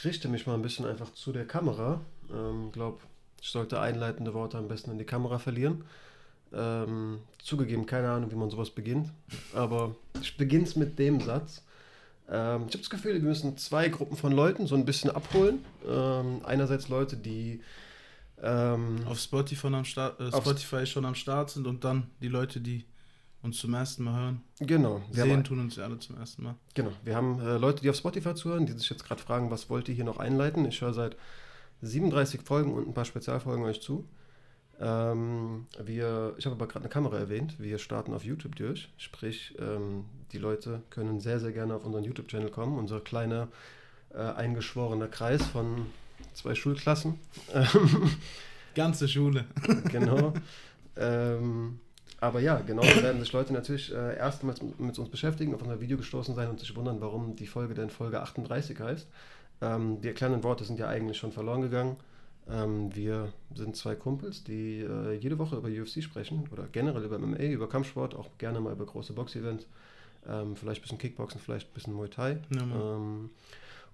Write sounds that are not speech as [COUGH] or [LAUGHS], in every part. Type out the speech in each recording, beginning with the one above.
ich richte mich mal ein bisschen einfach zu der Kamera. Ich ähm, glaube, ich sollte einleitende Worte am besten in die Kamera verlieren. Ähm, zugegeben, keine Ahnung, wie man sowas beginnt. Aber ich beginne es mit dem Satz. Ähm, ich habe das Gefühl, wir müssen zwei Gruppen von Leuten so ein bisschen abholen. Ähm, einerseits Leute, die ähm, auf Spotify, am Start, äh, Spotify schon am Start sind und dann die Leute, die uns zum ersten Mal hören. Genau. Sehen haben, tun uns ja alle zum ersten Mal. Genau. Wir haben äh, Leute, die auf Spotify zuhören, die sich jetzt gerade fragen, was wollt ihr hier noch einleiten? Ich höre seit 37 Folgen und ein paar Spezialfolgen euch zu. Ähm, wir, ich habe aber gerade eine Kamera erwähnt. Wir starten auf YouTube durch. Sprich, ähm, die Leute können sehr, sehr gerne auf unseren YouTube-Channel kommen. Unser kleiner äh, eingeschworener Kreis von zwei Schulklassen. [LAUGHS] Ganze Schule. genau. [LAUGHS] Ähm, aber ja, genau, werden sich Leute natürlich äh, erstmals mit uns beschäftigen, auf unser Video gestoßen sein und sich wundern, warum die Folge denn Folge 38 heißt. Ähm, die erklärenden Worte sind ja eigentlich schon verloren gegangen. Ähm, wir sind zwei Kumpels, die äh, jede Woche über UFC sprechen oder generell über MMA, über Kampfsport, auch gerne mal über große Boxevents. Ähm, vielleicht ein bisschen Kickboxen, vielleicht ein bisschen Muay Thai. Ja, ähm,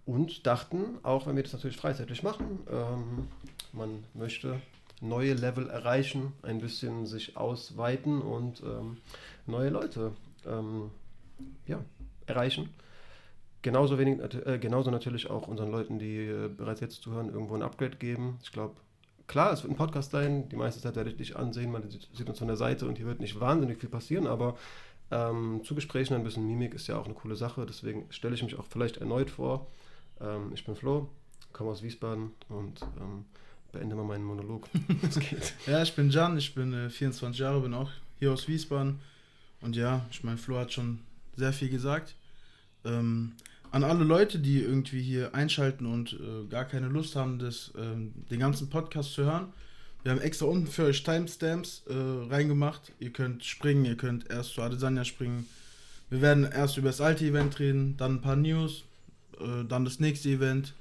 und dachten, auch wenn wir das natürlich freizeitlich machen, ähm, man möchte neue Level erreichen, ein bisschen sich ausweiten und ähm, neue Leute ähm, ja, erreichen. Genauso, wenig, äh, genauso natürlich auch unseren Leuten, die äh, bereits jetzt zuhören, irgendwo ein Upgrade geben. Ich glaube, klar, es wird ein Podcast sein. Die meiste Zeit werde ich dich ansehen, man sieht uns von der Seite und hier wird nicht wahnsinnig viel passieren, aber ähm, zu Gesprächen ein bisschen Mimik ist ja auch eine coole Sache. Deswegen stelle ich mich auch vielleicht erneut vor. Ähm, ich bin Flo, komme aus Wiesbaden und ähm, beende mal meinen Monolog. [LAUGHS] ja, ich bin Jan, ich bin äh, 24 Jahre, bin auch hier aus Wiesbaden. Und ja, ich meine, Flo hat schon sehr viel gesagt. Ähm, an alle Leute, die irgendwie hier einschalten und äh, gar keine Lust haben, das, ähm, den ganzen Podcast zu hören. Wir haben extra unten für euch Timestamps äh, reingemacht. Ihr könnt springen, ihr könnt erst zu Adesanya springen. Wir werden erst über das alte Event reden, dann ein paar News, äh, dann das nächste Event.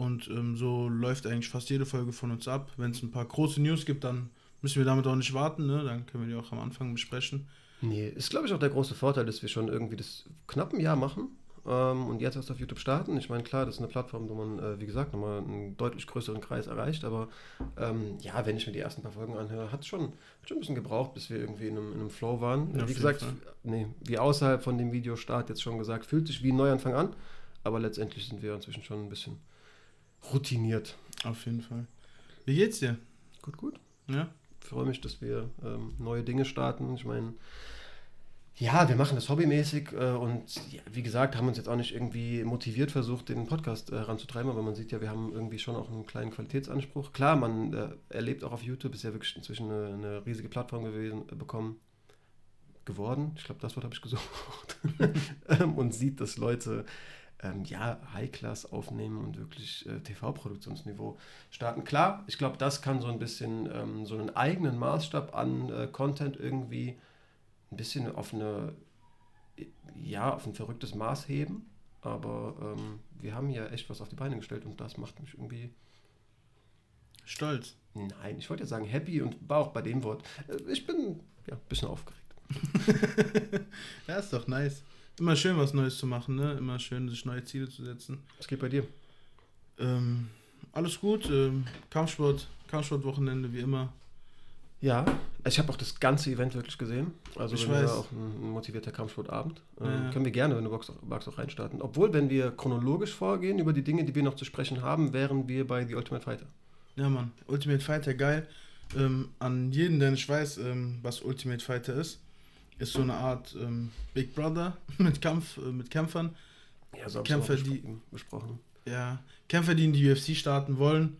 Und ähm, so läuft eigentlich fast jede Folge von uns ab. Wenn es ein paar große News gibt, dann müssen wir damit auch nicht warten. Ne? Dann können wir die auch am Anfang besprechen. Nee, ist glaube ich auch der große Vorteil, dass wir schon irgendwie das knapp ein Jahr machen ähm, und jetzt erst auf YouTube starten. Ich meine, klar, das ist eine Plattform, wo man, äh, wie gesagt, nochmal einen deutlich größeren Kreis erreicht, aber ähm, ja, wenn ich mir die ersten paar Folgen anhöre, hat es schon, hat schon ein bisschen gebraucht, bis wir irgendwie in einem, in einem Flow waren. Ja, wie gesagt, nee, wie außerhalb von dem Videostart jetzt schon gesagt, fühlt sich wie ein Neuanfang an, aber letztendlich sind wir inzwischen schon ein bisschen routiniert. Auf jeden Fall. Wie geht's dir? Gut, gut. Ja. Ich freue mich, dass wir ähm, neue Dinge starten. Ich meine, ja, wir machen das hobbymäßig äh, und ja, wie gesagt, haben uns jetzt auch nicht irgendwie motiviert versucht, den Podcast äh, ranzutreiben, aber man sieht ja, wir haben irgendwie schon auch einen kleinen Qualitätsanspruch. Klar, man äh, erlebt auch auf YouTube, ist ja wirklich inzwischen eine, eine riesige Plattform gewesen, äh, bekommen, geworden, ich glaube, das Wort habe ich gesucht, [LAUGHS] ähm, und sieht, dass Leute ähm, ja, High-Class aufnehmen und wirklich äh, TV-Produktionsniveau starten. Klar, ich glaube, das kann so ein bisschen ähm, so einen eigenen Maßstab an äh, Content irgendwie ein bisschen auf eine, ja, auf ein verrücktes Maß heben. Aber ähm, wir haben ja echt was auf die Beine gestellt und das macht mich irgendwie stolz. Nein, ich wollte ja sagen happy und war auch bei dem Wort. Äh, ich bin ja ein bisschen aufgeregt. [LAUGHS] ja, ist doch nice. Immer schön, was Neues zu machen, ne? Immer schön, sich neue Ziele zu setzen. Was geht bei dir? Ähm, alles gut. Ähm, Kampfsport, Kampfsportwochenende wie immer. Ja, ich habe auch das ganze Event wirklich gesehen. Also ich weiß. auch ein, ein motivierter Kampfsportabend. Ähm, ja. Können wir gerne, wenn du magst, magst, auch reinstarten. Obwohl, wenn wir chronologisch vorgehen über die Dinge, die wir noch zu sprechen haben, wären wir bei The Ultimate Fighter. Ja, Mann. Ultimate Fighter, geil. Ähm, an jeden, der nicht weiß, ähm, was Ultimate Fighter ist ist so eine Art ähm, Big Brother [LAUGHS] mit Kampf, äh, mit Kämpfern. Ja, so Kämpfer, die besprochen. Ja, Kämpfer, die in die UFC starten wollen.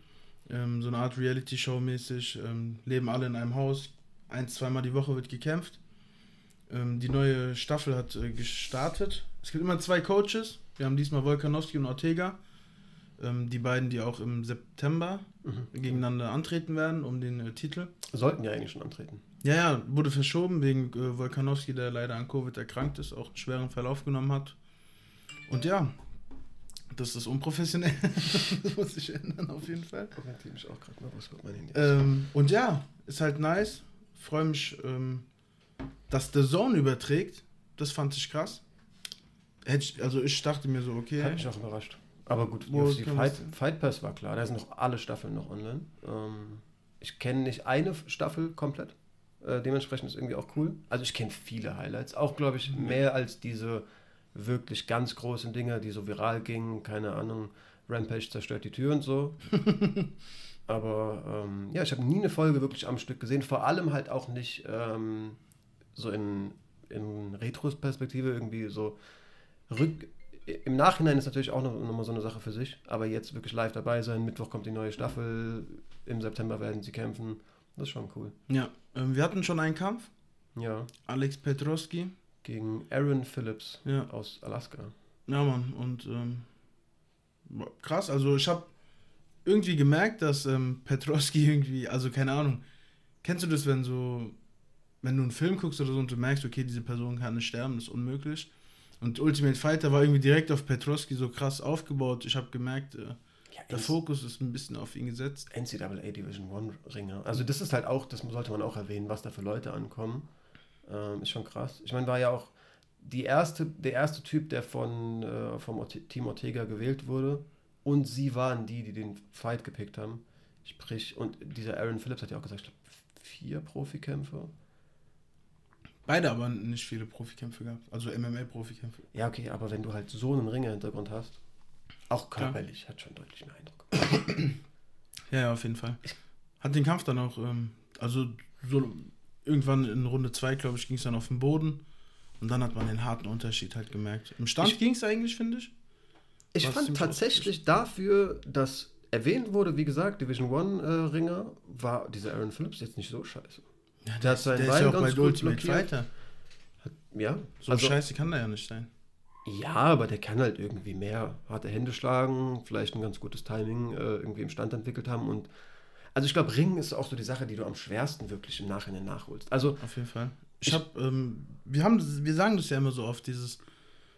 Ähm, so eine Art Reality-Show mäßig. Ähm, leben alle in einem Haus. Ein, zweimal die Woche wird gekämpft. Ähm, die neue Staffel hat äh, gestartet. Es gibt immer zwei Coaches. Wir haben diesmal Volkanowski und Ortega. Ähm, die beiden, die auch im September mhm. gegeneinander antreten werden um den äh, Titel. Sollten ja eigentlich schon antreten. Ja, ja, wurde verschoben wegen äh, Wolkanowski, der leider an Covid erkrankt ist, auch einen schweren Verlauf genommen hat. Und ja, das ist unprofessionell. [LAUGHS] das muss sich ändern, auf jeden Fall. Orientiere mich auch gerade mal, was mein Handy ähm, Und ja, ist halt nice. Freue mich, ähm, dass der Zone überträgt. Das fand ich krass. Ich, also ich dachte mir so, okay. Hat mich auch überrascht. Aber gut, Wo UFC Fight, Fight Pass war klar, da sind noch alle Staffeln noch online. Ähm, ich kenne nicht eine Staffel komplett. Äh, dementsprechend ist irgendwie auch cool. Also ich kenne viele Highlights, auch glaube ich mehr als diese wirklich ganz großen Dinge, die so viral gingen. Keine Ahnung, Rampage zerstört die Tür und so. [LAUGHS] Aber ähm, ja, ich habe nie eine Folge wirklich am Stück gesehen. Vor allem halt auch nicht ähm, so in, in Retrospektive irgendwie so rück. Im Nachhinein ist natürlich auch noch, noch so eine Sache für sich. Aber jetzt wirklich live dabei sein. Mittwoch kommt die neue Staffel. Im September werden sie kämpfen. Das ist schon cool. Ja, ähm, wir hatten schon einen Kampf. Ja. Alex Petrowski. Gegen Aaron Phillips Ja, aus Alaska. ja Mann. Und ähm, krass, also ich habe irgendwie gemerkt, dass ähm, Petrowski [LAUGHS] irgendwie, also keine Ahnung, kennst du das, wenn so, wenn du einen Film guckst oder so und du merkst, okay, diese Person kann nicht sterben, das ist unmöglich. Und Ultimate Fighter war irgendwie direkt auf Petrowski so krass aufgebaut. Ich habe gemerkt, äh, der Fokus ist ein bisschen auf ihn gesetzt. NCAA Division One Ringer. Also das ist halt auch, das sollte man auch erwähnen, was da für Leute ankommen. Ähm, ist schon krass. Ich meine, war ja auch die erste, der erste Typ, der von äh, vom Orte Team Ortega gewählt wurde. Und sie waren die, die den Fight gepickt haben. Sprich, und dieser Aaron Phillips hat ja auch gesagt, ich glaube, vier Profikämpfe. Beide aber nicht viele Profikämpfe gehabt, also MMA-Profikämpfe. Ja, okay, aber wenn du halt so einen Ringer-Hintergrund hast, auch körperlich, hat schon deutlich einen Eindruck. Ja, ja, auf jeden Fall. Hat den Kampf dann auch, ähm, also so irgendwann in Runde 2, glaube ich, ging es dann auf den Boden. Und dann hat man den harten Unterschied halt gemerkt. Im Stand ging es eigentlich, finde ich. Ich fand tatsächlich dafür, dass erwähnt wurde, wie gesagt, Division One äh, Ringer, war dieser Aaron Phillips jetzt nicht so scheiße. Ja, Der hat seinen der ist ja auch ganz bei gut Ultimate blockiert. Fighter. Ja, So also, scheiße kann der ja nicht sein. Ja, aber der kann halt irgendwie mehr harte Hände schlagen, vielleicht ein ganz gutes Timing äh, irgendwie im Stand entwickelt haben und also ich glaube, Ringen ist auch so die Sache, die du am schwersten wirklich im Nachhinein nachholst. Also Auf jeden Fall. Ich, Ich- habe, ähm, wir haben, wir sagen das ja immer so oft, dieses,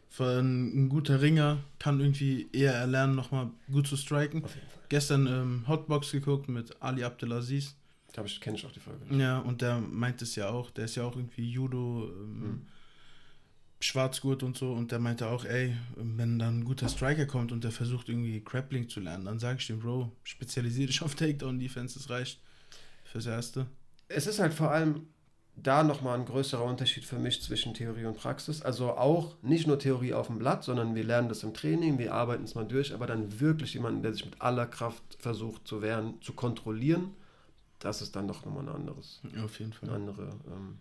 von ein guter Ringer kann irgendwie eher erlernen, nochmal gut zu striken. auf jeden Fall. Gestern ähm, Hotbox geguckt mit Ali Abdelaziz. Da ich, kenne ich auch die Folge. Ja, und der meint es ja auch, der ist ja auch irgendwie Judo, ähm, Mhm. Schwarzgurt und so, und der meinte auch, ey, wenn dann ein guter Striker kommt und der versucht irgendwie Grappling zu lernen, dann sag ich dem, Bro, spezialisiere dich [LAUGHS] auf Takedown-Defense, das reicht fürs Erste. Es ist halt vor allem da nochmal ein größerer Unterschied für mich zwischen Theorie und Praxis. Also auch nicht nur Theorie auf dem Blatt, sondern wir lernen das im Training, wir arbeiten es mal durch, aber dann wirklich jemanden, der sich mit aller Kraft versucht zu wehren, zu kontrollieren, das ist dann doch nochmal ein anderes, Ja, auf jeden Fall. eine andere. Ähm,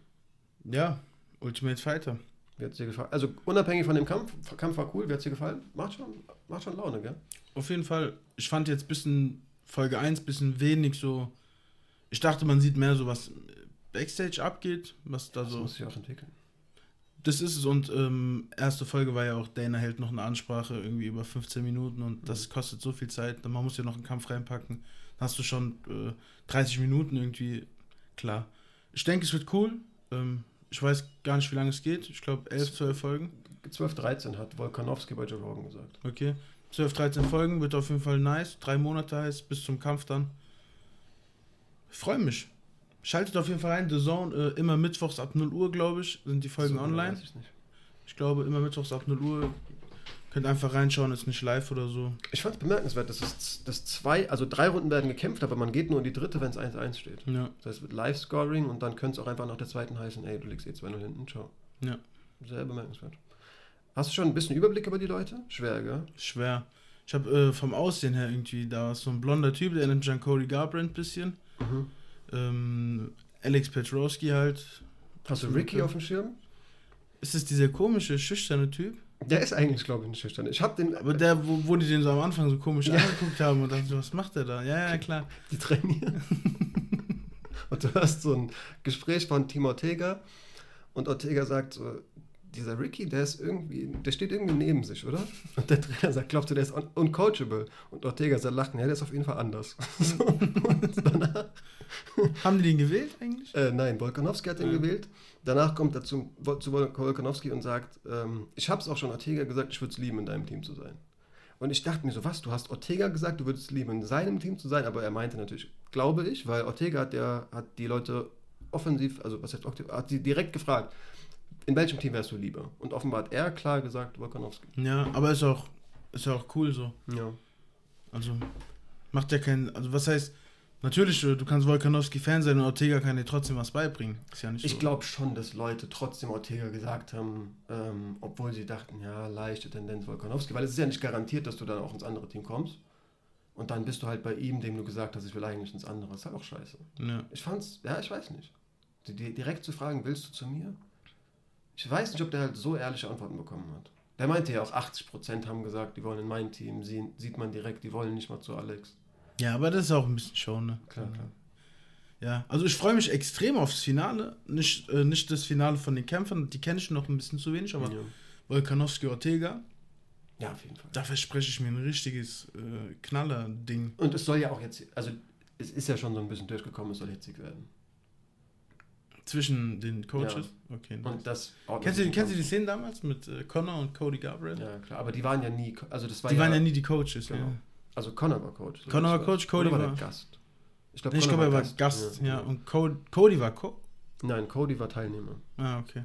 Ja, Ultimate Fighter. Wie hat dir gefallen? Also unabhängig von dem Kampf, Kampf war cool, wie hat es dir gefallen? Macht schon, macht schon Laune, gell? Auf jeden Fall, ich fand jetzt bisschen Folge 1 bisschen wenig so. Ich dachte, man sieht mehr so, was Backstage abgeht, was da Das so. muss sich auch entwickeln. Das ist es und ähm, erste Folge war ja auch, Dana hält noch eine Ansprache irgendwie über 15 Minuten und das kostet so viel Zeit. Man muss ja noch einen Kampf reinpacken. Dann hast du schon äh, 30 Minuten irgendwie. Klar. Ich denke, es wird cool. Ähm, ich weiß gar nicht, wie lange es geht. Ich glaube 11, 12 Folgen. 12, 13 hat Volkanowski bei Joe Rogan gesagt. Okay. 12, 13 Folgen wird auf jeden Fall nice. Drei Monate heißt bis zum Kampf dann. Ich freue mich. Schaltet auf jeden Fall ein. The Zone, äh, immer mittwochs ab 0 Uhr, glaube ich, sind die Folgen So, online. weiß ich. Ich glaube, immer mittwochs ab 0 Uhr. Könnt einfach reinschauen, ist nicht live oder so. Ich fand es bemerkenswert, dass es dass zwei, also drei Runden werden gekämpft, aber man geht nur in die dritte, wenn es 1-1 steht. Ja, Das heißt, Live-Scoring und dann könnte es auch einfach nach der zweiten heißen, ey, du liegst eh 2-0 hinten, ciao. ja. Sehr bemerkenswert. Hast du schon ein bisschen Überblick über die Leute? Schwer, gell? Schwer. Ich habe äh, vom Aussehen her irgendwie, da war so ein blonder Typ, der nennt Jan Cody Garbrandt ein bisschen. Mhm. Ähm, Alex Petrowski halt. Hast du Ricky auf dem Schirm? Ist es dieser komische, schüchterne Typ? Der ist eigentlich, glaube ich, ein Schüchtern. Ich habe den, Aber der, wo, wo die den so am Anfang so komisch Ja. angeguckt haben und dachten was macht der da? Ja, ja, klar. die trainieren. [LAUGHS] und du hast so ein Gespräch von Tim Ortega und Ortega sagt so, dieser Ricky, der ist irgendwie, der steht irgendwie neben sich, oder? Und der Trainer sagt, glaubst du, der ist un uncoachable? Und Ortega sagt, lachen, ja, der ist auf jeden Fall anders. [LAUGHS] so, und danach, Haben die den gewählt eigentlich? äh, nein, Volkanowski hat ihn Ja. gewählt. Danach kommt er zum, zu Volkanowski und sagt, ähm, ich habe es auch schon Ortega gesagt, ich würde es lieben, in deinem Team zu sein. Und ich dachte mir so, was, du hast Ortega gesagt, du würdest lieben, in seinem Team zu sein, aber er meinte natürlich, glaube ich, weil Ortega hat, der, hat die Leute offensiv, also was heißt hat sie direkt gefragt, in welchem Team wärst du lieber? Und offenbar hat er klar gesagt, Volkanowski. Ja, aber ist auch ist auch cool so. Ja. Also, macht ja keinen. Also, was heißt. Natürlich, äh, du kannst Volkanowski-Fan sein und Ortega kann dir trotzdem was beibringen. Ist ja nicht Ich so. glaube schon, dass Leute trotzdem Ortega gesagt haben, ähm, obwohl sie dachten, ja, leichte Tendenz Volkanowski, weil es ist ja nicht garantiert, dass du dann auch ins andere Team kommst. Und dann bist du halt bei ihm, dem du gesagt hast, ich will eigentlich ins andere. Ist halt auch scheiße. Ja. Ich fand's, ja, ich weiß nicht. Die, direkt zu fragen, willst du zu mir? Ich weiß nicht, ob der halt so ehrliche Antworten bekommen hat. Der meinte ja auch, 80% haben gesagt, die wollen in mein Team. Sie, sieht man direkt, die wollen nicht mal zu Alex. Ja, aber das ist auch ein bisschen Show, ne? Klar, klar. Ja, also ich freue mich extrem aufs Finale. Nicht, äh, nicht das Finale von den Kämpfern, die kenne ich noch ein bisschen zu wenig, aber ja. Volkanowski Ortega, ja, auf jeden Fall. da verspreche ich mir ein richtiges äh, Knaller-Ding. Und es soll ja auch jetzt, also es ist ja schon so ein bisschen durchgekommen, es soll hitzig werden. Zwischen den Coaches. Okay. nice. Und das Kennst du, kennst du die Szene damals mit äh, Connor und Cody Gabriel? Ja, klar, aber die waren ja nie, also das war die ja, waren ja nie die Coaches. Genau. Ja. Also Connor war Coach. Connor war Coach. Cody war war- der Gast. Ich glaube, er war Gast, ja. genau. Und Cody, Cody war Co Nein, Cody war Teilnehmer. Ah, okay.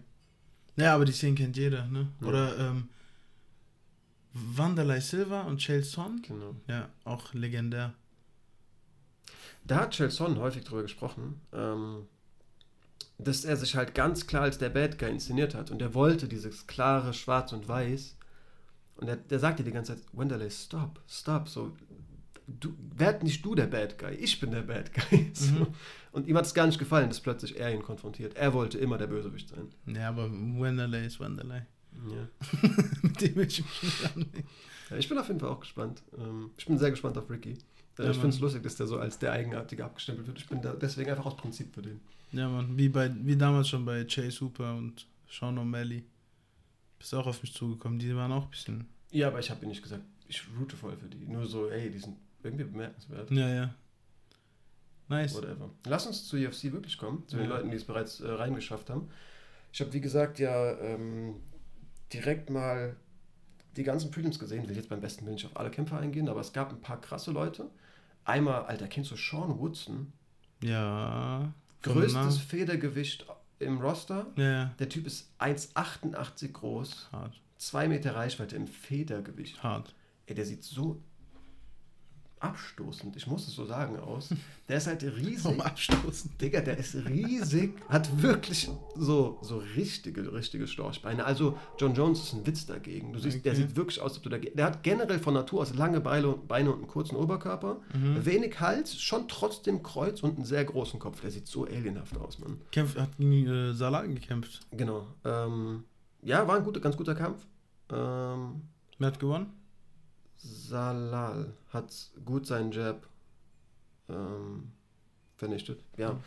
Ja, aber die Szene kennt jeder, ne? Ja. Oder ähm, Wanderlei Silva und Chael Son. Genau. Ja, auch legendär. Da hat Chelson häufig drüber gesprochen, ähm, dass er sich halt ganz klar als der Bad Guy inszeniert hat und er wollte dieses klare Schwarz und Weiß. Und er, der sagte die ganze Zeit, Wenderley, stop, stop, so, du, werd nicht du der Bad Guy, ich bin der Bad Guy. [LAUGHS] So. Mhm. Und ihm hat es gar nicht gefallen, dass plötzlich er ihn konfrontiert. Er wollte immer der Bösewicht sein. Ja, aber Wanderlei ist Wanderlei. Ja. Mit dem will ich mich nicht anlegen. Ja, ich bin auf jeden Fall auch gespannt. Ähm, ich bin sehr gespannt auf Ricky. Äh, Ja, ich finde es lustig, dass der so als der Eigenartige abgestempelt wird. Ich bin da deswegen einfach aus Prinzip für den. Ja, Mann, wie, bei, wie damals schon bei Chase Hooper und Sean O'Malley. Bist auch auf mich zugekommen. Die waren auch ein bisschen. Ja, aber ich habe dir nicht gesagt, ich route voll für die. Nur so, ey, die sind irgendwie bemerkenswert. Ja, ja. Nice. Whatever. Lass uns zu UFC wirklich kommen, zu den Ja. Leuten, die es bereits äh, reingeschafft haben. Ich habe, wie gesagt, ja ähm, direkt mal die ganzen Prelims gesehen. Will jetzt beim besten Willen nicht auf alle Kämpfer eingehen, aber es gab ein paar krasse Leute. Einmal, Alter, kennst du Sean Woodson? Ja. Größtes Federgewicht im Roster. Ja. Der Typ ist 1,88 groß, Hart. 2 Meter Reichweite im Federgewicht. Hart. Ey, der sieht so abstoßend, ich muss es so sagen, aus. Der ist halt riesig. Vom Abstoßen. Digga, der ist riesig, hat wirklich so, so richtige, richtige Storchbeine. Also John Jones ist ein Witz dagegen. Du siehst, der Okay. sieht wirklich aus, als ob du dagegen. Der hat generell von Natur aus lange Beine, Beine und einen kurzen Oberkörper, Mhm. wenig Hals, schon trotzdem Kreuz und einen sehr großen Kopf. Der sieht so alienhaft aus, Mann. Kämpft, hat gegen äh, Salah gekämpft. Genau. Ähm, ja, war ein guter, ganz guter Kampf. Ähm, Wer hat gewonnen? Salal hat gut seinen Jab ähm, vernichtet. Ja.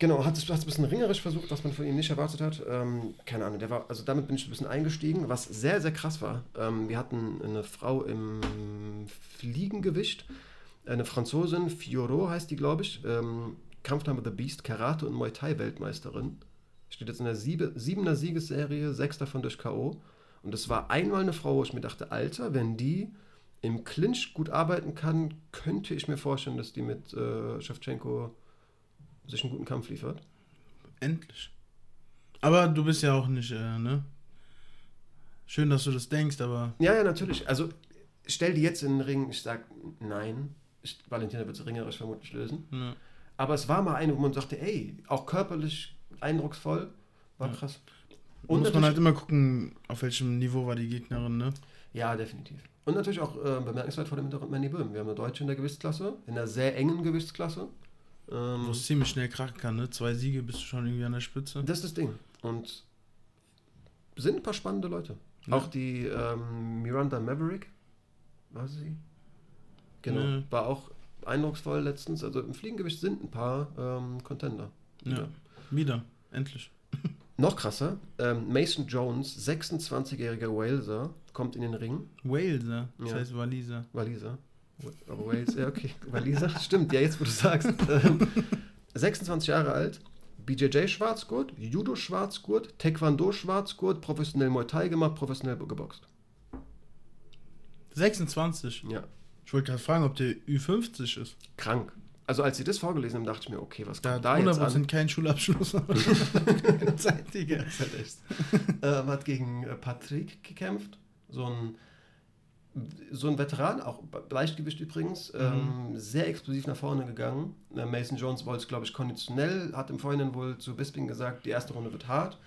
Genau, hat es ein bisschen ringerisch versucht, was man von ihm nicht erwartet hat. Ähm, keine Ahnung, der war, also damit bin ich ein bisschen eingestiegen, was sehr, sehr krass war. Ähm, wir hatten eine Frau im Fliegengewicht, eine Franzosin, Fioro heißt die, glaube ich, ähm, Kampfname The Beast, Karate und Muay Thai Weltmeisterin. Steht jetzt in der Siebe, siebener Siegesserie, sechs davon durch K.O. Und es war einmal eine Frau, wo ich mir dachte, Alter, wenn die im Clinch gut arbeiten kann, könnte ich mir vorstellen, dass die mit äh, Shevchenko sich einen guten Kampf liefert. Endlich. Aber du bist ja auch nicht, äh, ne? Schön, dass du das denkst, aber Ja, ja, natürlich. Also stell die jetzt in den Ring, ich sag nein. Ich, Valentina wird es ringerisch vermutlich lösen. ne. Aber es war mal eine, wo man sagte, ey, auch körperlich eindrucksvoll, war Ja. krass. Und muss man halt immer gucken, auf welchem Niveau war die Gegnerin, ne? Ja, definitiv. Und natürlich auch äh, bemerkenswert vor dem Hintergrund Manny Böhm. Wir haben eine Deutsche in der Gewichtsklasse, in einer sehr engen Gewichtsklasse. Ähm, Wo es ziemlich schnell krachen kann, ne? Zwei Siege bist du schon irgendwie an der Spitze. das ist das Ding. Und sind ein paar spannende Leute. Ja. Auch die ähm, Miranda Maverick, war sie? Genau, Nee. war auch eindrucksvoll letztens. Also im Fliegengewicht sind ein paar ähm, Contender. Ja. Wieder. Endlich. Noch krasser, ähm, Mason Jones, 26-jähriger Waleser, kommt in den Ring. Waleser. Das Ja. heißt Waliser. Waliser. Aber Wales, ja, okay. [LAUGHS] Waliser, stimmt, ja, jetzt wo du sagst. Ähm, 26 Jahre alt, BJJ Schwarzgurt, Judo Schwarzgurt, Taekwondo Schwarzgurt, professionell Muay Thai gemacht, professionell geboxt. 26. Ja, Ich wollte gerade fragen, ob der Ü50 ist. krank. Also als sie das vorgelesen haben, dachte ich mir, okay, was kommt hat da jetzt 100% an? keinen Schulabschluss. aber [LAUGHS] Zeit, Digga. Das ist halt [LAUGHS] ähm, hat gegen äh, Patrick gekämpft. So ein so ein Veteran, auch Leichtgewicht übrigens, Mhm. ähm, sehr explosiv nach vorne gegangen. Äh, Mason Jones wollte es, glaube ich, konditionell, hat im Vorhinein wohl zu Bisping gesagt, die erste Runde wird hart.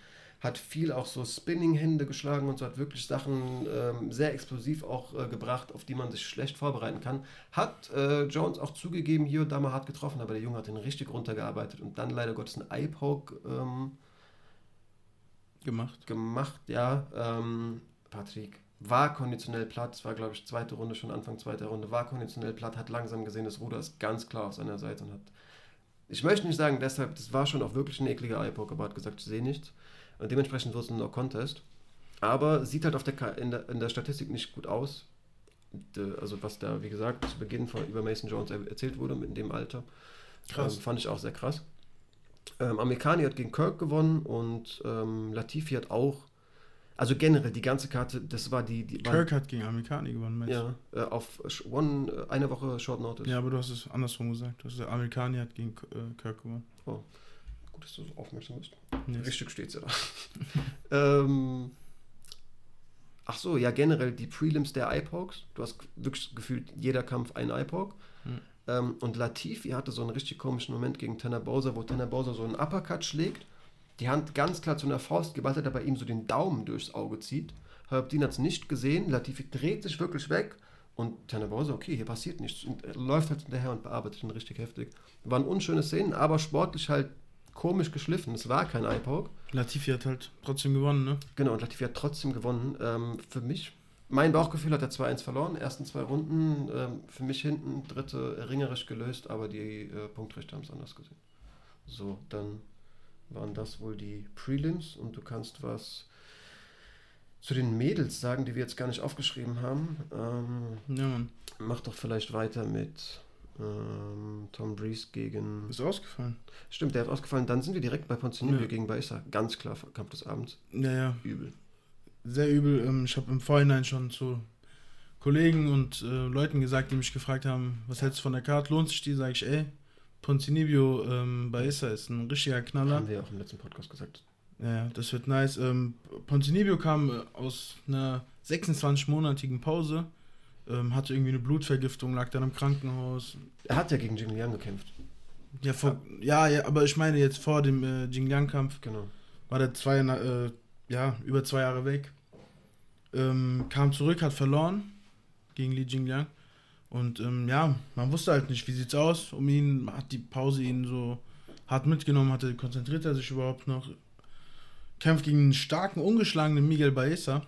Hat viel auch so Spinning-Hände geschlagen und so hat wirklich Sachen ähm, sehr explosiv auch äh, gebracht, auf die man sich schlecht vorbereiten kann. Hat äh, Jones auch zugegeben, hier und da mal hart getroffen, aber der Junge hat ihn richtig runtergearbeitet und dann leider Gottes ein Eye-Poke ähm, Gemacht. gemacht, ja. Ähm, Patrick war konditionell platt, es war glaube ich zweite Runde, schon Anfang zweiter Runde, war konditionell platt, hat langsam gesehen, das Ruder ist ganz klar auf seiner Seite und hat, ich möchte nicht sagen, deshalb, das war schon auch wirklich ein ekliger Eyepoke, aber hat gesagt, ich sehe nichts. Und dementsprechend wird es ein No-Contest. Aber sieht halt auf der, in, der, in der Statistik nicht gut aus. Also was da, wie gesagt, zu Beginn von, über Mason Jones er, erzählt wurde, in dem Alter. Krass. Ähm, fand ich auch sehr krass. Ähm, Amerikani hat gegen Kirk gewonnen und ähm, Latifi hat auch, also generell die ganze Karte, das war die, die war, Kirk hat gegen Amerikani gewonnen, meinst ja, äh, auf one, äh, eine Woche Short Notice. Ja, aber du hast es andersrum gesagt. Du hast gesagt, Amerikani hat gegen äh, Kirk gewonnen. Gut, dass du so aufmerksam bist. Nee. Richtig steht's ja da. [LAUGHS] ähm, ach so, ja, generell die Prelims der Eye-Pokes. Du hast wirklich gefühlt jeder Kampf ein Eye-Poke. Hm. Ähm, und Latifi hatte so einen richtig komischen Moment gegen Tanner Bowser, wo Tanner Bowser so einen Uppercut schlägt, die Hand ganz klar zu einer Faust geballt hat, aber ihm so den Daumen durchs Auge zieht. Herb Dean hat es nicht gesehen. Latifi dreht sich wirklich weg. Und Tanner Bowser, okay, hier passiert nichts. Und er läuft halt hinterher und bearbeitet ihn richtig heftig. Waren unschöne Szenen, aber sportlich halt komisch geschliffen. Es war kein Eye-Poke. Latifi hat halt trotzdem gewonnen, ne? Genau, und Latifi hat trotzdem gewonnen. Ähm, für mich, mein Bauchgefühl hat er 2-1 verloren, ersten zwei Runden. Ähm, für mich hinten, dritte ringerisch gelöst, aber die äh, Punktrichter haben es anders gesehen. So, dann waren das wohl die Prelims und du kannst was zu den Mädels sagen, die wir jetzt gar nicht aufgeschrieben haben. Ähm, Ja, Mann. mach doch vielleicht weiter mit ähm, Tom Breeze gegen. Ist ausgefallen. Stimmt, der hat ausgefallen. Dann sind wir direkt bei Ponzinibbio Ja. gegen Baissa. Ganz klar, Kampf des Abends. Ja, ja. Übel. Sehr übel. Ähm, ich habe im Vorhinein schon zu Kollegen und äh, Leuten gesagt, die mich gefragt haben, was hältst du von der Karte? Lohnt sich die? Sag ich, ey, Ponzinibio ähm, Baissa ist ein richtiger Knaller. Haben wir auch im letzten Podcast gesagt. Ja, das wird nice. Ähm, Ponzinibio kam äh, aus einer 26-monatigen Pause, ähm, hatte irgendwie eine Blutvergiftung, lag dann im Krankenhaus. Er hat ja gegen Jing Liang gekämpft. Ja, vor, ja, ja, aber ich meine jetzt vor dem äh, Jingliang-Kampf Genau. war der zwei, äh, ja, über zwei Jahre weg. Ähm, kam zurück, hat verloren gegen Li Jingliang. Und ähm, ja, man wusste halt nicht, wie sieht's aus um ihn. Hat die Pause ihn so hart mitgenommen, hatte, konzentriert er sich überhaupt noch. Kämpft gegen einen starken, ungeschlagenen Miguel Baeza,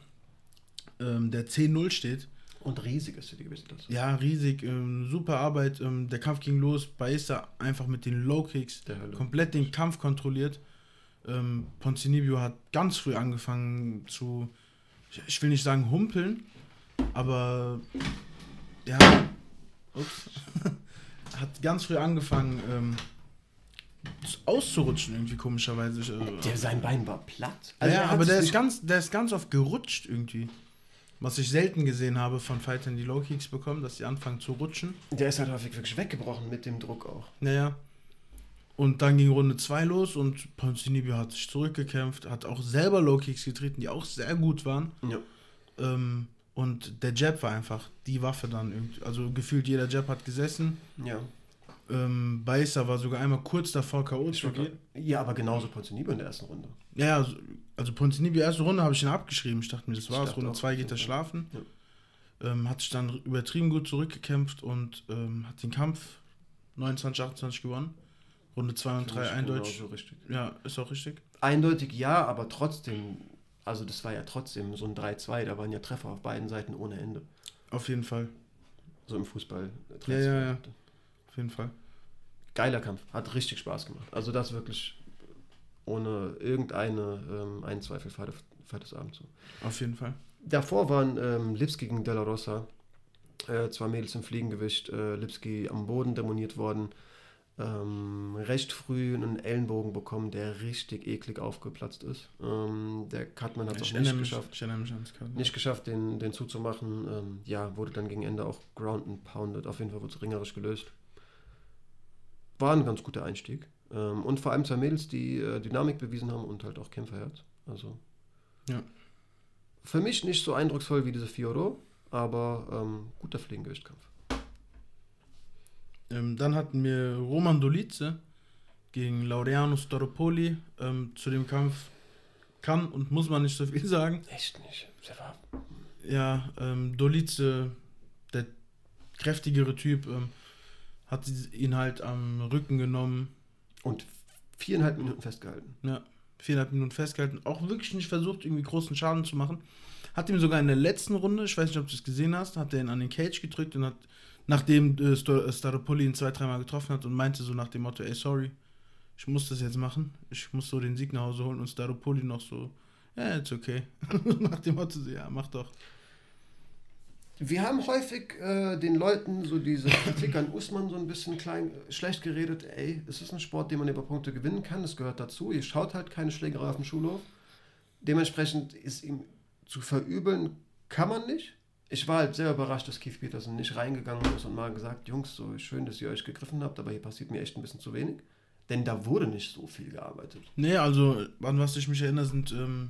ähm, der 10-0 steht. Und riesig ist die gewesen. Das. Ja, riesig, ähm, super Arbeit. Ähm, der Kampf ging los. Baeza einfach mit den Low Kicks Der Hölle. komplett den Kampf kontrolliert. Ähm, Ponzinibio hat ganz früh angefangen zu, ich- ich will nicht sagen humpeln, aber ja, ups, [LAUGHS] hat ganz früh angefangen ähm, auszurutschen irgendwie komischerweise. Äh, Der, sein Bein war platt. ja, er hat aber der ist, ganz, der ist ganz oft gerutscht irgendwie. Was ich selten gesehen habe von Fightern, die Low Kicks bekommen, dass die anfangen zu rutschen. Der ist halt häufig wirklich weggebrochen mit dem Druck auch. Naja. Und dann ging Runde 2 los und Ponzinibio hat sich zurückgekämpft, hat auch selber Low Kicks getreten, die auch sehr gut waren. Ja. Ähm, und der Jab war einfach die Waffe dann irgendwie. Also gefühlt jeder Jab hat gesessen. Ja. Ähm, Baissa war sogar einmal kurz davor K.O. zu gehen. Ja, aber genauso Ponzinibbio in der ersten Runde. Ja, ja, also, also Ponzinibio, erste Runde habe ich ihn abgeschrieben. Ich dachte mir, das war's. Runde auch, 2 geht er ja. schlafen. Ähm, hat sich dann übertrieben gut zurückgekämpft und ähm, hat den Kampf 29, 28 gewonnen. Runde 2 und 3 Finde ich eindeutig. genauso richtig. Ja, ist auch richtig. Eindeutig ja, aber trotzdem, also das war ja trotzdem so ein 3-2, da waren ja Treffer auf beiden Seiten ohne Ende. Auf jeden Fall. So im Fußball. Ja, ja, ja. Auf jeden Fall. Geiler Kampf, hat richtig Spaß gemacht. Also das wirklich ohne irgendeine ähm, einen Zweifel fahrt das Abend so. Auf jeden Fall. Davor waren ähm, Lipski gegen Della Rosa. Äh, zwei Mädels im Fliegengewicht. Äh, Lipski am Boden demoniert worden. Ähm, recht früh einen Ellenbogen bekommen, der richtig eklig aufgeplatzt ist. Ähm, der Cutman hat es auch Ich nicht geschafft. Nicht geschafft, den, den zuzumachen. Ähm, ja, wurde dann gegen Ende auch ground and pounded. Auf jeden Fall wurde es ringerisch gelöst. War ein ganz guter Einstieg. Ähm, und vor allem zwei Mädels, die äh, Dynamik bewiesen haben und halt auch Kämpferherz. Also. Ja. Für mich nicht so eindrucksvoll wie diese Fioro, aber ähm, guter Fliegengewichtkampf. Ähm, dann hatten wir Roman Dolice gegen Laureano Staropoli. Ähm, zu dem Kampf kann und muss man nicht so viel sagen. Echt nicht. Ja, ähm, Dolice, der kräftigere Typ, ähm, hat sie- ihn halt am Rücken genommen. und viereinhalb Minuten festgehalten. Ja, viereinhalb Minuten festgehalten. Auch wirklich nicht versucht, irgendwie großen Schaden zu machen. Hat ihm sogar in der letzten Runde, ich weiß nicht, ob du es gesehen hast, hat er ihn an den Cage gedrückt und hat, nachdem äh, äh, Staropoli ihn zwei, dreimal getroffen hat und meinte so nach dem Motto, ey, sorry, ich muss das jetzt machen. Ich muss so den Sieg nach Hause holen und Staropoli noch so, ja, it's okay. [LAUGHS] nach dem Motto ja, mach doch. Wir haben häufig äh, den Leuten so diese Kritik an Usman so ein bisschen klein, schlecht geredet. Ey, es ist ein Sport, den man über Punkte gewinnen kann. Das gehört dazu. Ihr schaut halt keine Schlägerei auf dem Schulhof. Dementsprechend ist ihm zu verübeln, kann man nicht. Ich war halt sehr überrascht, dass Keith Peterson nicht reingegangen ist und mal gesagt, Jungs, so schön, dass ihr euch gegriffen habt, aber hier passiert mir echt ein bisschen zu wenig. Denn da wurde nicht so viel gearbeitet. Nee, also an was ich mich erinnere, sind, ähm,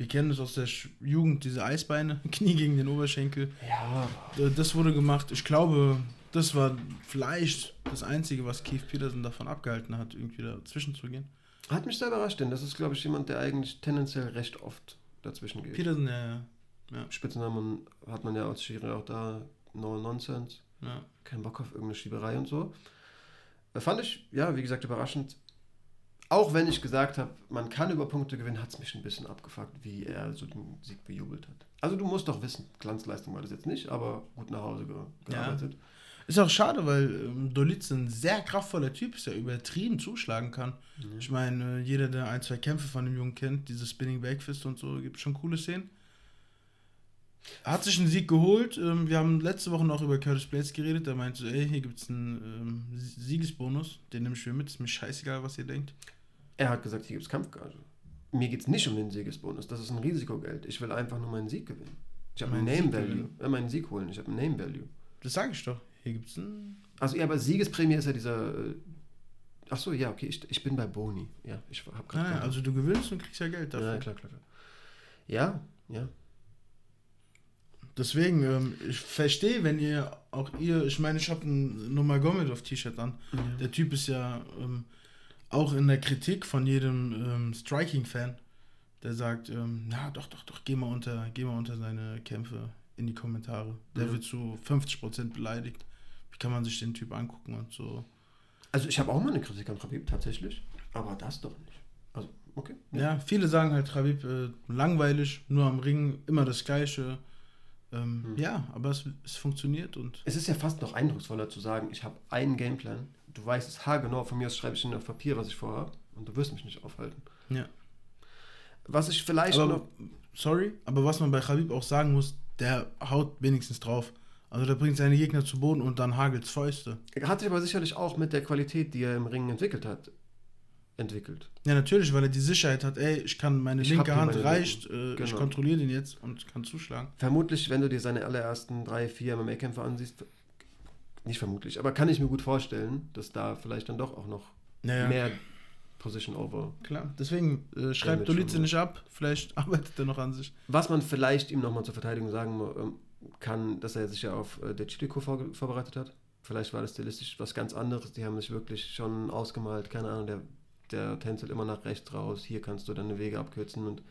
wir kennen das aus der Jugend, diese Eisbeine, [LAUGHS] Knie gegen den Oberschenkel. Ja, Äh, Das wurde gemacht. Ich glaube, das war vielleicht das Einzige, was Keith Peterson davon abgehalten hat, irgendwie dazwischen zu gehen. hat mich sehr überrascht, denn das ist, glaube ich, jemand, der eigentlich tendenziell recht oft dazwischen geht. Peterson, ja, ja, Spitznamen hat man ja als Schiri auch da, No Nonsense, ja. kein Bock auf irgendeine Schieberei und so. Äh, Fand ich, ja, wie gesagt, überraschend. Auch wenn ich gesagt habe, man kann über Punkte gewinnen, hat es mich ein bisschen abgefuckt, wie er so den Sieg bejubelt hat. Also du musst doch wissen, Glanzleistung war das jetzt nicht, aber gut nach Hause ge gearbeitet. Ist auch schade, weil ähm, Dolice ein sehr kraftvoller Typ ist, der übertrieben zuschlagen kann. Ich meine, äh, jeder, der ein, zwei Kämpfe von dem Jungen kennt, diese Spinning Backfist und so, gibt schon coole Szenen. Er hat sich einen Sieg geholt. Ähm, wir haben letzte Woche noch über Curtis Blades geredet. Der meinte, so, ey, hier gibt es einen ähm, Siegesbonus. Den nehme ich mir mit. Ist mir scheißegal, was ihr denkt. Er hat gesagt, hier gibt es Kampfgage. Mir geht es nicht um den Siegesbonus, das ist ein Risikogeld. Ich will einfach nur meinen Sieg gewinnen. Ich habe einen Meinen Name Sieg Value. Äh, meinen Sieg holen, ich habe einen Name Value. Das sage ich doch. Hier gibt es einen. Also ja, aber Siegesprämie ist ja dieser. Äh, ach so, ja, okay, ich, ich bin bei Boni. Ja, ich habe gerade. nein, also du gewinnst und kriegst ja Geld dafür. ja, klar, klar, klar. Ja, ja. Deswegen, ähm, ich verstehe, wenn ihr auch ihr, ich meine, ich habe ein Nurmagomedov-T-Shirt an. Der Typ ist ja ähm, auch in der Kritik von jedem ähm, Striking-Fan, der sagt, ähm, na doch, doch, doch, geh mal unter, geh mal unter seine Kämpfe in die Kommentare. Der Ja. wird zu 50% beleidigt. Wie kann man sich den Typ angucken und so. Also ich habe auch mal eine Kritik an Khabib, tatsächlich. Aber das doch nicht. Also, okay. Ja, viele sagen halt, Khabib, äh, langweilig, nur am Ring, immer das Gleiche. Ähm, Hm. Ja, aber es, es funktioniert und Es ist ja fast noch eindrucksvoller zu sagen, ich habe einen Gameplan. Du weißt es haargenau, von mir aus schreibe ich ihn auf Papier, was ich vorhabe. Und du wirst mich nicht aufhalten. Ja. Was ich vielleicht aber, noch. sorry, aber was man bei Khabib auch sagen muss, der haut wenigstens drauf. Also der bringt seine Gegner zu Boden und dann hagelt's Fäuste. Hat sich aber sicherlich auch mit der Qualität, die er im Ring entwickelt hat, entwickelt. Ja, natürlich, weil er die Sicherheit hat, ey, ich kann, meine Ich linke Hand meine reicht, äh, ich Genau. kontrolliere den jetzt und kann zuschlagen. Vermutlich, wenn du dir seine allerersten drei, vier MMA-Kämpfe ansiehst, nicht vermutlich, aber kann ich mir gut vorstellen, dass da vielleicht dann doch auch noch Naja, mehr Position over. klar. Deswegen äh, schreibt Dolice nicht ab, vielleicht [LAUGHS] arbeitet er noch an sich. Was man vielleicht ihm nochmal zur Verteidigung sagen ähm, kann, dass er sich ja auf äh, der Chilico vor, vorbereitet hat. Vielleicht war das stilistisch was ganz anderes. Die haben sich wirklich schon ausgemalt, keine Ahnung, der, der tänzelt immer nach rechts raus. Hier kannst du deine Wege abkürzen und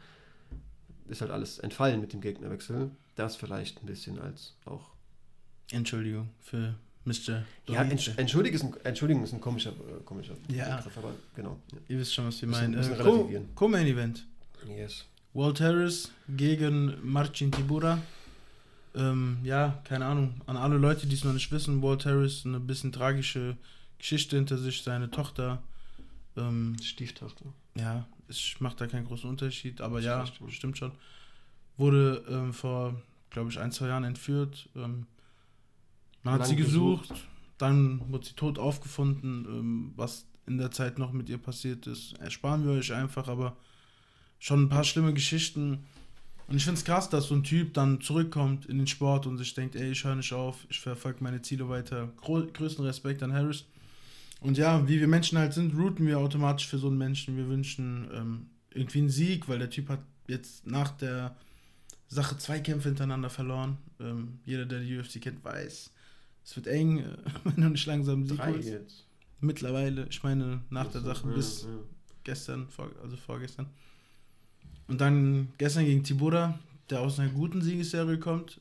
ist halt alles entfallen mit dem Gegnerwechsel. Das vielleicht ein bisschen als auch. Entschuldigung für Mr. Ja. Entsch Entschuldigung ist ein, Entschuldigung ist ein komischer, äh, komischer Ja. Begriff, aber genau. Ihr wisst schon, was wir meinen. Äh, Co- relativieren. Co-Main Event. Ja. Yes. Walt Harris gegen Marcin Tibura. Ähm, ja, keine Ahnung. An alle Leute, die es noch nicht wissen, Walt Harris eine bisschen tragische Geschichte hinter sich. Seine Tochter, ähm, Stieftochter. ja, es macht da keinen großen Unterschied, aber ja, stimmt schon. Wurde ähm, vor, glaube ich, ein, zwei Jahren entführt. Ähm, man hat sie gesucht, gesucht. dann wurde sie tot aufgefunden. Ähm, was in der Zeit noch mit ihr passiert ist, ersparen wir euch einfach, aber schon ein paar schlimme Geschichten. Und ich finde es krass, dass so ein Typ dann zurückkommt in den Sport und sich denkt, ey, ich höre nicht auf, ich verfolge meine Ziele weiter. Größten Respekt an Harris. Und ja, wie wir Menschen halt sind, routen wir automatisch für so einen Menschen. Wir wünschen ähm, irgendwie einen Sieg, weil der Typ hat jetzt nach der Sache zwei Kämpfe hintereinander verloren. Ähm, jeder, der die UFC kennt, weiß, es wird eng, äh, [LAUGHS] wenn du nicht langsam Sieg Drei holst. jetzt. Mittlerweile, ich meine, nach der Ach so, Sache ja, bis ja. gestern, vor, also vorgestern. Und dann gestern gegen Tibura, der aus einer guten Siegesserie kommt.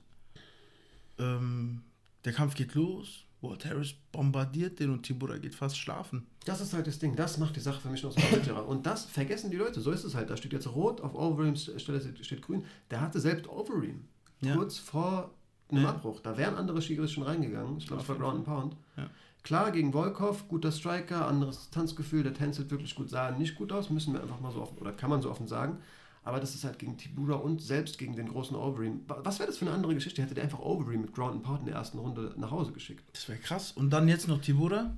Ähm, der Kampf geht los. Walt Harris bombardiert den und Tibura geht fast schlafen. Das ist halt das Ding, das macht die Sache für mich noch so bitterer. Und das vergessen die Leute, so ist es halt. Da steht jetzt rot, auf Overeems Stelle steht grün. Der hatte selbst Overeem. Ja. Kurz vor einem Ja. Abbruch. Da wären andere Shigeris schon reingegangen. Ich glaube, es war Ground and Pound. Ja. Klar, gegen Volkov, guter Striker, anderes Tanzgefühl, der tänzelt wirklich gut, sah nicht gut aus, müssen wir einfach mal so offen, oder kann man so offen sagen. Aber das ist halt gegen Tibura und selbst gegen den großen Overeem. Wa- Was wäre das für eine andere Geschichte? Hätte der einfach Overeem mit Ground and Pound in der ersten Runde nach Hause geschickt. Das wäre krass. Und dann jetzt noch Tibura.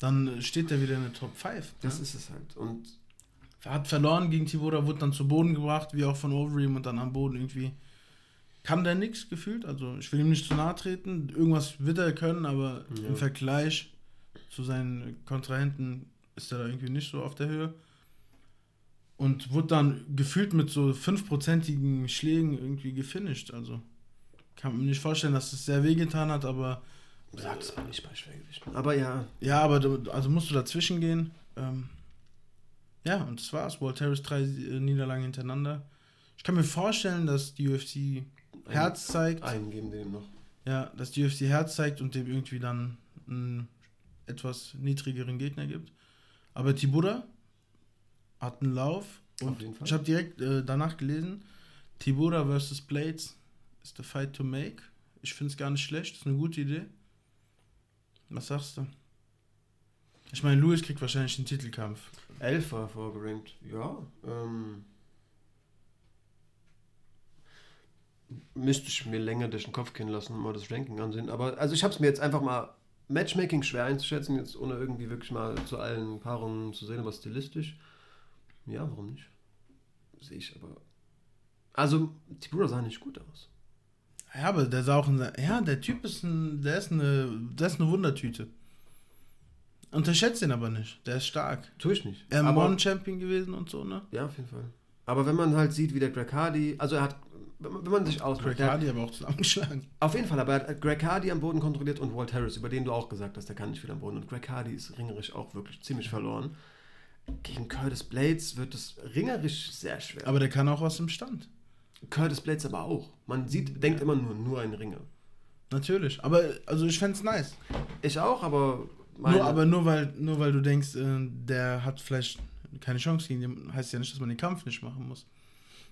Dann äh, steht er wieder in der Top 5. Das ist es halt. Und Er hat verloren gegen Tibura, wurde dann zu Boden gebracht, wie auch von Overeem und dann am Boden irgendwie. Kann der nichts gefühlt. Also ich will ihm nicht zu nahe treten. Irgendwas wird er können, aber Ja. im Vergleich zu seinen Kontrahenten ist er da irgendwie nicht so auf der Höhe. Und wurde dann gefühlt mit so fünfprozentigen Schlägen irgendwie gefinisht. Also kann man nicht vorstellen, dass es sehr wehgetan hat, aber Sag es mal nicht bei Schwergewichten. Aber ja, ja, aber du, also musst du dazwischen gehen. Ähm, ja, und das war's. Walt Harris drei äh, Niederlagen hintereinander. Ich kann mir vorstellen, dass die UFC Herz zeigt. einen geben dem noch. Ja, dass die UFC Herz zeigt und dem irgendwie dann einen etwas niedrigeren Gegner gibt. Aber Tibura hat einen Lauf Auf und ich habe direkt äh, danach gelesen, Tibura versus Blades is the fight to make. Ich finde es gar nicht schlecht, ist eine gute Idee. Was sagst du? Ich meine, Louis kriegt wahrscheinlich den Titelkampf. Elf war vorgerankt. Ja, ähm. Müsste ich mir länger durch den Kopf gehen lassen und mal das Ranking ansehen. Aber also ich habe es mir jetzt einfach mal Matchmaking schwer einzuschätzen, jetzt ohne irgendwie wirklich mal zu allen Paarungen zu sehen, aber stilistisch. Ja, warum nicht? Sehe ich aber. Also, Tibura sah nicht gut aus. Ja, aber der sah auch ein, ja, der Typ ist ein, der ist eine, der ist eine Wundertüte. Unterschätzt ihn aber nicht. Der ist stark. Tue ich nicht. Er aber, M1-Champion gewesen und so, ne? ja, auf jeden Fall. Aber wenn man halt sieht, wie der Greg Hardy, also er hat, wenn man sich der hat- Hardy aber auch zusammengeschlagen. Auf jeden Fall, aber er hat Greg Hardy am Boden kontrolliert und Walt Harris, über den du auch gesagt hast, der kann nicht viel am Boden. Und Greg Hardy ist ringerisch auch wirklich ziemlich verloren. Gegen Curtis Blades wird es ringerisch sehr schwer. Aber der kann auch aus dem Stand. Curtis Blades aber auch. Man sieht, denkt immer nur, nur ein Ringer. Natürlich. Aber, also ich fände es nice. Ich auch, aber Nur, aber nur weil, nur weil du denkst, äh, der hat vielleicht keine Chance gegen den, heißt ja nicht, dass man den Kampf nicht machen muss.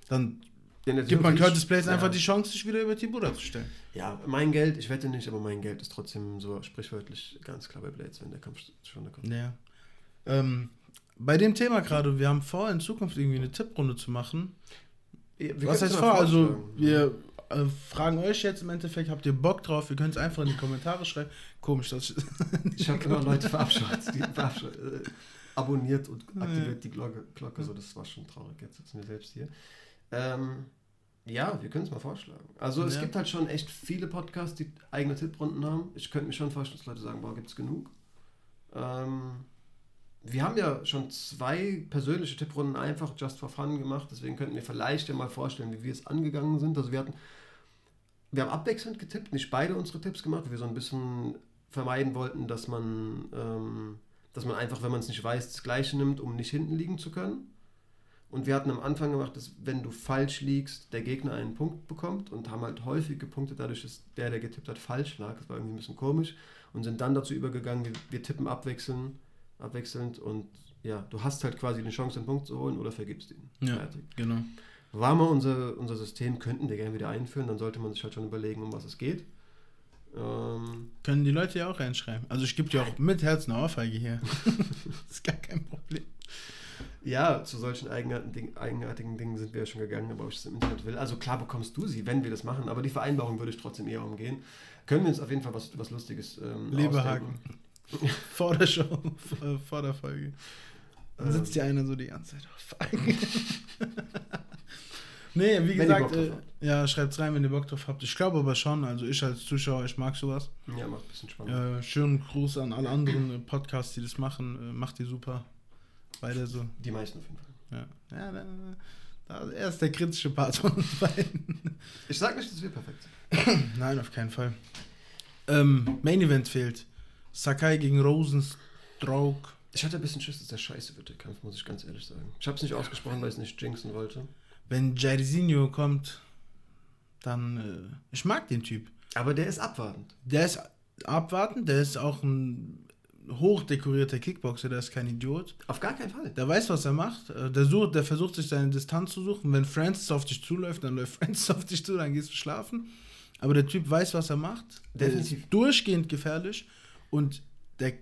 Dann gibt man Curtis Blades ja, einfach die Chance, sich wieder über Tibura zu stellen. Ja, mein Geld, ich wette nicht, aber mein Geld ist trotzdem so sprichwörtlich ganz klar bei Blades, wenn der Kampf schon kommt. Ja. Ähm, bei dem Thema gerade, wir haben vor, in Zukunft irgendwie eine Tipprunde zu machen. Wir Was heißt vor? Also, wir äh, fragen euch jetzt im Endeffekt, habt ihr Bock drauf? Wir können es einfach in die Kommentare schreiben. Komisch, dass ich. [LAUGHS] Ich habe immer Leute verabscheut, die verabscheut, äh, abonniert und aktiviert die Glocke, Glocke, so das war schon traurig. Jetzt sitzen wir selbst hier. Ähm, ja, wir können es mal vorschlagen. Also es Ja. gibt halt schon echt viele Podcasts, die eigene Tipprunden haben. Ich könnte mir schon vorstellen, dass Leute sagen, boah, gibt es genug. Ähm, wir haben ja schon zwei persönliche Tipprunden einfach just for fun gemacht, deswegen könnten wir vielleicht ja mal vorstellen, wie wir es angegangen sind. Also wir hatten, wir haben abwechselnd getippt, nicht beide unsere Tipps gemacht, weil wir so ein bisschen vermeiden wollten, dass man, ähm, dass man einfach, wenn man es nicht weiß, das Gleiche nimmt, um nicht hinten liegen zu können. Und wir hatten am Anfang gemacht, dass wenn du falsch liegst, der Gegner einen Punkt bekommt und haben halt häufig gepunktet, dadurch, dass der, der getippt hat, falsch lag. Das war irgendwie ein bisschen komisch. Und sind dann dazu übergegangen, wir, wir tippen abwechseln, abwechselnd und ja, du hast halt quasi eine Chance, einen Punkt zu holen oder vergibst ihn. Ja. Fertig. Genau. War mal unser, unser System, könnten wir gerne wieder einführen, dann sollte man sich halt schon überlegen, um was es geht. Ähm, Können die Leute ja auch reinschreiben. Also ich gebe dir auch mit Herz eine Ohrfeige hier. [LAUGHS] [LAUGHS] das ist gar kein Problem. Ja, zu solchen eigenartigen, Ding, eigenartigen Dingen sind wir ja schon gegangen, aber ob ich das im Internet will. Also klar bekommst du sie, wenn wir das machen, aber die Vereinbarung würde ich trotzdem eher umgehen. Können wir uns auf jeden Fall was, was Lustiges ähm, Leberhaken. vor der Show, vor, vor der Folge. Dann Ähm. sitzt hier einer so die ganze Zeit. Fuck. [LAUGHS] nee, wie Wenn gesagt, äh, ja, schreibt's rein, wenn ihr Bock drauf habt. Ich glaube aber schon, also ich als Zuschauer, ich mag sowas. Ja, macht ein bisschen spannend. Äh, schönen Gruß an alle anderen äh, Podcasts, die das machen. Äh, macht die super. Beide so. Die meisten auf jeden Fall. Ja, ja da, Er ist der kritische Part von uns beiden. Ich sag nicht, dass wir perfekt sind. [CLEARS THROAT] Nein, auf keinen Fall. Ähm, Main Event fehlt. Sakai gegen Rosenstruck. Ich hatte ein bisschen Schiss, dass der scheiße wird, der Kampf, muss ich ganz ehrlich sagen. Ich habe es nicht ausgesprochen, weil ich es nicht jinxen wollte. Wenn Jairzinho kommt, dann. Äh, ich mag den Typ. Aber der ist abwartend. Der ist abwartend, der ist auch ein hochdekorierter Kickboxer, der ist kein Idiot. Auf gar keinen Fall. Der weiß, was er macht. Äh, Der, sucht, der versucht sich seine Distanz zu suchen. Wenn Francis auf dich zuläuft, dann läuft [LAUGHS] Francis auf dich zu, dann gehst du schlafen. Aber der Typ weiß, was er macht. Der Definitiv. ist durchgehend gefährlich. Und der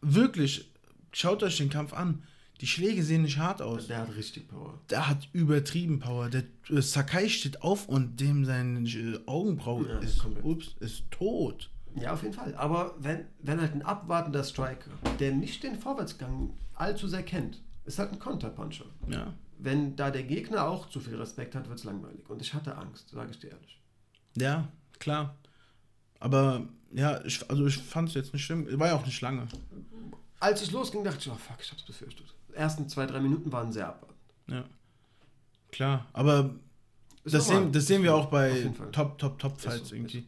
wirklich, schaut euch den Kampf an. Die Schläge sehen nicht hart aus. Der hat richtig Power. Der hat übertrieben Power. Der äh, Sakai steht auf und dem seine äh, Augenbraue Ja, ist, ups, ist tot. Ja, auf jeden Fall. Aber wenn, wenn halt ein abwartender Striker, der nicht den Vorwärtsgang allzu sehr kennt, ist halt ein Konterpuncher. Ja. Wenn da der Gegner auch zu viel Respekt hat, wird es langweilig. Und ich hatte Angst, sage ich dir ehrlich. Ja, klar. Aber ja, ich, also ich fand es jetzt nicht schlimm. War ja auch nicht lange. Als es losging, dachte ich, oh fuck, ich hab's befürchtet. Die ersten zwei, drei Minuten waren sehr abwartend. Ja. Klar. Aber Ist das sehen, das sehen wir auch bei. Top, Top, Top Ist Fights so, irgendwie.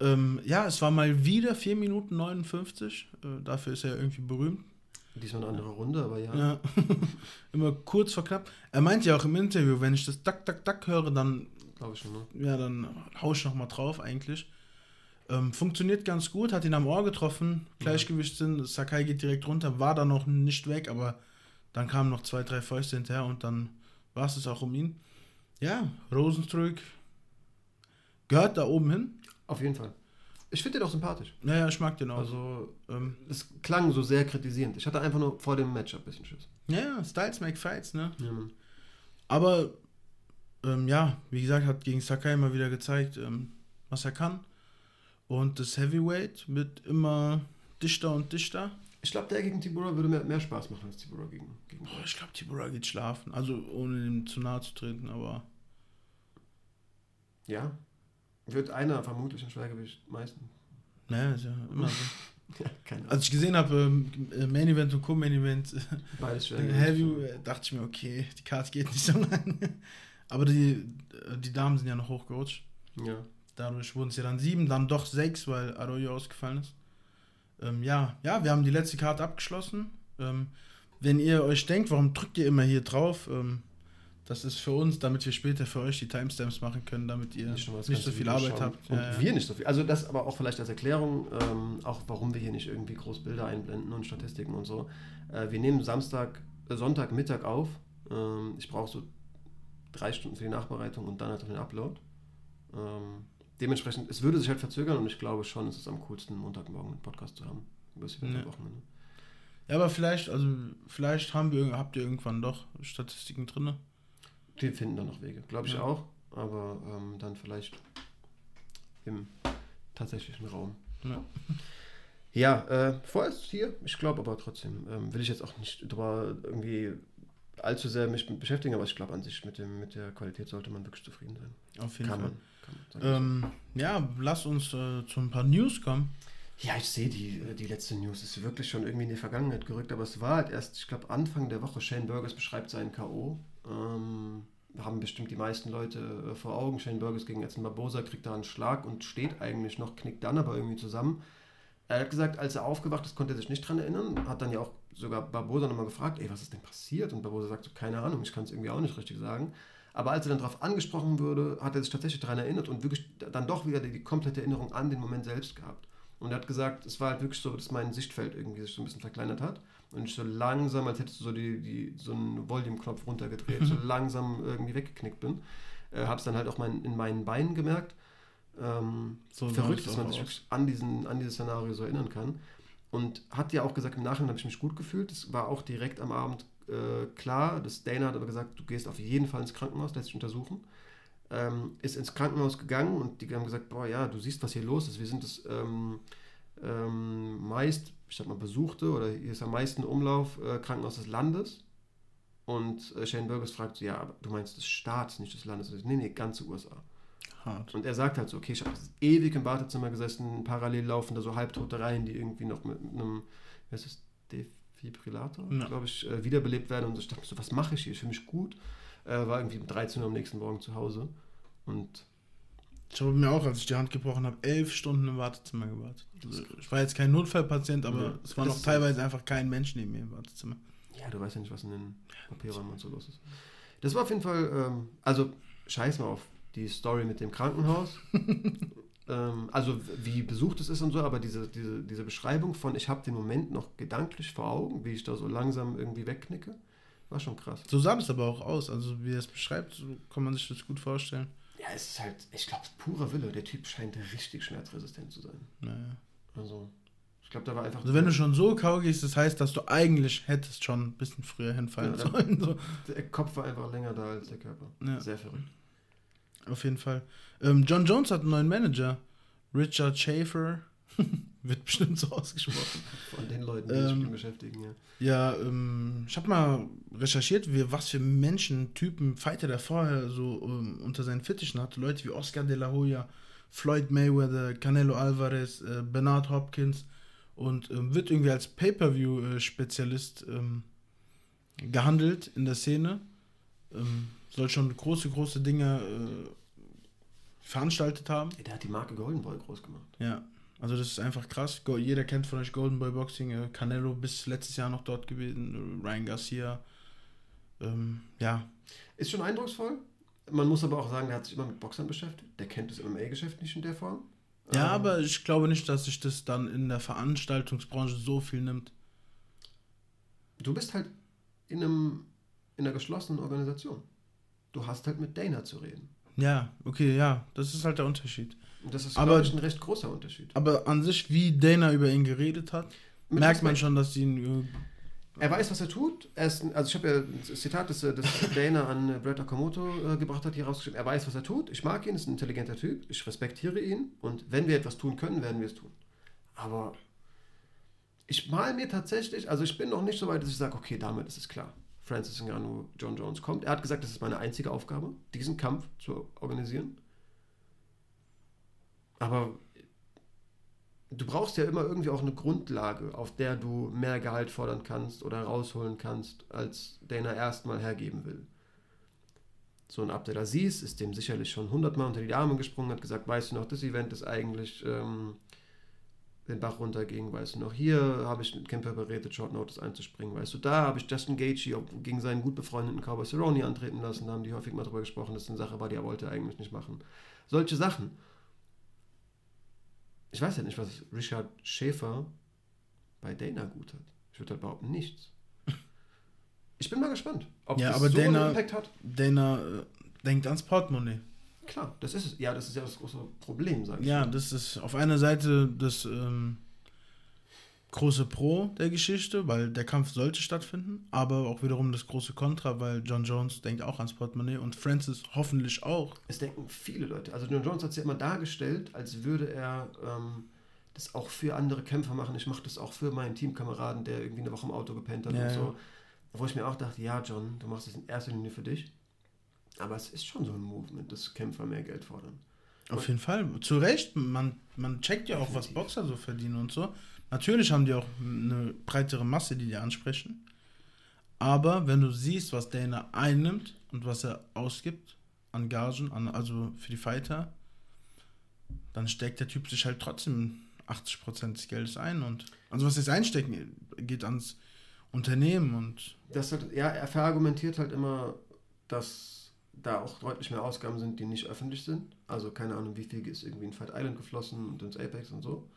Ähm, ja, es war mal wieder 4 Minuten 59. Äh, dafür ist er irgendwie berühmt. Diesmal eine andere Runde, aber ja. Ja. [LAUGHS] Immer kurz vor knapp. Er meint ja auch im Interview, wenn ich das Dack, Dack, Dack höre, dann Glaube ich schon, ne? ja, dann hau ich noch mal drauf eigentlich. Ähm, funktioniert ganz gut, hat ihn am Ohr getroffen, Gleichgewichtssinn, Sakai geht direkt runter, war dann noch nicht weg, aber dann kamen noch zwei, drei Fäuste hinterher und dann war es es auch um ihn. Ja, Rosenstruck gehört da oben hin. Auf jeden Fall. Ich finde den auch sympathisch. Naja, ich mag den auch. Also, ähm, es klang so sehr kritisierend. Ich hatte einfach nur vor dem Matchup ein bisschen Schiss. ja, Styles make fights, ne? Ja, Mann. Aber ähm, ja, wie gesagt, hat gegen Sakai mal wieder gezeigt, ähm, was er kann. Und das Heavyweight wird immer dichter und dichter. Ich glaube, der gegen Tibura würde mehr, mehr Spaß machen als Tibura gegen, gegen Boah, ich glaube, Tibura geht schlafen. Also ohne ihm zu nahe zu treten, aber Ja. Wird einer vermutlich im Schwergewicht meisten. naja, ist ja immer so. [LAUGHS] Ja, keine Ahnung. Als ich gesehen habe, ähm, äh, Main Event und Co-Main Event, [LAUGHS] Beides äh. Heavy, äh, dachte ich mir, okay, die Karte geht nicht so lang. [LAUGHS] aber die, äh, die Damen sind ja noch hochgerutscht. Ja. Dadurch wurden es ja dann sieben, dann doch sechs, weil Arroyo ausgefallen ist. Ähm, ja, ja, wir haben die letzte Karte abgeschlossen. Ähm, wenn ihr euch denkt, warum drückt ihr immer hier drauf? Ähm, das ist für uns, damit wir später für euch die Timestamps machen können, damit ihr nicht, das so viel Arbeit schauen. habt. Und Ja, wir nicht so viel. Also das aber auch vielleicht als Erklärung, ähm, auch warum wir hier nicht irgendwie groß Bilder einblenden und Statistiken und so. Äh, wir nehmen Samstag, äh, Sonntag Mittag auf. Ähm, ich brauche so drei Stunden für die Nachbereitung und dann halt noch den Upload. Ähm, dementsprechend, es würde sich halt verzögern und ich glaube schon, es ist am coolsten, Montagmorgen einen Podcast zu haben. Über das Ja. Wochenende. ja, aber vielleicht, also vielleicht haben wir, habt ihr irgendwann doch Statistiken drin. Wir finden da noch Wege, glaube ich Ja. auch, aber ähm, dann vielleicht im tatsächlichen Raum. Ja. Ja, äh, vorerst hier, ich glaube aber trotzdem, ähm, will ich jetzt auch nicht drüber irgendwie allzu sehr mich beschäftigen, aber ich glaube an sich mit, dem, mit der Qualität sollte man wirklich zufrieden sein. Auf jeden Kann Fall. man. Kann man. Ähm, ja, lass uns äh, zu ein paar News kommen. Ja, ich sehe die, äh, die letzte News, ist wirklich schon irgendwie in die Vergangenheit gerückt, aber es war halt erst, ich glaube, Anfang der Woche, Shane Burgess beschreibt seinen K.O. Ähm, haben bestimmt die meisten Leute äh, vor Augen. Shane Burgess gegen Edson Barbosa kriegt da einen Schlag und steht eigentlich noch, knickt dann aber irgendwie zusammen. Er hat gesagt, als er aufgewacht ist, konnte er sich nicht dran erinnern. Hat dann ja auch sogar Barbosa nochmal gefragt, ey, was ist denn passiert? Und Barbosa sagt so, keine Ahnung, ich kann es irgendwie auch nicht richtig sagen. Aber als er dann darauf angesprochen wurde, hat er sich tatsächlich daran erinnert und wirklich dann doch wieder die, die komplette Erinnerung an den Moment selbst gehabt. Und er hat gesagt, es war halt wirklich so, dass mein Sichtfeld irgendwie sich so ein bisschen verkleinert hat. Und ich so langsam, als hättest du so, die, die, so einen Volume-Knopf runtergedreht, so langsam irgendwie weggeknickt bin. Äh, habe es dann halt auch mein, in meinen Beinen gemerkt. Ähm, So verrückt, dass man sich wirklich an, diesen, an dieses Szenario so erinnern kann. Und hat ja auch gesagt, im Nachhinein habe ich mich gut gefühlt. Es war auch direkt am Abend äh, klar. Das Dana hat aber gesagt, du gehst auf jeden Fall ins Krankenhaus, lässt dich untersuchen. Ähm, ist ins Krankenhaus gegangen und die haben gesagt, boah ja, du siehst, was hier los ist. Wir sind das ähm, ähm, meist, ich sag mal, besuchte oder hier ist am meisten Umlauf äh, Krankenhaus des Landes. Und äh, Shane Burgess fragt, so, ja, aber du meinst des Staats, nicht des Landes. Ich, nee, nee, ganze USA. Hart. Und er sagt halt so, okay, ich habe ewig im Wartezimmer gesessen, parallel laufen da so Halbtote rein, die irgendwie noch mit einem, wie heißt das, Defibrillator, Ja. glaube ich, äh, wiederbelebt werden. Und ich dachte so, was mache ich hier? Ich fühle mich gut. Äh, war irgendwie um 13 Uhr am nächsten Morgen zu Hause. Und Ich habe mir auch, als ich die Hand gebrochen habe, elf Stunden im Wartezimmer gewartet. Also, ich war jetzt kein Notfallpatient, aber Ja, es war noch teilweise einfach kein Mensch neben mir im Wartezimmer. ja, du weißt ja nicht, was in den OP-Räumen und so los ist. Das war auf jeden Fall, ähm, also scheiß mal auf die Story mit dem Krankenhaus. [LAUGHS] ähm, also wie besucht es ist und so, aber diese, diese, diese Beschreibung von, ich habe den Moment noch gedanklich vor Augen, wie ich da so langsam irgendwie wegknicke, war schon krass. So sah das aber auch aus. Also wie er es beschreibt, so kann man sich das gut vorstellen. Ja, es ist halt, ich glaube, purer Wille. Der Typ scheint richtig schmerzresistent zu sein. Naja. Also, ich glaube, da war einfach. Also wenn du schon so kau gehst, das heißt, dass du eigentlich hättest schon ein bisschen früher hinfallen Ja, sollen. So. Der Kopf war einfach länger da als der Körper. Ja. Sehr verrückt. Auf jeden Fall. Ähm, John Jones hat einen neuen Manager. Richard Schaefer. [LAUGHS] Wird bestimmt so ausgesprochen. Von den Leuten, die Ähm, sich mit ihm beschäftigen, ja. Ja, ähm, ich habe mal recherchiert, wie, was für Menschen, Typen, Fighter der vorher so ähm, unter seinen Fittichen hatte. Leute wie Oscar de la Hoya, Floyd Mayweather, Canelo Alvarez, äh, Bernard Hopkins und ähm, wird irgendwie als Pay-Per-View-Spezialist ähm, gehandelt in der Szene. Ähm, soll schon große, große Dinge äh, veranstaltet haben. Der hat die Marke Golden Boy groß gemacht. Ja, also das ist einfach krass. Jeder kennt von euch Golden Boy Boxing. Äh, Canelo bis letztes Jahr noch dort gewesen. Ryan Garcia. Ähm, ja, Ist schon eindrucksvoll. Man muss aber auch sagen, der hat sich immer mit Boxern beschäftigt. Der kennt das MMA-Geschäft nicht in der Form. ja, Ähm, aber ich glaube nicht, dass sich das dann in der Veranstaltungsbranche so viel nimmt. Du bist halt in, einem, in einer geschlossenen Organisation. Du hast halt mit Dana zu reden. Ja, okay, ja, das ist halt der Unterschied. Das ist, Aber- ich, ein recht großer Unterschied. Aber an sich, wie Dana über ihn geredet hat, Mit merkt man schon, dass sie ihn. äh, Er weiß, was er tut. Er ist, also ich habe ja ein Zitat, das, äh, das Dana an äh, Brett Okamoto äh, gebracht hat, hier rausgeschrieben. Er weiß, was er tut. Ich mag ihn, ist ein intelligenter Typ. Ich respektiere ihn. Und wenn wir etwas tun können, werden wir es tun. Aber ich mal mir tatsächlich, also ich bin noch nicht so weit, dass ich sage, okay, damit ist es klar. Francis Ngannou, John Jones kommt. Er hat gesagt, das ist meine einzige Aufgabe, diesen Kampf zu organisieren. Aber du brauchst ja immer irgendwie auch eine Grundlage, auf der du mehr Gehalt fordern kannst oder rausholen kannst, als Dana erstmal hergeben will. So ein Abdelaziz ist dem sicherlich schon hundertmal unter die Arme gesprungen, hat gesagt, weißt du noch, das Event ist eigentlich ähm, den Bach runterging, weißt du noch, hier habe ich mit Kemper beredet, Short Notice einzuspringen, weißt du, da habe ich Justin Gaethje gegen seinen gut befreundeten Cowboy Cerrone antreten lassen, da haben die häufig mal drüber gesprochen, dass das eine Sache war, die er wollte eigentlich nicht machen. Solche Sachen. Ich weiß ja nicht, was Richard Schäfer bei Dana gut hat. Ich würde halt behaupten, nichts. [LAUGHS] Ich bin mal gespannt, ob Ja, das aber so Dana- einen Impact hat. Dana äh, denkt ans Portemonnaie. Klar, das ist es. Ja, das ist ja das große Problem, sag ich. Ja, mal. das ist auf einer Seite das ähm, große Pro der Geschichte, weil der Kampf sollte stattfinden, aber auch wiederum das große Kontra, weil John Jones denkt auch ans Portemonnaie und Francis hoffentlich auch. Es denken viele Leute. Also John Jones hat es ja immer dargestellt, als würde er ähm, das auch für andere Kämpfer machen. Ich mache das auch für meinen Teamkameraden, der irgendwie eine Woche im Auto gepennt hat Ja, und ja. so. Wo ich mir auch dachte, ja, John, du machst das in erster Linie für dich. Aber es ist schon so ein Movement, dass Kämpfer mehr Geld fordern. Auf jeden Fall. Zu Recht, man, man checkt ja auch, was. Boxer so verdienen und so. Natürlich haben die auch eine breitere Masse, die die ansprechen. Aber wenn du siehst, was Dana einnimmt und was er ausgibt an Gagen, an, also für die Fighter, dann steckt der Typ sich halt trotzdem 80% des Geldes ein. Und also was ist einstecken, geht ans Unternehmen und Das halt, ja, er verargumentiert halt immer, dass da auch deutlich mehr Ausgaben sind, die nicht öffentlich sind. Also keine Ahnung, wie viel ist irgendwie in Fight Island geflossen und ins Apex und so.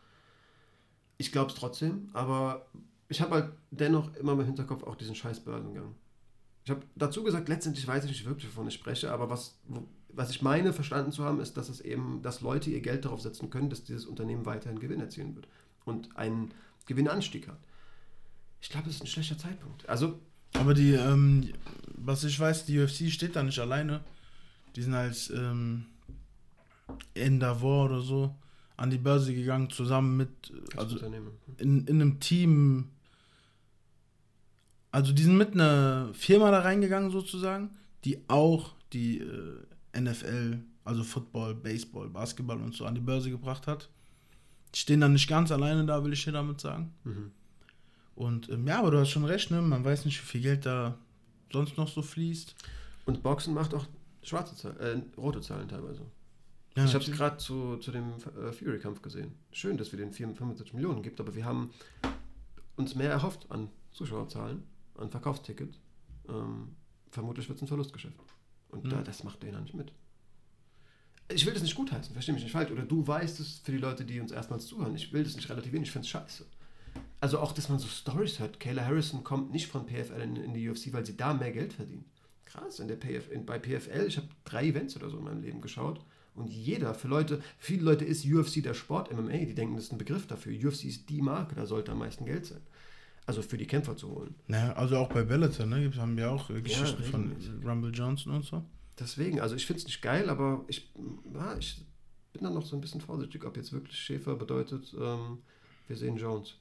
Ich glaube es trotzdem, aber ich habe halt dennoch immer im Hinterkopf auch diesen scheiß Börsengang. Ich habe dazu gesagt, letztendlich weiß ich nicht wirklich, wovon ich spreche, aber was, was ich meine, verstanden zu haben, ist, dass es eben, dass Leute ihr Geld darauf setzen können, dass dieses Unternehmen weiterhin Gewinn erzielen wird und einen Gewinnanstieg hat. Ich glaube, das ist ein schlechter Zeitpunkt. Also Aber die, ähm, was ich weiß, die UFC steht da nicht alleine. Die sind als ähm, Endeavor oder so an die Börse gegangen, zusammen mit, Als also Unternehmen. in, in einem Team. Also die sind mit einer Firma da reingegangen sozusagen, die auch die äh, NFL, also Football, Baseball, Basketball und so an die Börse gebracht hat. Die stehen dann nicht ganz alleine da, will ich dir damit sagen. Mhm. Und ähm, ja, aber du hast schon recht, ne? Man weiß nicht, wie viel Geld da sonst noch so fließt. Und Boxen macht auch schwarze Zahlen, äh, rote Zahlen teilweise. Ja, ich habe es gerade zu, zu dem äh, Fury-Kampf gesehen. Schön, dass wir den 45 Millionen gibt, aber wir haben uns mehr erhofft an Zuschauerzahlen, an Verkaufstickets. Ähm, vermutlich wird es ein Verlustgeschäft. Und Mhm. da, das macht Dana nicht mit. Ich will das nicht gutheißen, verstehe mich nicht falsch. Oder du weißt es für die Leute, die uns erstmals zuhören. Ich will das nicht relativieren, ich finde es scheiße. Also auch, dass man so Stories hört. Kayla Harrison kommt nicht von PFL in, in die UFC, weil sie da mehr Geld verdient. Krass, in der PF, in, bei PFL, ich habe drei Events oder so in meinem Leben geschaut. Und jeder, für Leute, viele Leute ist UFC der Sport, MMA, die denken, das ist ein Begriff dafür. UFC ist die Marke, da sollte am meisten Geld sein. Also für die Kämpfer zu holen. Naja, also auch bei Bellator, ne? Haben wir auch äh, Geschichten von regelmäßig. Rumble Johnson und so. Deswegen, also ich finde es nicht geil, aber ich, ja, ich bin dann noch so ein bisschen vorsichtig, ob jetzt wirklich Schäfer bedeutet, ähm, wir sehen Jones.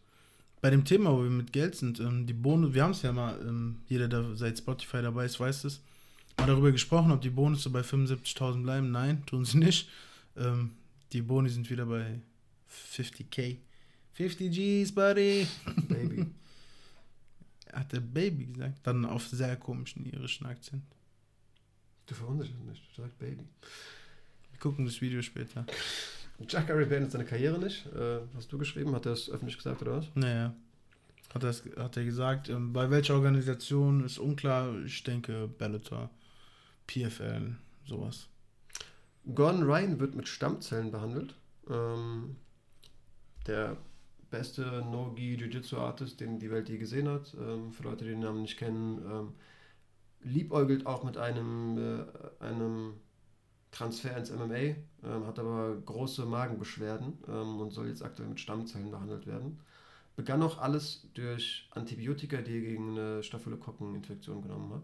Bei dem Thema, wo wir mit Geld sind, ähm, die Bonus, wir haben es ja mal, ähm, jeder, der seit Spotify dabei ist, weiß es, mal darüber gesprochen, ob die Bonusse bei 75.000 bleiben. Nein, tun sie nicht. Ähm, die Boni sind wieder bei 50k. 50 G's, buddy. Baby. [LAUGHS] Hat der Baby gesagt. Dann auf sehr komischen irischen Akzent. Du verwunderst mich nicht, du sagst Baby. Wir gucken das Video später. Jack Gary beendet seine Karriere nicht. Äh, hast du geschrieben? Hat er es öffentlich gesagt oder was? Naja. Hat, das, hat er gesagt, ähm, bei welcher Organisation ist unklar. Ich denke Bellator, PFL, sowas. Gordon Ryan wird mit Stammzellen behandelt. Ähm, der beste No-Gi Jiu-Jitsu-Artist, den die Welt je gesehen hat. Ähm, für Leute, die den Namen nicht kennen, ähm, liebäugelt auch mit einem, äh, einem Transfer ins MMA, ähm, hat aber große Magenbeschwerden ähm, und soll jetzt aktuell mit Stammzellen behandelt werden. Begann auch alles durch Antibiotika, die er gegen eine Staphylokokkeninfektion genommen hat.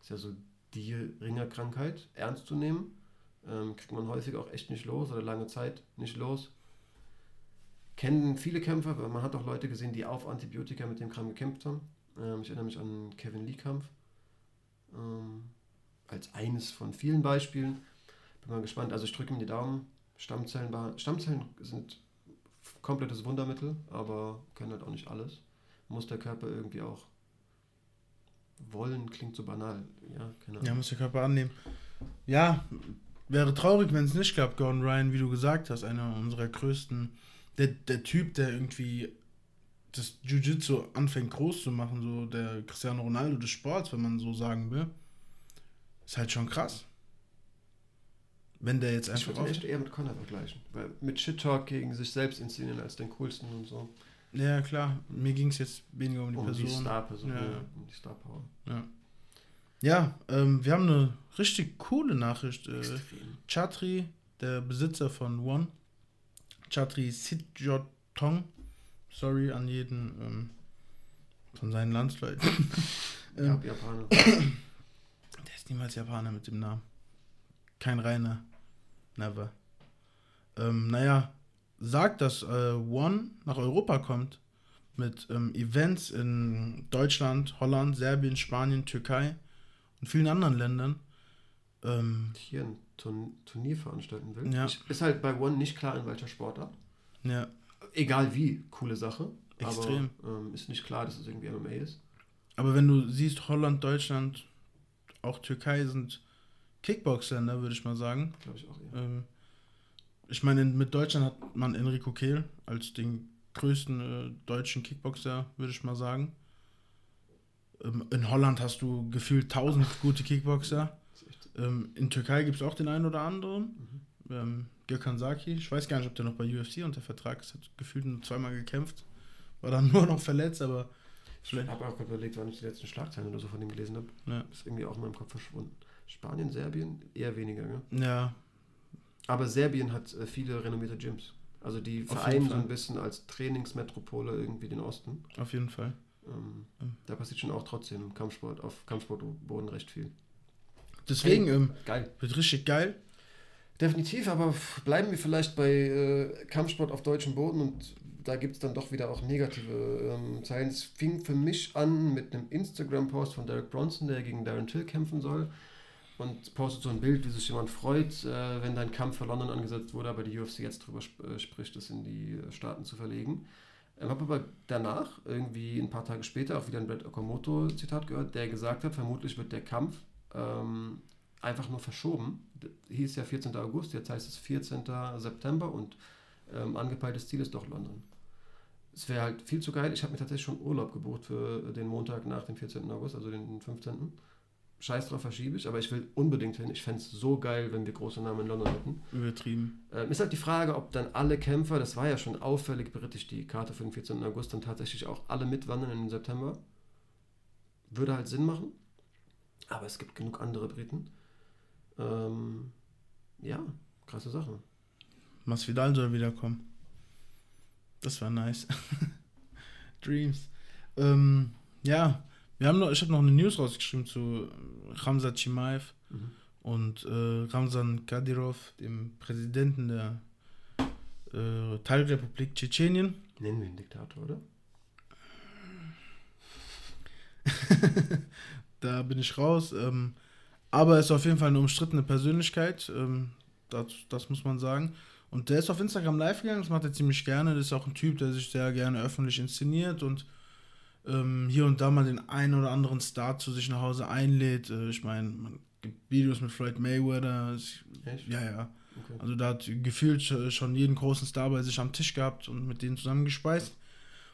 Ist ja so die Ringerkrankheit, ernst zu nehmen. Ähm, kriegt man häufig auch echt nicht los oder lange Zeit nicht los. Kennen viele Kämpfer, aber man hat auch Leute gesehen, die auf Antibiotika mit dem Kram gekämpft haben. Ähm, ich erinnere mich an den Kevin Lee-Kampf. Ähm, als eines von vielen Beispielen. Bin mal gespannt. Also ich drücke ihm die Daumen. Stammzellen, Stammzellen sind komplettes Wundermittel, aber können halt auch nicht alles. Muss der Körper irgendwie auch wollen, klingt so banal. Ja, keine Ahnung. Ja, muss der Körper annehmen. Ja, wäre traurig, wenn es nicht klappt, Gordon Ryan, wie du gesagt hast, einer unserer größten. Der, der Typ, der irgendwie das Jiu-Jitsu anfängt groß zu machen, so der Cristiano Ronaldo des Sports, wenn man so sagen will, ist halt schon krass. Wenn der jetzt Ich einfach würde ihn echt eher mit Connor vergleichen. Weil mit Shit-Talk gegen sich selbst inszenieren als den coolsten und so. Ja, klar. Mir ging es jetzt weniger um die um die Person. Star-Person, Ja. ja. um die Star-Power. Ja, ja ähm, wir haben eine richtig coole Nachricht. Äh. Chatri, der Besitzer von One, Chatri Sitjotong, sorry an jeden ähm, von seinen Landsleuten. [LAUGHS] Ja, ähm, Japaner. [COUGHS] der ist niemals Japaner mit dem Namen. Kein reiner. Never. Ähm, naja, sagt, dass äh, One nach Europa kommt mit ähm, Events in Deutschland, Holland, Serbien, Spanien, Türkei und vielen anderen Ländern. Ähm, Hier ein Turn Turnier veranstalten will. Ja. Ich, ist halt bei One nicht klar, in welcher Sportart. ja, Egal wie, coole Sache. Extrem. Aber ähm, ist nicht klar, dass es irgendwie MMA ist. aber wenn du siehst, Holland, Deutschland, auch Türkei sind Kickbox-Länder, würde ich mal sagen. Glaube ich auch eher. Ähm, ich meine, mit Deutschland hat man Enrico Kehl als den größten äh, deutschen Kickboxer, würde ich mal sagen. Ähm, in Holland hast du gefühlt 1000 gute Kickboxer. [LAUGHS] Ähm, in Türkei gibt es auch den einen oder anderen. mhm. Ähm, Gökhan Saki, ich weiß gar nicht, ob der noch bei UFC unter Vertrag ist, hat gefühlt nur zweimal gekämpft. War dann [LAUGHS] nur noch verletzt, aber Ich habe auch gerade überlegt, wann ich die letzten Schlagzeilen oder so von ihm gelesen habe. Ja. Ist irgendwie auch in meinem Kopf verschwunden. Spanien, Serbien, eher weniger, gell? Ja, Aber Serbien hat äh, viele renommierte Gyms. Also die Auf vereinen so ein bisschen als Trainingsmetropole irgendwie den Osten. auf jeden Fall. Ähm, Mhm. Da passiert schon auch trotzdem im Kampfsport, auf Kampfsportboden recht viel. Deswegen ähm, Geil. wird richtig geil. Definitiv, aber bleiben wir vielleicht bei äh, Kampfsport auf deutschem Boden und da gibt es dann doch wieder auch negative ähm, Zeilen. Es fing für mich an mit einem Instagram-Post von Derek Bronson, der gegen Darren Till kämpfen soll und postet so ein Bild, wie sich jemand freut, äh, wenn dein Kampf für London angesetzt wurde, aber die UFC jetzt drüber sp äh, spricht, das in die äh, Staaten zu verlegen. Ich habe aber danach, irgendwie ein paar Tage später, auch wieder ein Brett Okamoto-Zitat gehört, der gesagt hat, vermutlich wird der Kampf ähm, einfach nur verschoben. Hieß ja 14. August, jetzt heißt es 14. September und ähm, angepeiltes Ziel ist doch London. Es wäre halt viel zu geil. Ich habe mir tatsächlich schon Urlaub gebucht für den Montag nach dem 14. August, also den 15. Scheiß drauf verschiebe ich, aber ich will unbedingt hin. Ich fände es so geil, wenn wir große Namen in London hätten. Übertrieben. Ähm, ist halt die Frage, ob dann alle Kämpfer, das war ja schon auffällig britisch, die Karte für den 14. August, dann tatsächlich auch alle mitwandern in den September. Würde halt Sinn machen. Aber es gibt genug andere Briten. Ähm, ja, krasse Sache. Masvidal soll wiederkommen. Das war nice. [LAUGHS] Dreams. Ähm, ja, wir haben noch, ich habe noch eine News rausgeschrieben zu Ramzan Chimaev mhm. und äh, Ramzan Kadyrov, dem Präsidenten der äh, Teilrepublik Tschetschenien. Nennen wir ihn Diktator, oder? [LAUGHS] da bin ich raus. Ähm, aber er ist auf jeden Fall eine umstrittene Persönlichkeit. Ähm, das, das muss man sagen. Und der ist auf Instagram live gegangen, das macht er ziemlich gerne. Das ist auch ein Typ, der sich sehr gerne öffentlich inszeniert und ähm, hier und da mal den einen oder anderen Star zu sich nach Hause einlädt. Äh, ich meine, man gibt Videos mit Floyd Mayweather. Echt? Ja, ja. Okay. Also da hat gefühlt schon jeden großen Star bei sich am Tisch gehabt und mit denen zusammen gespeist.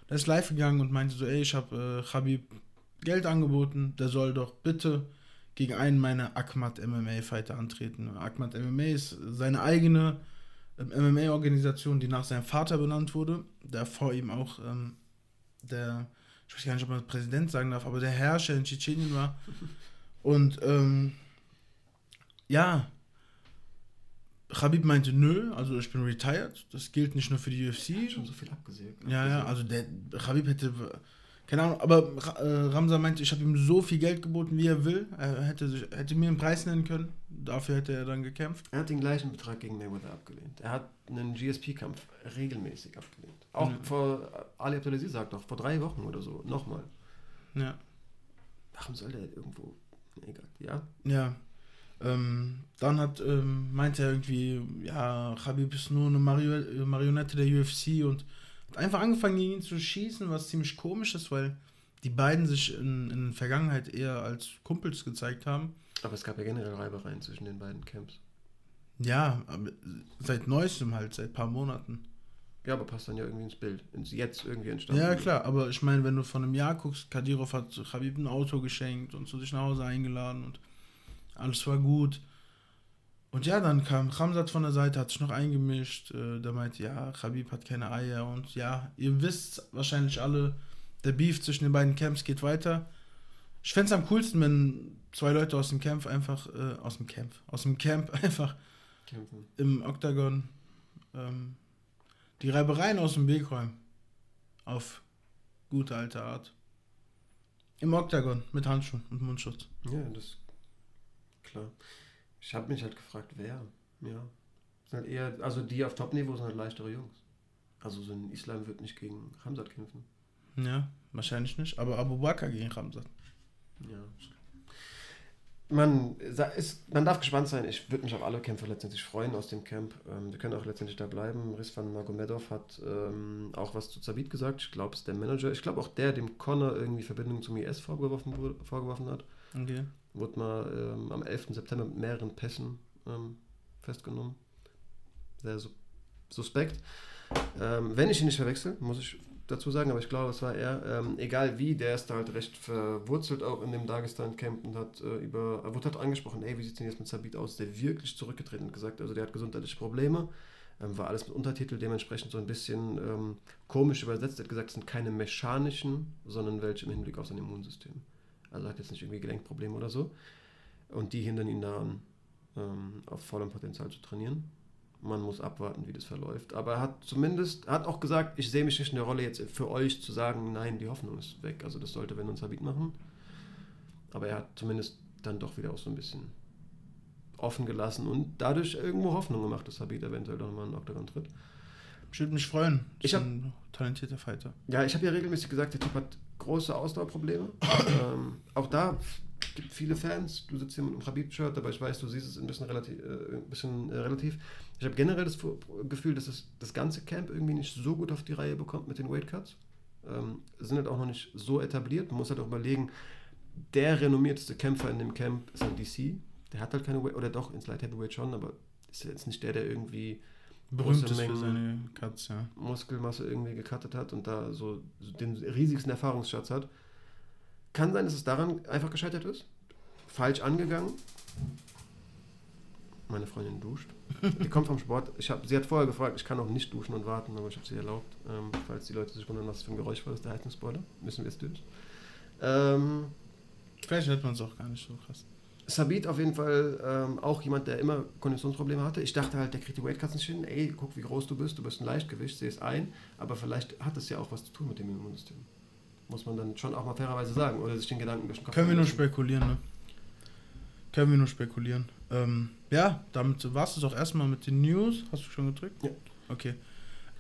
Der ist live gegangen und meinte so, ey, ich habe äh, Khabib Geld angeboten, der soll doch bitte gegen einen meiner Akmat MMA Fighter antreten. Akmat MMA ist seine eigene MMA-Organisation, die nach seinem Vater benannt wurde, der vor ihm auch ähm, der, ich weiß gar nicht, ob man Präsident sagen darf, aber der Herrscher in Tschetschenien war. Und ähm, ja, Khabib meinte, nö, also ich bin retired, das gilt nicht nur für die UFC. Schon so viel abgesägt. Ja, ja, also der Khabib hätte keine Ahnung, aber äh, Ramsa meinte, ich habe ihm so viel Geld geboten, wie er will. Er hätte, sich, hätte mir einen Preis nennen können. Dafür hätte er dann gekämpft. Er hat den gleichen Betrag gegen Mayweather abgelehnt. Er hat einen GSP-Kampf regelmäßig abgelehnt. Auch mhm. vor, Ali Abdelaziz sagt doch, vor drei Wochen oder so, nochmal. Ja. Warum soll der irgendwo, egal, ja? Ja. Ähm, dann hat, ähm, meinte er irgendwie, ja, Khabib ist nur eine Marionette der UFC und einfach angefangen, gegen ihn zu schießen, was ziemlich komisch ist, weil die beiden sich in, in der Vergangenheit eher als Kumpels gezeigt haben. Aber es gab ja generell Reibereien zwischen den beiden Camps. Ja, seit neuestem halt, seit ein paar Monaten. Ja, aber passt dann ja irgendwie ins Bild. Ins Jetzt irgendwie entstanden. Ja, klar, aber ich meine, wenn du von einem Jahr guckst, Kadirov hat Khabib ein Auto geschenkt und zu sich nach Hause eingeladen und alles war gut. Und ja, dann kam Ramsat von der Seite, hat sich noch eingemischt. Äh, der meinte, ja, Khabib hat keine Eier. Und ja, ihr wisst wahrscheinlich alle, der Beef zwischen den beiden Camps geht weiter. Ich fände es am coolsten, wenn zwei Leute aus dem Camp einfach, äh, aus dem Camp, aus dem Camp [LAUGHS] einfach Kämpfen. im Oktagon ähm, die Reibereien aus dem Weg räumen. Auf gute alte Art. Im Oktagon mit Handschuhen und Mundschutz. Ja, das klar. Ich habe mich halt gefragt, wer. Ja. Sind halt eher, also die auf Top-Niveau sind halt leichtere Jungs. Also so ein Islam wird nicht gegen Ramsat kämpfen. Ja, wahrscheinlich nicht. Aber Abu Bakr gegen Ramsat. Ja. Man, ist, man darf gespannt sein. Ich würde mich auf alle Kämpfe letztendlich freuen aus dem Camp. Ähm, wir können auch letztendlich da bleiben. Rizvan Magomedov hat ähm, auch was zu Zabit gesagt. Ich glaube, es ist der Manager. Ich glaube auch der, dem Connor irgendwie Verbindung zum IS vorgeworfen, vorgeworfen hat. Okay wurde mal ähm, am 11. September mit mehreren Pässen ähm, festgenommen. Sehr su suspekt. Ähm, wenn ich ihn nicht verwechsel, muss ich dazu sagen, aber ich glaube, es war er. Ähm, egal wie, der ist da halt recht verwurzelt auch in dem Dagestan-Camp und hat äh, über, er wurde halt angesprochen, ey, wie sieht es denn jetzt mit Sabit aus? Der wirklich zurückgetreten und gesagt, also der hat gesundheitliche Probleme. Ähm, war alles mit Untertitel, dementsprechend so ein bisschen ähm, komisch übersetzt. Er hat gesagt, es sind keine mechanischen, sondern welche im Hinblick auf sein Immunsystem. Also hat jetzt nicht irgendwie Gelenkprobleme oder so. Und die hindern ihn daran, ähm, auf vollem Potenzial zu trainieren. Man muss abwarten, wie das verläuft. Aber er hat zumindest, hat auch gesagt, ich sehe mich nicht in der Rolle jetzt für euch zu sagen, nein, die Hoffnung ist weg. Also das sollte, wenn uns Habit machen. Aber er hat zumindest dann doch wieder auch so ein bisschen offen gelassen und dadurch irgendwo Hoffnung gemacht, dass Habit eventuell doch mal in den Octagon tritt. Ich würde mich freuen. Ich habe ein talentierter Fighter. Ja, ich habe ja regelmäßig gesagt, der Typ hat große Ausdauerprobleme. ähm, auch da gibt viele Fans. Du sitzt hier mit einem Khabib-Shirt, aber ich weiß, du siehst es ein bisschen relativ. Äh, ein bisschen, äh, relativ. Ich habe generell das Gefühl, dass es das ganze Camp irgendwie nicht so gut auf die Reihe bekommt mit den Weight Cuts. Ähm, sind halt auch noch nicht so etabliert. Man muss halt auch überlegen, der renommierteste Kämpfer in dem Camp ist halt DC. Der hat halt keine, Weight- oder doch, ins Light Heavyweight schon, aber ist jetzt nicht der, der irgendwie Berühmt große ist für Mengen- seine Cuts, ja. Muskelmasse irgendwie gecuttet hat und da so, den riesigsten Erfahrungsschatz hat. Kann sein, dass es daran einfach gescheitert ist. Falsch angegangen. Meine Freundin duscht. [LAUGHS] Die kommt vom Sport. Ich hab, sie hat vorher gefragt, ich kann auch nicht duschen und warten, aber ich habe sie erlaubt. Ähm, falls die Leute sich wundern, was für ein Geräusch war, ist der Heizungsboiler. Müssen wir es durch. Ähm, Vielleicht hört man es auch gar nicht so krass. Sabit auf jeden Fall ähm, auch jemand, der immer Konditionsprobleme hatte. Ich dachte halt, der kriegt die Weightcuts nicht hin. Ey, guck, wie groß du bist. Du bist ein Leichtgewicht, sehe es ein. Aber vielleicht hat es ja auch was zu tun mit dem Immunsystem. Muss man dann schon auch mal fairerweise sagen. Oder sich den Gedanken den Kopf Können wir nur spekulieren, ne? Können wir nur spekulieren. Ähm, ja, damit war es auch erstmal mit den News. Hast du schon gedrückt? Ja. Okay.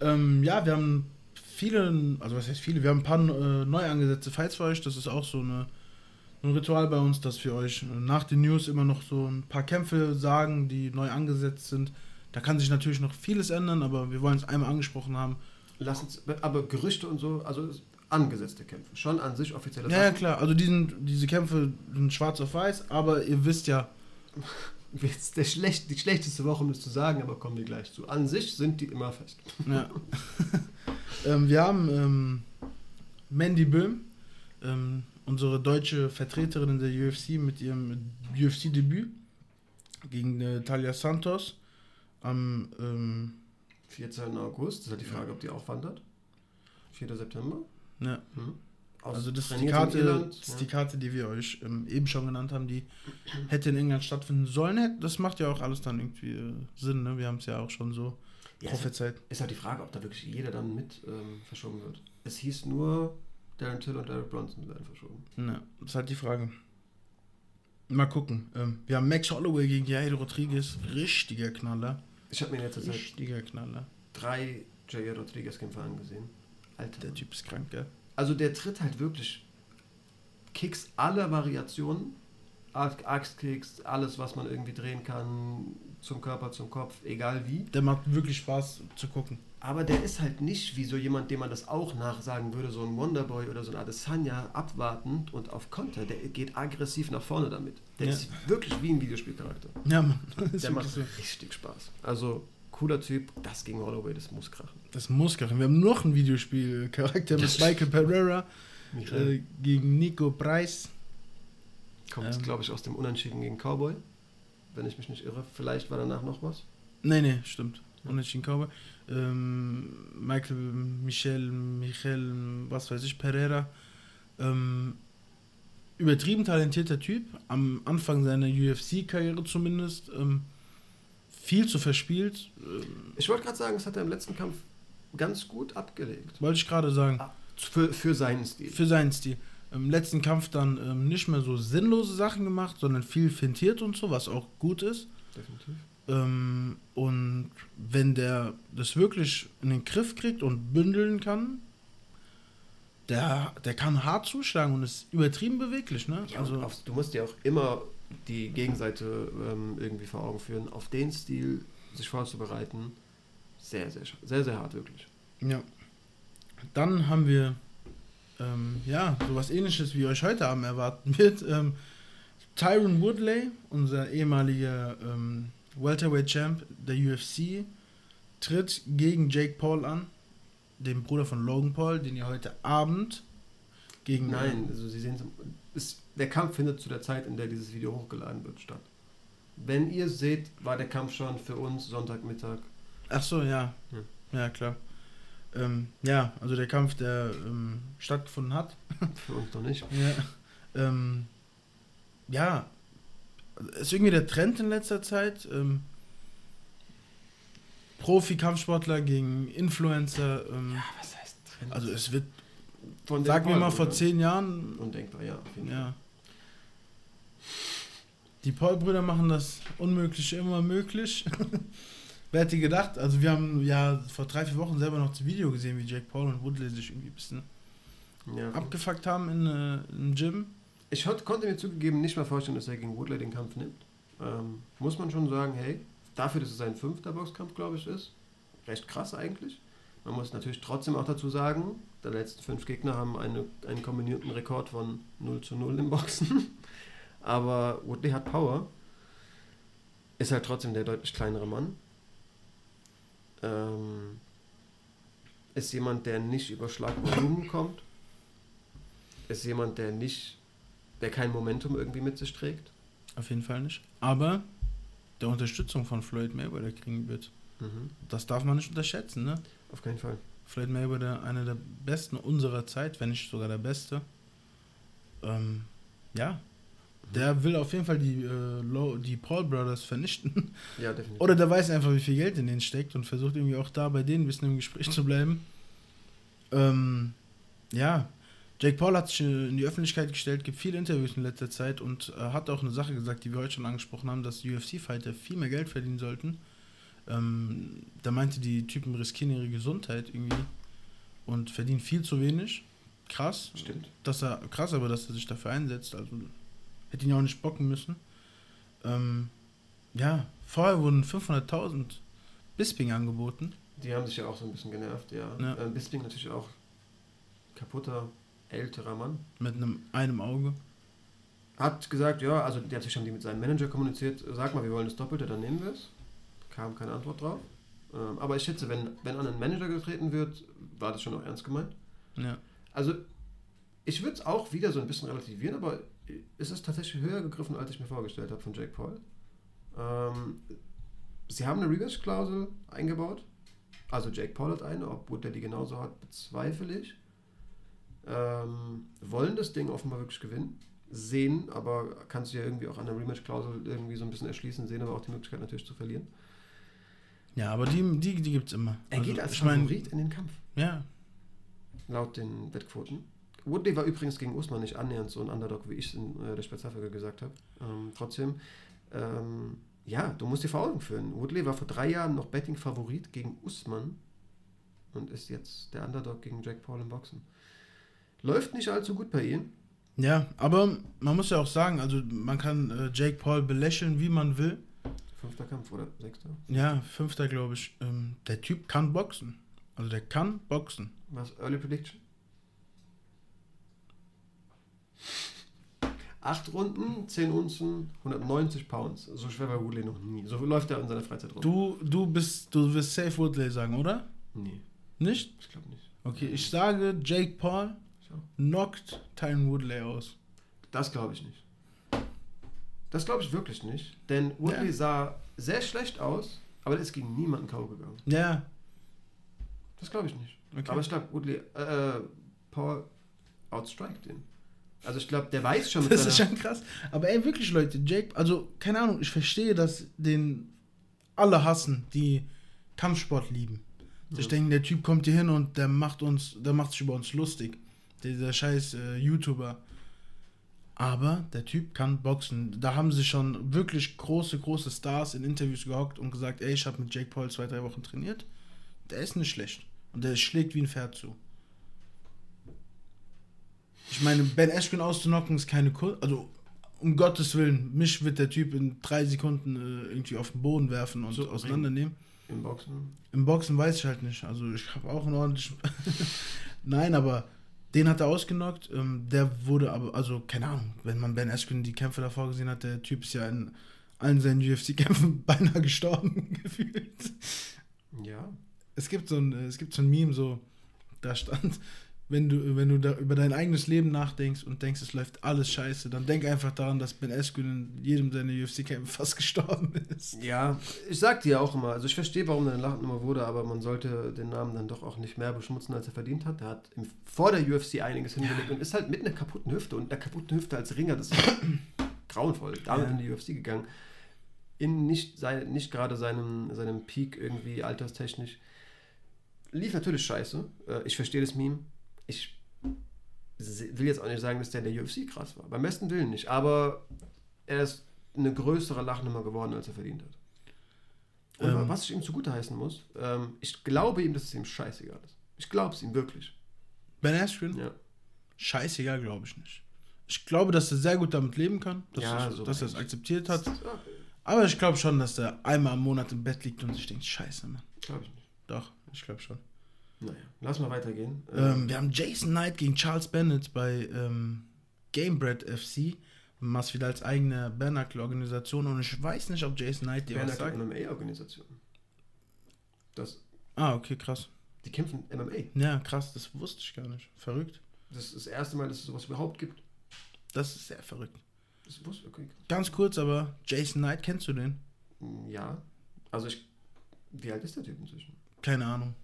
Ähm, ja, wir haben viele, also was heißt viele, wir haben ein paar äh, neu angesetzte Fights für euch. Das ist auch so eine, ein Ritual bei uns, dass wir euch äh, nach den News immer noch so ein paar Kämpfe sagen, die neu angesetzt sind. Da kann sich natürlich noch vieles ändern, aber wir wollen es einmal angesprochen haben. Lass uns, aber Gerüchte und so, also angesetzte Kämpfe. Schon an sich offizielle Ja, ja, klar. Also diesen, diese Kämpfe sind schwarz auf weiß, aber ihr wisst ja, [LAUGHS] Jetzt der schlecht, die schlechteste Woche, um das zu sagen, aber kommen wir gleich zu. An sich sind die immer fest. Ja. [LAUGHS] [LAUGHS] ähm, wir haben ähm, Mandy Böhm, ähm, unsere deutsche Vertreterin in der UFC mit ihrem UFC-Debüt gegen äh, Talia Santos am ähm, 14. August, das ist halt die Frage, ob die auch wandert. 4. September. ja. Aus- also das ist, die Karte, Irland, das ist ja. die Karte, die wir euch ähm, eben schon genannt haben, die [CLEARS THROAT] hätte in England stattfinden sollen. Das macht ja auch alles dann irgendwie äh, Sinn, ne? Wir haben es ja auch schon so Ja, prophezeit. ist halt die Frage, ob da wirklich jeder dann mit ähm, verschoben wird. Es hieß nur, Darren Till und Derek Bronson werden verschoben. Ja, das ist halt die Frage. Mal gucken. Ähm, wir haben Max Holloway gegen Jair Rodriguez. Richtiger Knaller. Ich habe mir in letzter Zeit Richtiger Knaller. drei Jair Rodriguez-Kämpfer angesehen. Alter. Der Typ ist krank, gell? Also der tritt halt wirklich Kicks aller Variationen. Axtkicks, alles, was man irgendwie drehen kann, zum Körper, zum Kopf, egal wie. Der macht wirklich Spaß zu gucken. Aber der ist halt nicht wie so jemand, dem man das auch nachsagen würde, so ein Wonderboy oder so ein Adesanya, abwartend und auf Konter. Der geht aggressiv nach vorne damit. Der Ja. ist wirklich wie ein Videospielcharakter. Ja, Mann. [LAUGHS] Der macht so. richtig Spaß. Also, cooler Typ. Das gegen Holloway, das muss krachen. das muss krachen. Wir haben noch einen Videospielcharakter mit [LAUGHS] Michael Pereira äh, gegen Nico Preis. kommt, ähm, glaube ich, aus dem Unentschieden gegen Cowboy. Wenn ich mich nicht irre. Vielleicht war danach noch was. Nee, nee, stimmt. Unentschieden Cowboy. Ähm, Michael, Michel, Michael, was weiß ich, Pereira. Ähm, übertrieben talentierter Typ. Am Anfang seiner UFC-Karriere zumindest. Ähm, viel zu verspielt. Ähm, Ich wollte gerade sagen, das hat er im letzten Kampf ganz gut abgelegt. wollte ich gerade sagen. Für, für seinen Stil. Für seinen Stil. Im letzten Kampf dann ähm, nicht mehr so sinnlose Sachen gemacht, sondern viel fintiert und so, was auch gut ist. Definitiv. Ähm, und wenn der das wirklich in den Griff kriegt und bündeln kann, der, der kann hart zuschlagen und ist übertrieben beweglich, ne? Ja, also, auf, du musst dir auch immer die Gegenseite ähm, irgendwie vor Augen führen. Auf den Stil sich vorzubereiten, sehr, sehr, sehr, sehr hart, wirklich. ja. Dann haben wir, ähm, ja, sowas ähnliches wie euch heute Abend erwarten [LAUGHS] wird. Ähm, Tyron Woodley, unser ehemaliger ähm, Welterweight Champ der UFC, tritt gegen Jake Paul an, dem Bruder von Logan Paul, den ihr heute Abend gegen Nein, also Sie sehen es, der Kampf findet zu der Zeit, in der dieses Video hochgeladen wird, statt. Wenn ihr seht, war der Kampf schon für uns Sonntagmittag. Ach so, ja. Hm. Ja, klar. Ähm, ja, also der Kampf, der ähm, stattgefunden hat. Für uns noch nicht. [LAUGHS] Ja. Ähm, ja, ist irgendwie der Trend in letzter Zeit. Ähm, Profi-Kampfsportler gegen Influencer. Ähm, was heißt Trend? also es wird, Von sagen wir Paul, mal, vor oder? zehn Jahren. Undenkbar, ja. Ja. Die Paul-Brüder machen das Unmögliche immer möglich. [LAUGHS] Wer hätte gedacht? Also wir haben ja vor drei, vier Wochen selber noch das Video gesehen, wie Jake Paul und Woodley sich irgendwie ein bisschen Ja. abgefuckt haben in, äh, im Gym. Ich konnte mir zugegeben nicht mal vorstellen, dass er gegen Woodley den Kampf nimmt. Ähm, muss man schon sagen, hey, dafür, dass es sein fünfter Boxkampf, glaube ich, ist, recht krass eigentlich. Man muss natürlich trotzdem auch dazu sagen, der letzten fünf Gegner haben eine, einen kombinierten Rekord von 0 zu 0 im Boxen. [LAUGHS] Aber Woodley hat Power. Ist halt trotzdem der deutlich kleinere Mann. Ähm, ist jemand, der nicht über Schlagvolumen kommt. Ist jemand, der nicht, der kein Momentum irgendwie mit sich trägt. Auf jeden Fall nicht. Aber der Unterstützung von Floyd Mayweather kriegen wird. Mhm. Das darf man nicht unterschätzen, ne? Auf keinen Fall. Floyd Mayweather, einer der besten unserer Zeit, wenn nicht sogar der beste. Ähm, ja. Der will auf jeden Fall die, äh, Low, die Paul Brothers vernichten. [LAUGHS] Ja, definitiv. Oder der weiß einfach, wie viel Geld in denen steckt und versucht irgendwie auch da bei denen ein bisschen im Gespräch zu bleiben. Ähm, ja, Jake Paul hat sich äh, in die Öffentlichkeit gestellt, gibt viele Interviews in letzter Zeit und äh, hat auch eine Sache gesagt, die wir heute schon angesprochen haben, dass UFC-Fighter viel mehr Geld verdienen sollten. Ähm, da meinte, die Typen riskieren ihre Gesundheit irgendwie und verdienen viel zu wenig. Krass. Stimmt. Dass er, krass aber, dass er sich dafür einsetzt. Also hätte ihn ja auch nicht bocken müssen. Ähm, ja, vorher wurden 500.000 Bisping angeboten. Die haben sich ja auch so ein bisschen genervt, ja. Ja. Äh, Bisping natürlich auch kaputter, älterer Mann. Mit einem, einem Auge. Hat gesagt, ja, also die natürlich haben die mit seinem Manager kommuniziert, sag mal, wir wollen das Doppelte, dann nehmen wir es. Kam keine Antwort drauf. Ähm, aber ich schätze, wenn, wenn an einen Manager getreten wird, war das schon auch ernst gemeint. Ja. Also, ich würde es auch wieder so ein bisschen relativieren, aber es ist tatsächlich höher gegriffen, als ich mir vorgestellt habe von Jake Paul. Ähm, sie haben eine Rematch-Klausel eingebaut. Also Jake Paul hat eine, ob der die genauso hat, bezweifle ich. Ähm, wollen das Ding offenbar wirklich gewinnen. Sehen, aber kannst du ja irgendwie auch an der Rematch-Klausel irgendwie so ein bisschen erschließen, sehen aber auch die Möglichkeit natürlich zu verlieren. Ja, aber die, die, die gibt es immer. Er geht als ich mein, Favorit in den Kampf. Ja, laut den Wettquoten. Woodley war übrigens gegen Usman nicht annähernd so ein Underdog, wie ich es in äh, der Spezialfolge gesagt habe. Ähm, trotzdem, ähm, ja, du musst dir vor Augen führen. Woodley war vor drei Jahren noch Betting-Favorit gegen Usman und ist jetzt der Underdog gegen Jack Paul im Boxen. Läuft nicht allzu gut bei ihm. ja, aber man muss ja auch sagen, also man kann äh, Jake Paul belächeln, wie man will. Fünfter Kampf oder sechster? Ja, fünfter, glaube ich. Ähm, der Typ kann boxen. Also der kann boxen. Was? Early Prediction? Acht Runden, 10 Unzen, 190 Pounds. So schwer war Woodley noch nie. So läuft er in seiner Freizeit rum. Du, du bist, du wirst safe Woodley sagen, oder? Nee, Nicht? ich glaube nicht. Okay, ich sage, Jake Paul. Knockt Tyron Woodley aus. Das glaube ich nicht. Das glaube ich wirklich nicht. Denn Woodley Ja. sah sehr schlecht aus, aber der ist gegen niemanden K.O. gegangen. Ja, Das glaube ich nicht. okay. Aber ich glaube, Woodley, äh, Paul outstrikt ihn. Also ich glaube, der weiß schon mit Das ist schon krass. Aber ey, wirklich, Leute, Jake, also, keine Ahnung, ich verstehe, dass den alle hassen, die Kampfsport lieben. Ich Ja. denke, der Typ kommt hier hin und der macht uns, der macht sich über uns lustig. Dieser scheiß äh, YouTuber. Aber der Typ kann boxen. Da haben sie schon wirklich große, große Stars in Interviews gehockt und gesagt, ey, ich habe mit Jake Paul zwei, drei Wochen trainiert. Der ist nicht schlecht. Und der schlägt wie ein Pferd zu. Ich meine, Ben Askren auszunocken ist keine Kunst. Also, um Gottes Willen, mich wird der Typ in drei Sekunden äh, irgendwie auf den Boden werfen und So, auseinandernehmen. Im Boxen. Im Boxen weiß ich halt nicht. Also, ich habe auch einen ordentlichen. [LAUGHS] Nein, aber den hat er ausgenockt. Ähm, der wurde aber, also, keine Ahnung, wenn man Ben Askren die Kämpfe davor gesehen hat, der Typ ist ja in allen seinen UFC-Kämpfen [LAUGHS] beinahe gestorben [LAUGHS] gefühlt. Ja. Es gibt so ein, es gibt so ein Meme, so, da stand, wenn du, wenn du da über dein eigenes Leben nachdenkst und denkst, es läuft alles scheiße, dann denk einfach daran, dass Ben Askren in jedem seiner UFC-Kämpfe [LAUGHS] fast gestorben ist. Ja, ich sag dir auch immer, also ich verstehe, warum er eine Lachnummer wurde, aber man sollte den Namen dann doch auch nicht mehr beschmutzen, als er verdient hat. Er hat im, vor der UFC einiges hingelegt und ist halt mit einer kaputten Hüfte und einer kaputten Hüfte als Ringer, das ist [COUGHS] grauenvoll. Damit Ja. in die UFC gegangen. In nicht, sein, nicht gerade seinem, seinem Peak irgendwie alterstechnisch. Lief natürlich scheiße. Äh, Ich verstehe das Meme. Ich will jetzt auch nicht sagen, dass der in der UFC krass war. Beim besten Willen nicht. Aber er ist eine größere Lachnummer geworden, als er verdient hat. Ähm. was ich ihm zugute heißen muss, ähm, ich glaube ihm, dass es ihm scheißegal ist. Ich glaube es ihm wirklich. Ben Askren? Ja. Scheißegal, glaube ich nicht. Ich glaube, dass er sehr gut damit leben kann, dass, Ja, er, so dass er es akzeptiert hat. Aber ich glaube schon, dass er einmal im Monat im Bett liegt und sich denkt, scheiße, Mann. glaube ich nicht. Doch, ich glaube schon. Naja, lass mal weitergehen. Ähm, wir haben Jason Knight gegen Charles Bennett bei ähm, Gamebred FC. Masvidals eigene Bernacle-Organisation. Und ich weiß nicht, ob Jason Knight dir was sagt. MMA-Organisation. Das, Ah, okay, krass. die kämpfen MMA. Ja, krass, das wusste ich gar nicht. Verrückt. Das ist das erste Mal, dass es sowas überhaupt gibt. Das ist sehr verrückt. Das wusste okay. Ganz kurz, aber Jason Knight, kennst du den? Ja. Also ich. Wie alt ist der Typ inzwischen? Keine Ahnung.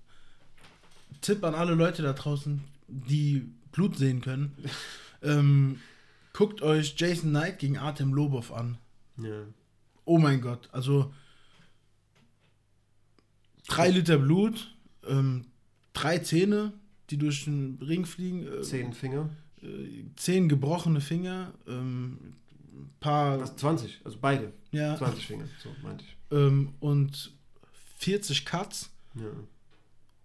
Tipp an alle Leute da draußen, die Blut sehen können. [LAUGHS] ähm, guckt euch Jason Knight gegen Artem Lobov an. Ja. Oh mein Gott, also drei Liter Blut, ähm, drei Zähne, die durch den Ring fliegen, äh, Zehn Finger. äh, zehn gebrochene Finger, ähm, paar, Was? 20. Also beide. ja, 20 Finger. So meinte ich. ähm, und 40 Cuts Ja.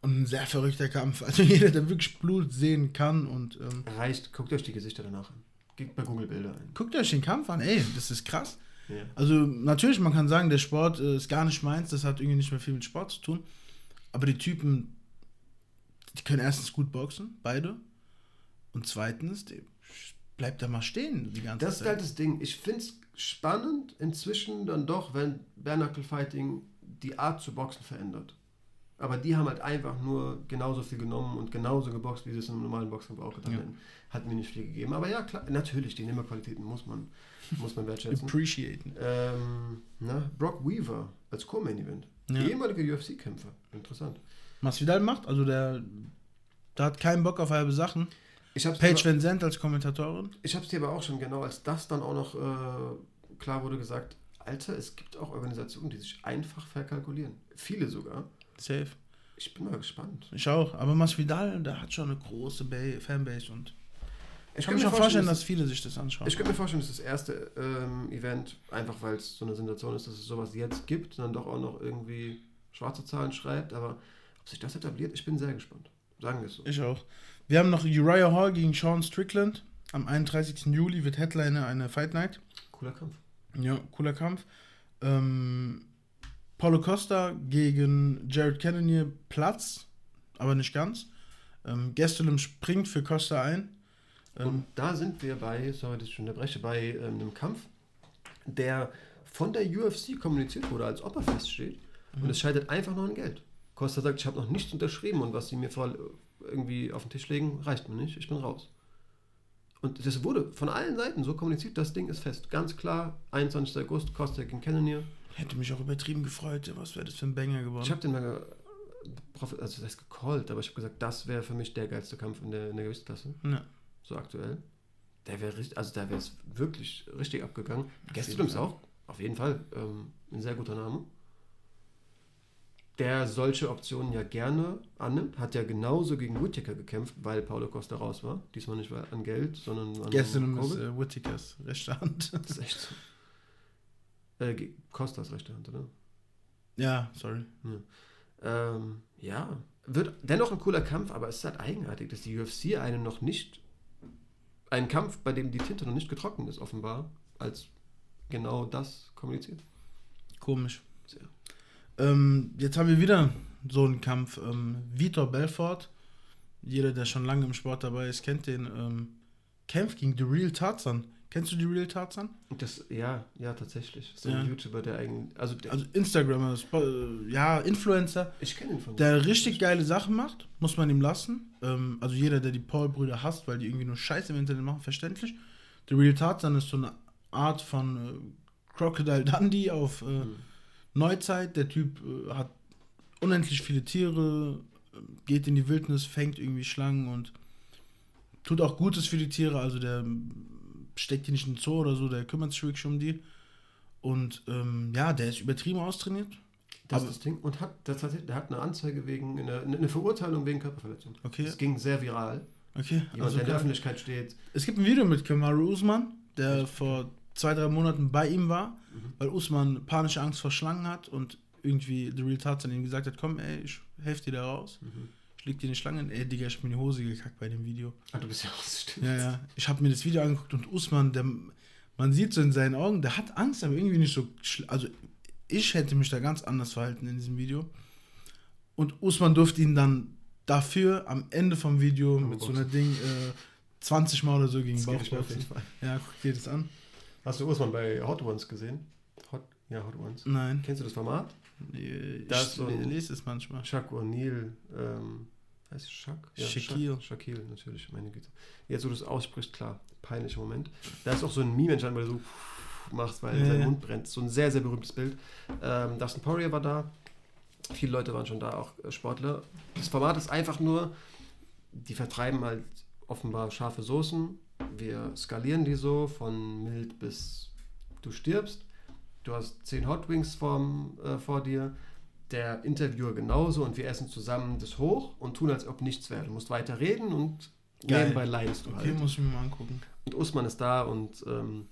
Und ein sehr verrückter Kampf. [LAUGHS] Also jeder, der wirklich Blut sehen kann und ähm, Reicht. Guckt euch die Gesichter danach an. Gebt bei Google Bilder ein. guckt euch den Kampf an, ey, das ist krass. Ja. Also natürlich, man kann sagen, der Sport äh, ist gar nicht meins, das hat irgendwie nicht mehr viel mit Sport zu tun. Aber die Typen, die können erstens gut boxen, beide. Und zweitens, die bleibt da mal stehen die ganze Das ist Zeit. halt das Ding. Ich finde es spannend inzwischen dann doch, wenn Bare Fighting die Art zu boxen verändert. Aber die haben halt einfach nur genauso viel genommen und genauso geboxt, wie sie es im normalen Boxkampf auch getan Ja. hätten. Hat mir nicht viel gegeben. Aber ja, klar, natürlich, die Nehmerqualitäten muss man, muss man wertschätzen. [LAUGHS] Appreciaten. ähm, na, Brock Weaver als Co-Main-Event. Ja. Ehemaliger UFC-Kämpfer. Interessant. Masvidal macht, also der, der hat keinen Bock auf halbe Sachen. Ich hab's Paige Vincent als Kommentatorin. ich hab's dir aber auch schon genau, als das dann auch noch äh, klar wurde, gesagt, Alter, es gibt auch Organisationen, die sich einfach verkalkulieren. Viele sogar. Safe. Ich bin mal gespannt. Ich auch. Aber Masvidal, der hat schon eine große Ba- Fanbase und Ich kann mir schon vorstellen, dass viele sich das anschauen. ich könnte mir vorstellen, dass das erste ähm, Event, einfach weil es so eine Sensation ist, dass es sowas jetzt gibt, dann doch auch noch irgendwie schwarze Zahlen schreibt. Aber ob sich das etabliert, ich bin sehr gespannt. Sagen wir es so. Ich auch. Wir haben noch Uriah Hall gegen Sean Strickland. Am 31. Juli wird Headliner eine Fight Night. Cooler Kampf. Ja, cooler Kampf. Ähm, Paulo Costa gegen Jared Cannonier Platz, aber nicht ganz. Ähm, Gastelum springt für Costa ein. Ähm, Und da sind wir bei, sorry, dass ich unterbreche, bei ähm, einem Kampf, der von der UFC kommuniziert wurde, als ob er feststeht. Und es scheitert einfach nur an Geld. Costa sagt, ich habe noch nichts unterschrieben und was sie mir vor, irgendwie auf den Tisch legen, reicht mir nicht, ich bin raus. Und das wurde von allen Seiten so kommuniziert, das Ding ist fest. Ganz klar, 21. August, Costa gegen Cannonier. Hätte mich auch übertrieben gefreut. Was wäre das für ein Banger geworden? Ich habe den mal, also das heißt gecallt, aber ich habe gesagt, das wäre für mich der geilste Kampf in der, in der Gewichtsklasse. ja. so aktuell. Der wäre richtig, also da wäre es wirklich richtig abgegangen. Jeden ist auch auf jeden Fall ähm, ein sehr guter Name. Der solche Optionen ja gerne annimmt, hat ja genauso gegen Whittaker gekämpft, weil Paulo Costa raus war. Diesmal nicht an Geld, sondern an Gastelum ist äh, Whittakers rechte Hand. Das ist echt so. Äh, Costas rechte Hand, oder? ja, sorry. Ähm, ja, wird dennoch ein cooler Kampf, aber es ist halt eigenartig, dass die UFC einen noch nicht, einen Kampf, bei dem die Tinte noch nicht getrocknet ist, offenbar, als genau das kommuniziert. Komisch. Sehr. Ähm, jetzt haben wir wieder so einen Kampf. Ähm, Vitor Belfort, jeder, der schon lange im Sport dabei ist, kennt den, ähm, kämpft gegen The Real Tarzan. Kennst du The Real Tarzan? Das, ja, ja, tatsächlich. So Ja. ein YouTuber, der eigentlich, also, der, Also Instagrammer, ja, Influencer, ich kenne ihn von der richtig geile Sachen macht, muss man ihm lassen. Ähm, also jeder, der die Paul-Brüder hasst, weil die irgendwie nur Scheiße im Internet machen, verständlich. The Real Tarzan ist so eine Art von äh, Crocodile Dundee auf äh, Hm. Neuzeit. Der Typ äh, hat unendlich viele Tiere, äh, geht in die Wildnis, fängt irgendwie Schlangen und tut auch Gutes für die Tiere. Also der steckt die nicht in den Zoo oder so, der kümmert sich wirklich um die. Und ähm, ja, der ist übertrieben austrainiert. Das ist das Ding. Und hat, das hat, der hat eine Anzeige wegen, eine, eine Verurteilung wegen Körperverletzung. Okay. Das ging sehr viral. Okay, Jemand, also der in der. Öffentlichkeit steht. es gibt ein Video mit Kamaru Usman, der Echt? vor zwei, drei Monaten bei ihm war, Mhm. weil Usman panische Angst vor Schlangen hat und irgendwie The Real Tarzan ihm gesagt hat, komm ey, ich helfe dir da raus. Mhm. Ich leg dir eine Schlange in. Ey, Digga, ich hab mir in die Hose gekackt bei dem Video. Ah, du bist ja auch stimmt. Ja, ja. Ich habe mir das Video angeguckt und Usman, der, man sieht so in seinen Augen, der hat Angst, aber irgendwie nicht so. Also, ich hätte mich da ganz anders verhalten in diesem Video. Und Usman durfte ihn dann dafür am Ende vom Video Oh, mit so Gott. einer Ding äh, 20 Mal oder so gegen Bauch. Fall. Ja, guck dir das an. Hast du Usman bei Hot Ones gesehen? Hot, ja, Hot Ones. Nein. Kennst du das Format? Ich Da ist so ein- lese es manchmal. Chuck O'Neill, ähm, heißt es Chuck? Shaquille. Chuck, Shaquille, natürlich, meine Güte. Jetzt, wo du es aussprichst, klar, peinlicher Moment. Da ist auch so ein Meme entstanden, weil du so machst, weil Ja, sein ja. Mund brennt. So ein sehr, sehr berühmtes Bild. Ähm, Dustin Poirier war da. Viele Leute waren schon da, auch äh, Sportler. Das Format ist einfach nur, die vertreiben halt offenbar scharfe Soßen. Wir skalieren die so von mild bis du stirbst. Du hast zehn Hot Wings vorm, äh, vor dir. Der Interviewer genauso und wir essen zusammen das hoch und tun, als ob nichts wäre. Du musst weiter reden und Geil. nebenbei leidest du Okay, halt. muss ich mir mal angucken. Und Usman ist da und ähm,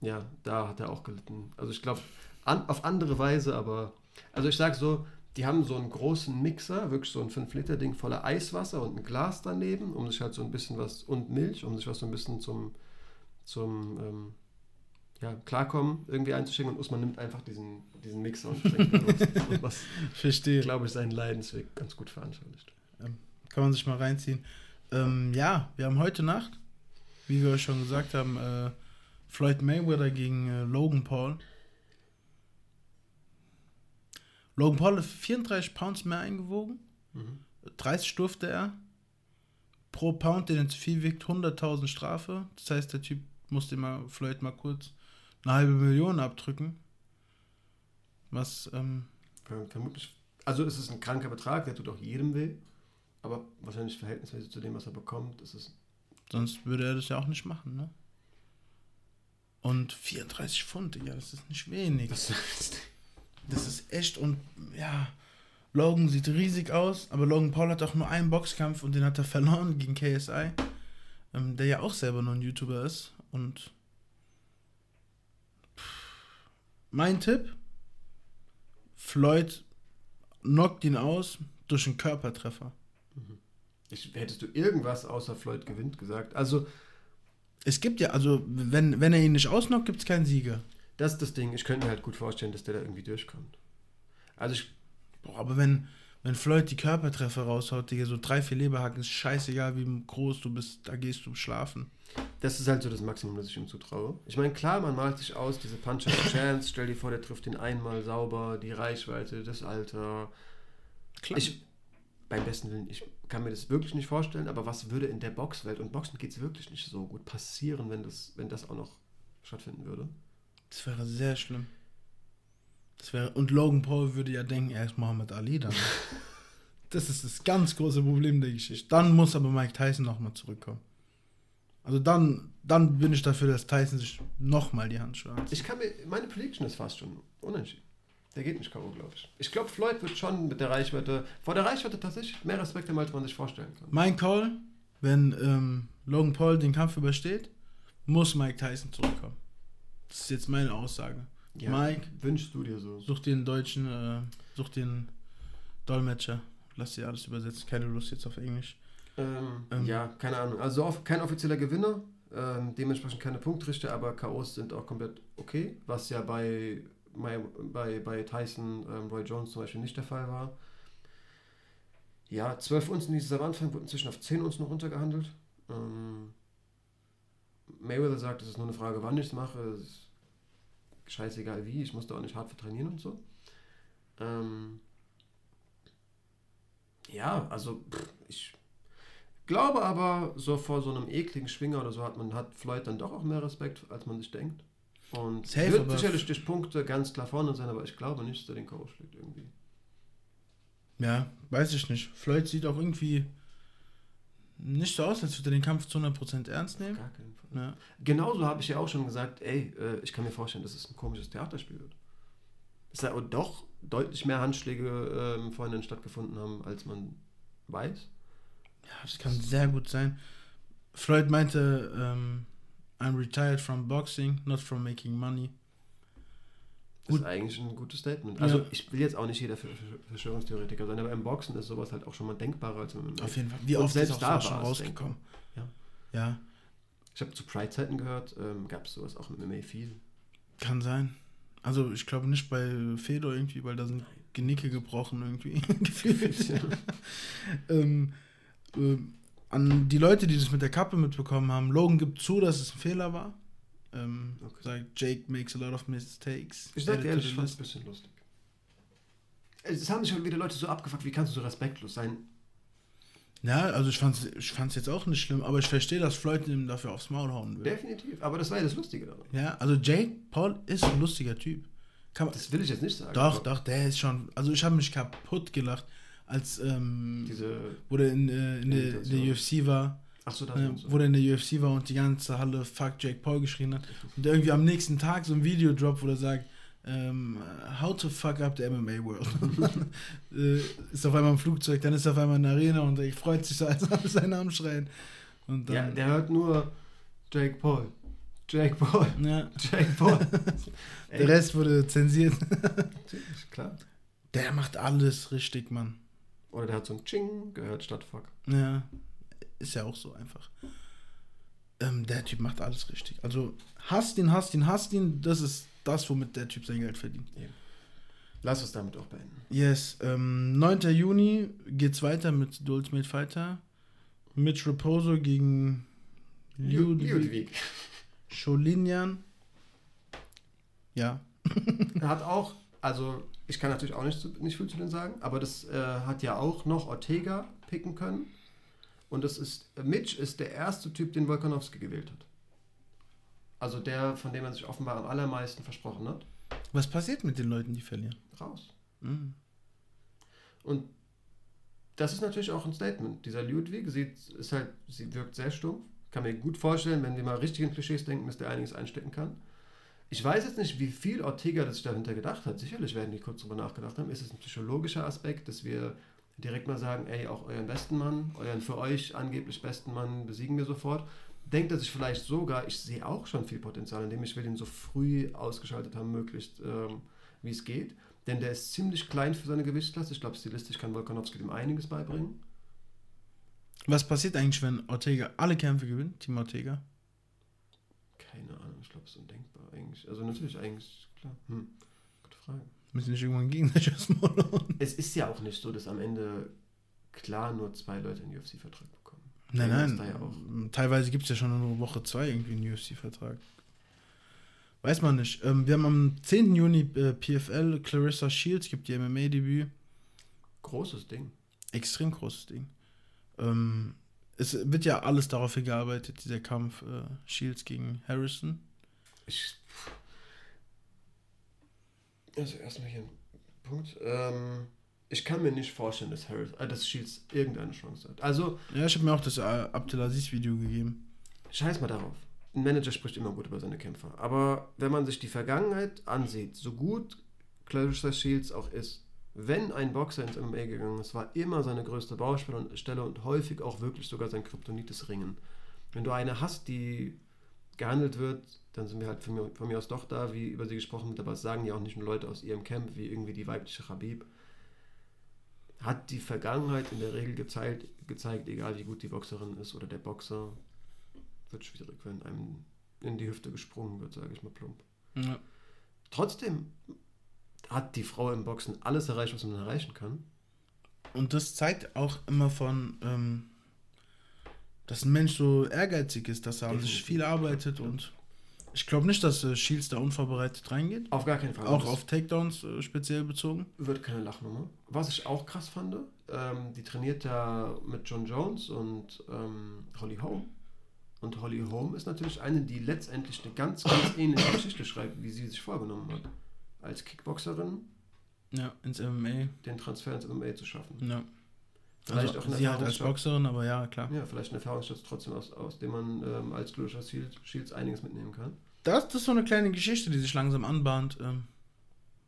ja, da hat er auch gelitten. Also ich glaube, an, auf andere Weise, aber also ich sage so, die haben so einen großen Mixer, wirklich so ein 5-Liter-Ding voller Eiswasser und ein Glas daneben, um sich halt so ein bisschen was, und Milch, um sich was so ein bisschen zum, zum ähm, ja, Klarkommen irgendwie einzuschicken und Usman nimmt einfach diesen, diesen Mixer und daraus. Und [LAUGHS] was, Verstehe. glaube ich, seinen Leidensweg ganz gut veranschaulicht. Kann man sich mal reinziehen. Ähm, ja, wir haben heute Nacht, wie wir euch schon gesagt haben, äh, Floyd Mayweather gegen äh, Logan Paul. Logan Paul hat 34 Pounds mehr eingewogen. Mhm. 30 durfte er. Pro Pound, den er zu viel wiegt, 100.000 Strafe. Das heißt, der Typ musste mal Floyd mal kurz eine halbe Million abdrücken. Was, ähm, Ver- Vermutlich, also es ist ein kranker Betrag, der tut auch jedem weh, aber wahrscheinlich verhältnismäßig zu dem, was er bekommt, ist es sonst würde er das ja auch nicht machen, ne? Und 34 Pfund, Digga, das ist nicht wenig. Das ist Das ist echt und ja, Logan sieht riesig aus, aber Logan Paul hat auch nur einen Boxkampf und den hat er verloren gegen KSI, ähm, der ja auch selber nur ein YouTuber ist. Und pff, mein Tipp, Floyd knockt ihn aus durch einen Körpertreffer. ich, hättest du irgendwas außer Floyd gewinnt gesagt? Also, Es gibt ja, also wenn, wenn er ihn nicht ausnockt, gibt es keinen Sieger. das ist das Ding. Ich könnte mir halt gut vorstellen, dass der da irgendwie durchkommt. Also, ich, Boah, aber wenn, wenn Floyd die Körpertreffer raushaut, Digga, so drei, vier Leberhaken, ist scheißegal, wie groß du bist, da gehst du schlafen. Das ist halt so das Maximum, das ich ihm zutraue. Ich meine, klar, man malt sich aus, diese Punch of Chance. Stell dir vor, der trifft ihn einmal sauber, die Reichweite, das Alter. Klar. Ich, beim besten Willen, ich kann mir das wirklich nicht vorstellen, aber was würde in der Boxwelt, und Boxen geht es wirklich nicht so gut, passieren, wenn das, wenn das auch noch stattfinden würde? Das wäre sehr schlimm. Das wäre, und Logan Paul würde ja denken, er ist Muhammad Ali dann. [LAUGHS] das ist das ganz große Problem der Geschichte. Dann muss aber Mike Tyson nochmal zurückkommen. Also dann, dann bin ich dafür, dass Tyson sich nochmal die Handschuhe anzieht. Ich kann mir, meine Prediction ist fast schon unentschieden. Der geht nicht K.O., glaube ich. Ich glaube, Floyd wird schon mit der Reichweite, vor der Reichweite tatsächlich mehr Respekt haben, als man sich vorstellen kann. Mein Call, wenn ähm, Logan Paul den Kampf übersteht, muss Mike Tyson zurückkommen. Das ist jetzt meine Aussage. Mike, wünschst du dir so? such dir einen deutschen, äh, such dir einen Dolmetscher. Lass dir alles übersetzen. Keine Lust jetzt auf Englisch. Ähm, Ähm. ja, keine Ahnung. Also auf, kein offizieller Gewinner, ähm, dementsprechend keine Punktrichter, aber K.O.s sind auch komplett okay, was ja bei, bei, bei, Tyson, ähm, Roy Jones zum Beispiel nicht der Fall war. Ja, 12 Unzen dieses am Anfang wurden inzwischen auf 10 Unzen runtergehandelt. Ähm, Mayweather sagt, es ist nur eine Frage, wann ich es mache. Es ist scheißegal wie, ich muss da auch nicht hart für trainieren und so. Ähm, ja, also pff, ich glaube aber, so vor so einem ekligen Schwinger oder so hat man hat Floyd dann doch auch mehr Respekt, als man sich denkt. Und Safe, wird sicherlich durch Punkte ganz klar vorne sein, aber ich glaube nicht, dass er den K.O. schlägt irgendwie. Ja, weiß ich nicht. Floyd sieht auch irgendwie nicht so aus, als würde er den Kampf zu 100% ernst nehmen. Gar keinen Fall. Ja. Genauso habe ich ja auch schon gesagt, ey, äh, ich kann mir vorstellen, dass es ein komisches Theaterspiel wird. Dass da doch deutlich mehr Handschläge ähm, vorhin stattgefunden haben, als man weiß. Ja, das kann sehr gut sein. Floyd meinte, ähm, I'm retired from boxing, not from making money. Das Gut. ist eigentlich ein gutes Statement. Also Ja. ich will jetzt auch nicht jeder Ver- Ver- Verschwörungstheoretiker sein, aber im Boxen ist sowas halt auch schon mal denkbarer als im MMA. Auf jeden Fall. Wie oft selbst ist auch da schon rausgekommen. denkbar. Ja, Ich habe zu Pride-Zeiten gehört, ähm, gab es sowas auch im MMA viel. kann sein. Also ich glaube nicht bei Fedor irgendwie, weil da sind Genicke gebrochen irgendwie. [LAUGHS] [LAUGHS] gefühlt. ähm, ähm, an die Leute, die das mit der Kappe mitbekommen haben, Logan gibt zu, dass es ein Fehler war. Ähm, Okay. Sagt, Jake makes a lot of mistakes. Ich sag dir ehrlich, ich fand's ein bisschen lustig. Es haben sich schon wieder Leute so abgefuckt, wie kannst du so respektlos sein? Ja, also ich fand's, ich fand's jetzt auch nicht schlimm, aber ich verstehe, dass Floyd ihm dafür aufs Maul hauen will. Definitiv. Aber das war ja das Lustige daran. Ja, also Jake Paul ist ein lustiger Typ. Man, Das will ich jetzt nicht sagen. doch, doch, der ist schon. Also ich habe mich kaputt gelacht, als ähm, Diese. wo der in, äh, in, der, in der. UFC war, Ach so, das äh, so. wo der in der UFC war und die ganze Halle Fuck Jake Paul geschrien hat. Und irgendwie am nächsten Tag so ein Video droppt, wo er sagt, ähm, how to fuck up the MMA world. [LAUGHS] äh, ist auf einmal im Flugzeug, dann ist er auf einmal in der Arena und er freut sich so, als alle seinen Namen schreien. Und Ja, dann, der hört nur Jake Paul. Jake Paul. ja, [LAUGHS] Jake Paul. Der Rest wurde zensiert. Natürlich, klar. Der macht alles richtig, Mann. Oder der hat so ein Ching gehört statt Fuck. Ja, ist ja auch so einfach. Ähm, der Typ macht alles richtig. Also hasst ihn, hasst ihn, hasst ihn. Das ist das, womit der Typ sein Geld verdient. Lass uns damit auch beenden. Yes, ähm, 9. Juni geht's weiter mit The Ultimate Fighter. Mitch Raposo gegen Ludwig Ludwig. Scholinian. Ja. Er hat auch, also ich kann natürlich auch nicht, nicht viel zu denen sagen, aber das äh, hat ja auch noch Ortega picken können. Und das ist, Mitch ist der erste Typ, den Volkanovski gewählt hat. Also der, von dem er sich offenbar am allermeisten versprochen hat. Was passiert mit den Leuten, die verlieren? Raus. Mhm. Und das ist natürlich auch ein Statement. Dieser Ludwig sieht, ist halt, sie wirkt sehr stumpf. Kann mir gut vorstellen, wenn wir mal richtig in Klischees denken, dass der einiges einstecken kann. Ich weiß jetzt nicht, wie viel Ortega das sich dahinter gedacht hat. Sicherlich werden die kurz drüber nachgedacht haben. Ist es ein psychologischer Aspekt, dass wir direkt mal sagen, ey, auch euren besten Mann, euren für euch angeblich besten Mann besiegen wir sofort. Denkt er sich vielleicht sogar, ich sehe auch schon viel Potenzial, indem ich will ihn so früh ausgeschaltet haben, möglichst ähm, wie es geht. Denn der ist ziemlich klein für seine Gewichtsklasse. Ich glaube, stilistisch kann Volkanovski dem einiges beibringen. Was passiert eigentlich, wenn Ortega alle Kämpfe gewinnt? Team Ortega? Keine Ahnung, ich glaube, es ist undenkbar eigentlich. Also natürlich eigentlich, klar. Hm. Gute Frage. Müssen nicht irgendwann gegen sich hauen? Es ist ja auch nicht so, dass am Ende klar nur zwei Leute einen UFC-Vertrag bekommen. Nein, Ja, nein. ja auch. Teilweise gibt es ja schon nur Woche 2 irgendwie einen UFC-Vertrag. Weiß man nicht. Ähm, wir haben am 10. Juni äh, PFL, Clarissa Shields gibt ihr MMA-Debüt. Großes Ding. Extrem großes Ding. Ähm, es wird ja alles darauf hingearbeitet, dieser Kampf äh, Shields gegen Harrison. Ich. Also erstmal hier ein Punkt. Ähm, ich kann mir nicht vorstellen, dass Harris, äh, dass Shields irgendeine Chance hat. Also, Ja, ich habe mir auch das äh, Abdelaziz-Video gegeben. scheiß mal darauf. Ein Manager spricht immer gut über seine Kämpfer. Aber wenn man sich die Vergangenheit ansieht, so gut Clarissa Shields auch ist, wenn ein Boxer ins MMA gegangen ist, war immer seine größte Baustelle und, häufig auch wirklich sogar sein Kryptonit des Ringen. Wenn du eine hast, die gehandelt wird, dann sind wir halt von mir, von mir aus doch da, wie über sie gesprochen wird, aber es sagen ja auch nicht nur Leute aus ihrem Camp, wie irgendwie die weibliche Habib. Hat die Vergangenheit in der Regel gezeigt, gezeigt, egal wie gut die Boxerin ist oder der Boxer, wird schwierig, wenn einem in die Hüfte gesprungen wird, sage ich mal plump. Ja. Trotzdem hat die Frau im Boxen alles erreicht, was man erreichen kann. Und das zeigt auch immer von, ähm, dass ein Mensch so ehrgeizig ist, dass er an sich viel arbeitet Ja. und ich glaube nicht, dass äh, Shields da unvorbereitet reingeht. Auf gar keinen Fall. Auch auf Takedowns äh, speziell bezogen. Wird keine Lachnummer. Was ich auch krass fand, ähm, die trainiert da mit John Jones und ähm, Holly Holm. Und Holly Holm ist natürlich eine, die letztendlich eine ganz, ganz [LAUGHS] ähnliche Geschichte schreibt, wie sie sich vorgenommen hat. Als Kickboxerin Ja, ins MMA. den Transfer ins MMA zu schaffen. Ja. Vielleicht also, auch sie halt als. Boxerin, aber ja, klar. Ja, vielleicht ein Erfahrungsschatz trotzdem, aus, aus dem man ähm, als Gloscher Shields, Shields einiges mitnehmen kann. Das, das ist so eine kleine Geschichte, die sich langsam anbahnt. Ähm,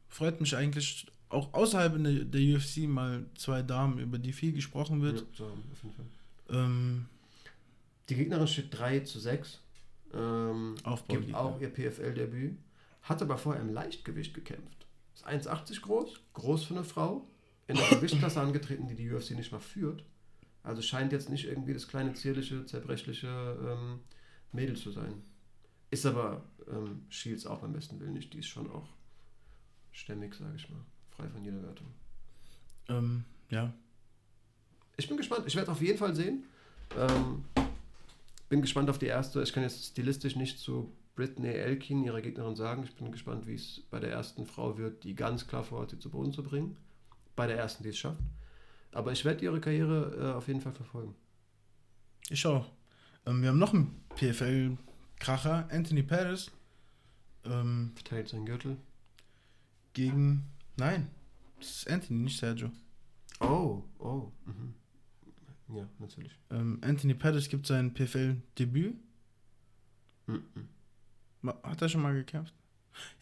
freut mich eigentlich auch außerhalb der, der UFC mal zwei Damen, über die viel gesprochen wird. Ja, auf jeden Fall. Ähm, Die Gegnerin steht 3 zu 6. Ähm, gibt auch ihr PFL-Debüt. Hat aber vorher im Leichtgewicht gekämpft. Ist 1,80 groß, groß für eine Frau. In der Gewichtsklasse angetreten, die die UFC nicht mal führt. Also scheint jetzt nicht irgendwie das kleine, zierliche, zerbrechliche ähm, Mädel zu sein. Ist aber ähm, Shields auch beim besten Willen nicht. Die ist schon auch stämmig, sage ich mal. frei von jeder Wertung. Ähm, ja. Ich bin gespannt. Ich werde es auf jeden Fall sehen. Ähm, bin gespannt auf die erste. Ich kann jetzt stilistisch nicht zu Britney Elkin, ihrer Gegnerin, sagen. Ich bin gespannt, wie es bei der ersten Frau wird, die ganz klar vorhat, sie zu Boden zu bringen. Bei der ersten, die es schafft. Aber ich werde ihre Karriere äh, auf jeden Fall verfolgen. Ich auch. Ähm, wir haben noch einen PFL-Kracher, Anthony Pettis. Ähm, Verteilt seinen Gürtel. gegen. Nein, das ist Anthony, nicht Sergio. Oh, oh. Mhm. Ja, natürlich. Ähm, Anthony Pettis gibt sein PFL-Debüt. Mhm. Hat er schon mal gekämpft?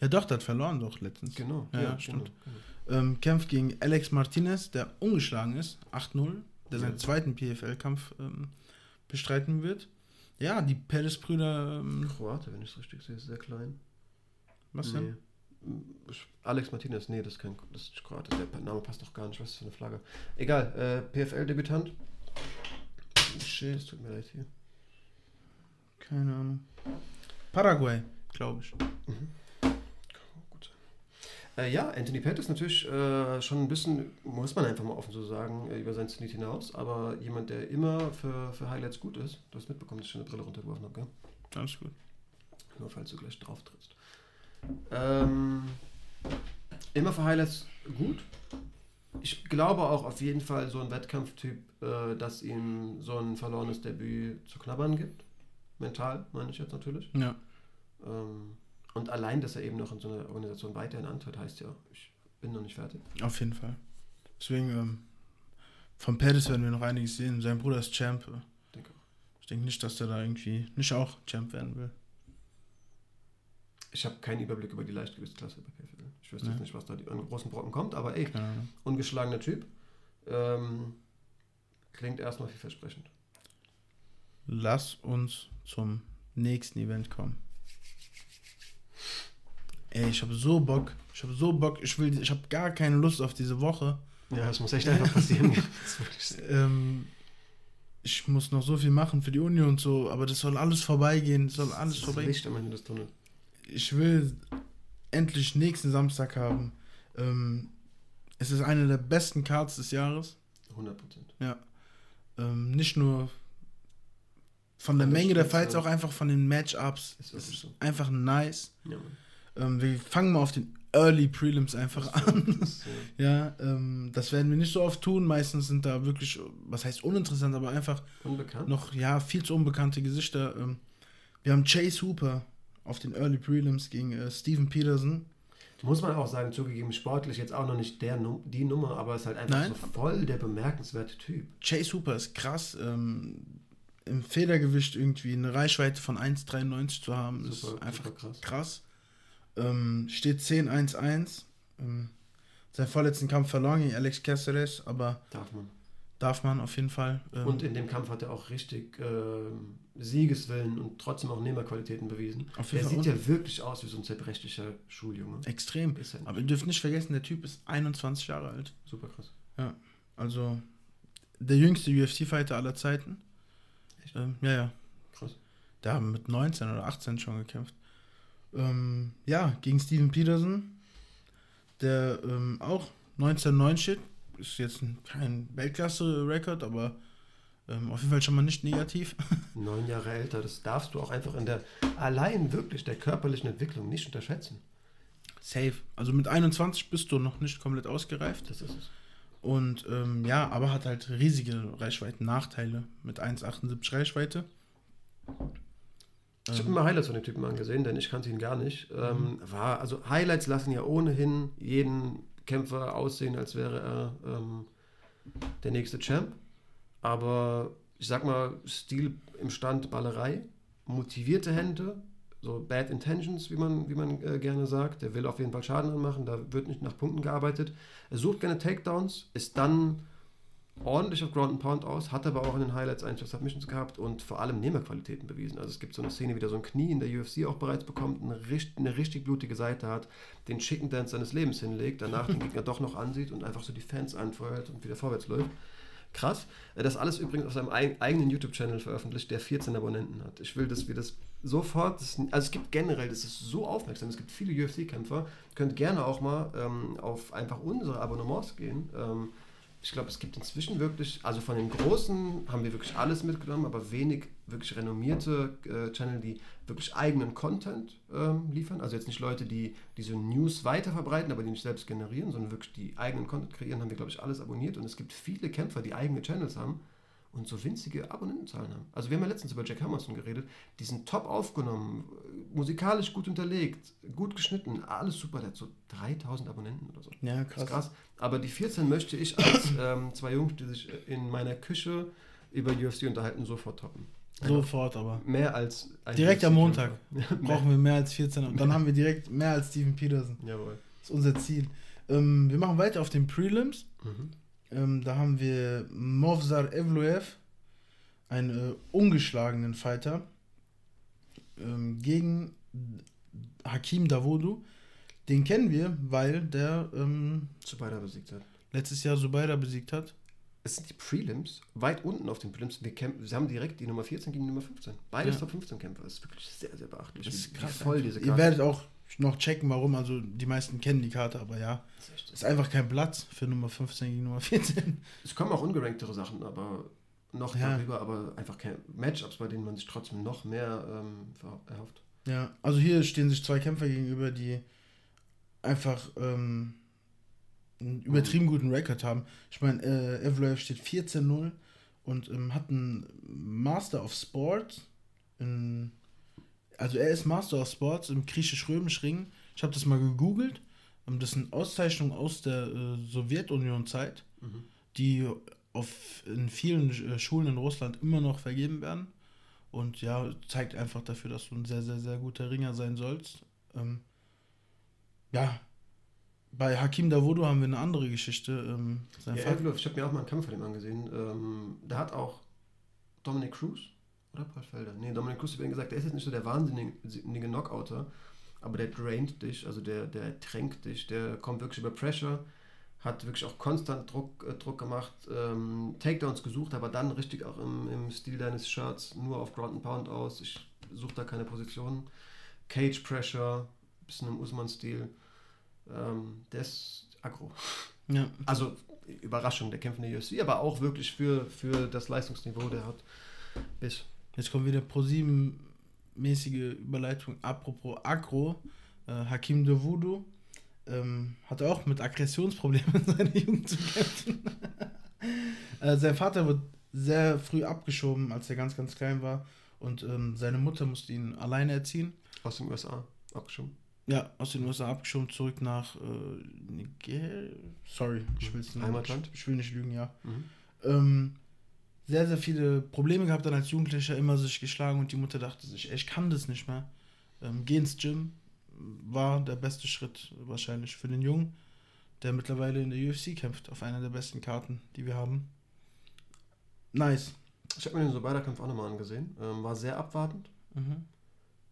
Ja, doch, der hat verloren doch letztens. Genau, Ja, ja, stimmt. Genau, genau. Ähm, kämpft gegen Alex Martinez, der ungeschlagen ist, 8-0, der seinen zweiten PFL-Kampf ähm, bestreiten wird. Ja, die Pettis-Brüder. Ähm, Kroate, wenn ich es richtig sehe, ist sehr klein. was denn? Nee. Alex Martinez, nee, das ist kein das ist Kroate. Der Name passt doch gar nicht. Was ist das für eine Flagge? Egal, äh, PFL-Debütant. Shit, es tut mir leid hier. Keine Ahnung. Paraguay, glaube ich. Gut. Äh, ja, Anthony Pettis ist natürlich äh, schon ein bisschen, muss man einfach mal offen so sagen, äh, über sein Zenit hinaus, aber jemand, der immer für, für Highlights gut ist. Du hast mitbekommen, dass ich schon eine Brille runtergeworfen habe, gell? Alles gut. Nur falls du gleich drauf trittst. Ähm, immer für Highlights gut. Ich glaube auch auf jeden Fall so ein Wettkampftyp, äh, dass ihm so ein verlorenes Debüt zu knabbern gibt. Mental, meine ich jetzt natürlich. Ja. Ähm, und allein, dass er eben noch in so einer Organisation weiterhin antritt, heißt ja, ich bin noch nicht fertig. Auf jeden Fall. Deswegen, ähm, von Pettis werden wir noch einiges sehen. Sein Bruder ist Champ. Denke auch. Ich denke nicht, dass der da irgendwie nicht auch Champ werden will. Ich habe keinen Überblick über die Leichtgewichtsklasse bei PFL. Ich wüsste Ja. jetzt nicht, was da an großen Brocken kommt, aber ey, ungeschlagener Typ. Ähm, klingt erstmal vielversprechend. Lass uns zum nächsten Event kommen. Ey, ich habe so Bock. Ich habe so Bock. Ich will, ich habe gar keine Lust auf diese Woche. Ja, das muss echt einfach passieren. So. [LAUGHS] Ähm, ich muss noch so viel machen für die Uni und so, aber das soll alles vorbeigehen. Das soll alles Das vorbeigehen. Licht am Ende des Tunnels. Ich will endlich nächsten Samstag haben. Ähm, es ist eine der besten Cards des Jahres. 100 Prozent. Ähm, nicht nur von der Menge der. Fights, auch einfach von den Matchups. Ist ist so. einfach nice. Ja, Mann. Ähm, wir fangen mal auf den Early Prelims einfach an. Das [LAUGHS] ist, Ja, ähm, das werden wir nicht so oft tun. Meistens sind da wirklich, was heißt uninteressant, aber einfach unbekannt. noch, ja, viel zu unbekannte Gesichter. Ähm, wir haben Chase Hooper auf den Early Prelims gegen äh, Steven Peterson. Muss man auch sagen, zugegeben, sportlich jetzt auch noch nicht der Num die Nummer, aber ist halt einfach Nein. so voll der bemerkenswerte Typ. Chase Hooper ist krass. Ähm, Im Federgewicht irgendwie eine Reichweite von 1,93 zu haben, ist Super, einfach super krass. krass. Ähm, steht 10-1-1. Ähm, seinen vorletzten Kampf verloren gegen Alex Caceres, aber Darf man. darf man auf jeden Fall. Ähm, Und in dem Kampf hat er auch richtig ähm, Siegeswillen und trotzdem auch Nehmerqualitäten bewiesen. auf Er jeden Fall sieht ja wirklich aus wie so ein zerbrechlicher Schuljunge. extrem. Er. Aber ihr dürft nicht vergessen, der Typ ist 21 Jahre alt. Super krass. Also der jüngste UFC-Fighter aller Zeiten. Echt? Ähm, ja, ja. Krass. Der haben mit 19 oder 18 schon gekämpft. Ähm, ja, gegen Steven Peterson, der ähm, auch 19-9 steht. Ist jetzt ein, kein Weltklasse-Rekord, aber ähm, auf jeden Fall schon mal nicht negativ. [LAUGHS] Neun Jahre älter, das darfst du auch einfach in der, allein wirklich der körperlichen Entwicklung nicht unterschätzen. Safe. Also mit 21 bist du noch nicht komplett ausgereift. Das ist es. Und ähm, ja, aber hat halt riesige Reichweiten-Nachteile mit 1,78 Reichweite. Ich habe mir Highlights von dem Typen angesehen, denn ich kannte ihn gar nicht. Ähm, war, also Highlights lassen ja ohnehin jeden Kämpfer aussehen, als wäre er ähm, der nächste Champ. Aber ich sag mal, Stil im Stand Ballerei, motivierte Hände, so Bad Intentions, wie man, wie man äh, gerne sagt. Der will auf jeden Fall Schaden anmachen, da wird nicht nach Punkten gearbeitet. Er sucht gerne Takedowns, ist dann ordentlich auf Ground and Pound aus, hat aber auch in den Highlights ein, zwei Submissions gehabt und vor allem Nehmerqualitäten bewiesen. Also es gibt so eine Szene, wie der so ein Knie in der UFC auch bereits bekommt, eine, richt- eine richtig blutige Seite hat, den Chicken Dance seines Lebens hinlegt, danach den Gegner doch noch ansieht und einfach so die Fans anfeuert und wieder vorwärts läuft. krass. Äh, Das alles übrigens auf seinem eig- eigenen YouTube-Channel veröffentlicht, der 14 Abonnenten hat. Ich will, dass wir das sofort, das, also es gibt generell, das ist so aufmerksam, es gibt viele UFC-Kämpfer, könnt gerne auch mal ähm, auf einfach unsere Abonnements gehen. Ähm, ich glaube, es gibt inzwischen wirklich, also von den Großen haben wir wirklich alles mitgenommen, aber wenig wirklich renommierte äh, Channel, die wirklich eigenen Content ähm, liefern. Also jetzt nicht Leute, die diese News weiter verbreiten, aber die nicht selbst generieren, sondern wirklich die eigenen Content kreieren, haben wir, glaube ich, alles abonniert. Und es gibt viele Kämpfer, die eigene Channels haben und so winzige Abonnentenzahlen haben. Also wir haben ja letztens über Jack Hammerson geredet, die sind top aufgenommen, musikalisch gut unterlegt, gut geschnitten, alles super, der hat so 3000 Abonnenten oder so. Ja, ist krass. Aber die 14 möchte ich als [CLEARS THROAT] ähm, zwei Jungs, die sich in meiner Küche über UFC unterhalten, sofort toppen. Sofort, aber. Mehr als Direkt am. Montag. [LAUGHS] Brauchen wir mehr als 14. Und dann haben wir direkt mehr als Steven Peterson. Jawohl. Das ist unser Ziel. Ähm, wir machen weiter auf den Prelims. Mhm. Ähm, da haben wir Movsar Evloev, einen äh, ungeschlagenen Fighter, ähm, gegen Hakim Davodu. Den kennen wir, weil der ähm, Zubeida besiegt hat. letztes Jahr Subaida besiegt hat. Es sind die Prelims, weit unten auf den Prelims. Wir, kämpfen, wir haben direkt die Nummer 14 gegen die Nummer 15. Beides Ja. Top 15 Kämpfer. Das ist wirklich sehr, sehr beachtlich. Das ist krass. Voll diese Ihr Karte werdet auch noch checken, warum. Also die meisten kennen die Karte, aber ja, ist. Ist einfach kein Platz für Nummer 15 gegen Nummer 14. Es kommen auch ungeranktere Sachen, aber noch Ja. darüber, aber einfach keine Matchups, bei denen man sich trotzdem noch mehr ähm, erhofft. Ja, also hier stehen sich zwei Kämpfer gegenüber, die einfach ähm, einen übertrieben guten Rekord haben. Ich meine, äh, Evloev steht 14-0 und ähm, hat einen Master of Sport. In, also er ist Master of Sports im griechisch-römisch Ring. Ich habe das mal gegoogelt. Ähm, das sind Auszeichnungen aus der äh, Sowjetunion-Zeit, Mhm. die auf, in vielen äh, Schulen in Russland immer noch vergeben werden. Und ja, zeigt einfach dafür, dass du ein sehr, sehr, sehr guter Ringer sein sollst. Ähm, ja, bei Hakim Davodo haben wir eine andere Geschichte. Ähm, Ja, Evloev, ich habe mir auch mal einen Kampf von ihm angesehen. Ähm, der hat auch Dominic Cruz oder Paul Felder. Nee, Dominic Cruz hat gesagt, der ist jetzt nicht so der wahnsinnige Knockouter, aber der draint dich, also der, der ertränkt dich, der kommt wirklich über Pressure, hat wirklich auch konstant Druck, äh, Druck gemacht, ähm, Takedowns gesucht, aber dann richtig auch im, im Stil deines Shirts nur auf Ground and Pound aus. Ich suche da keine Positionen. Cage Pressure, bisschen im Usman-Stil. Ähm, der ist aggro. [LAUGHS] ja, Also Überraschung, der kämpft in der UFC, aber auch wirklich für, für das Leistungsniveau, der hat. Bis. Jetzt kommt wieder ProSieben-mäßige Überleitung. Apropos Agro, äh, Hakim Davodo ähm, hatte auch mit Aggressionsproblemen [LAUGHS] in seiner Jugend zu kämpfen. [LAUGHS] äh, sein Vater wird sehr früh abgeschoben, als er ganz, ganz klein war. Und ähm, seine Mutter musste ihn alleine erziehen. Aus den USA abgeschoben. Ja, aus den USA abgeschoben, zurück nach äh, Niger. Sorry, ich will Heimatland? Ich will nicht lügen, ja. Mhm. Ähm, sehr, sehr viele Probleme gehabt dann als Jugendlicher, immer sich geschlagen und die Mutter dachte sich, ey, ich kann das nicht mehr. Ähm, geh ins Gym war der beste Schritt wahrscheinlich für den Jungen, der mittlerweile in der UFC kämpft, auf einer der besten Karten, die wir haben. Nice. Ich habe mir den Sobeider-Kampf auch nochmal angesehen. Ähm, war sehr abwartend, Mhm.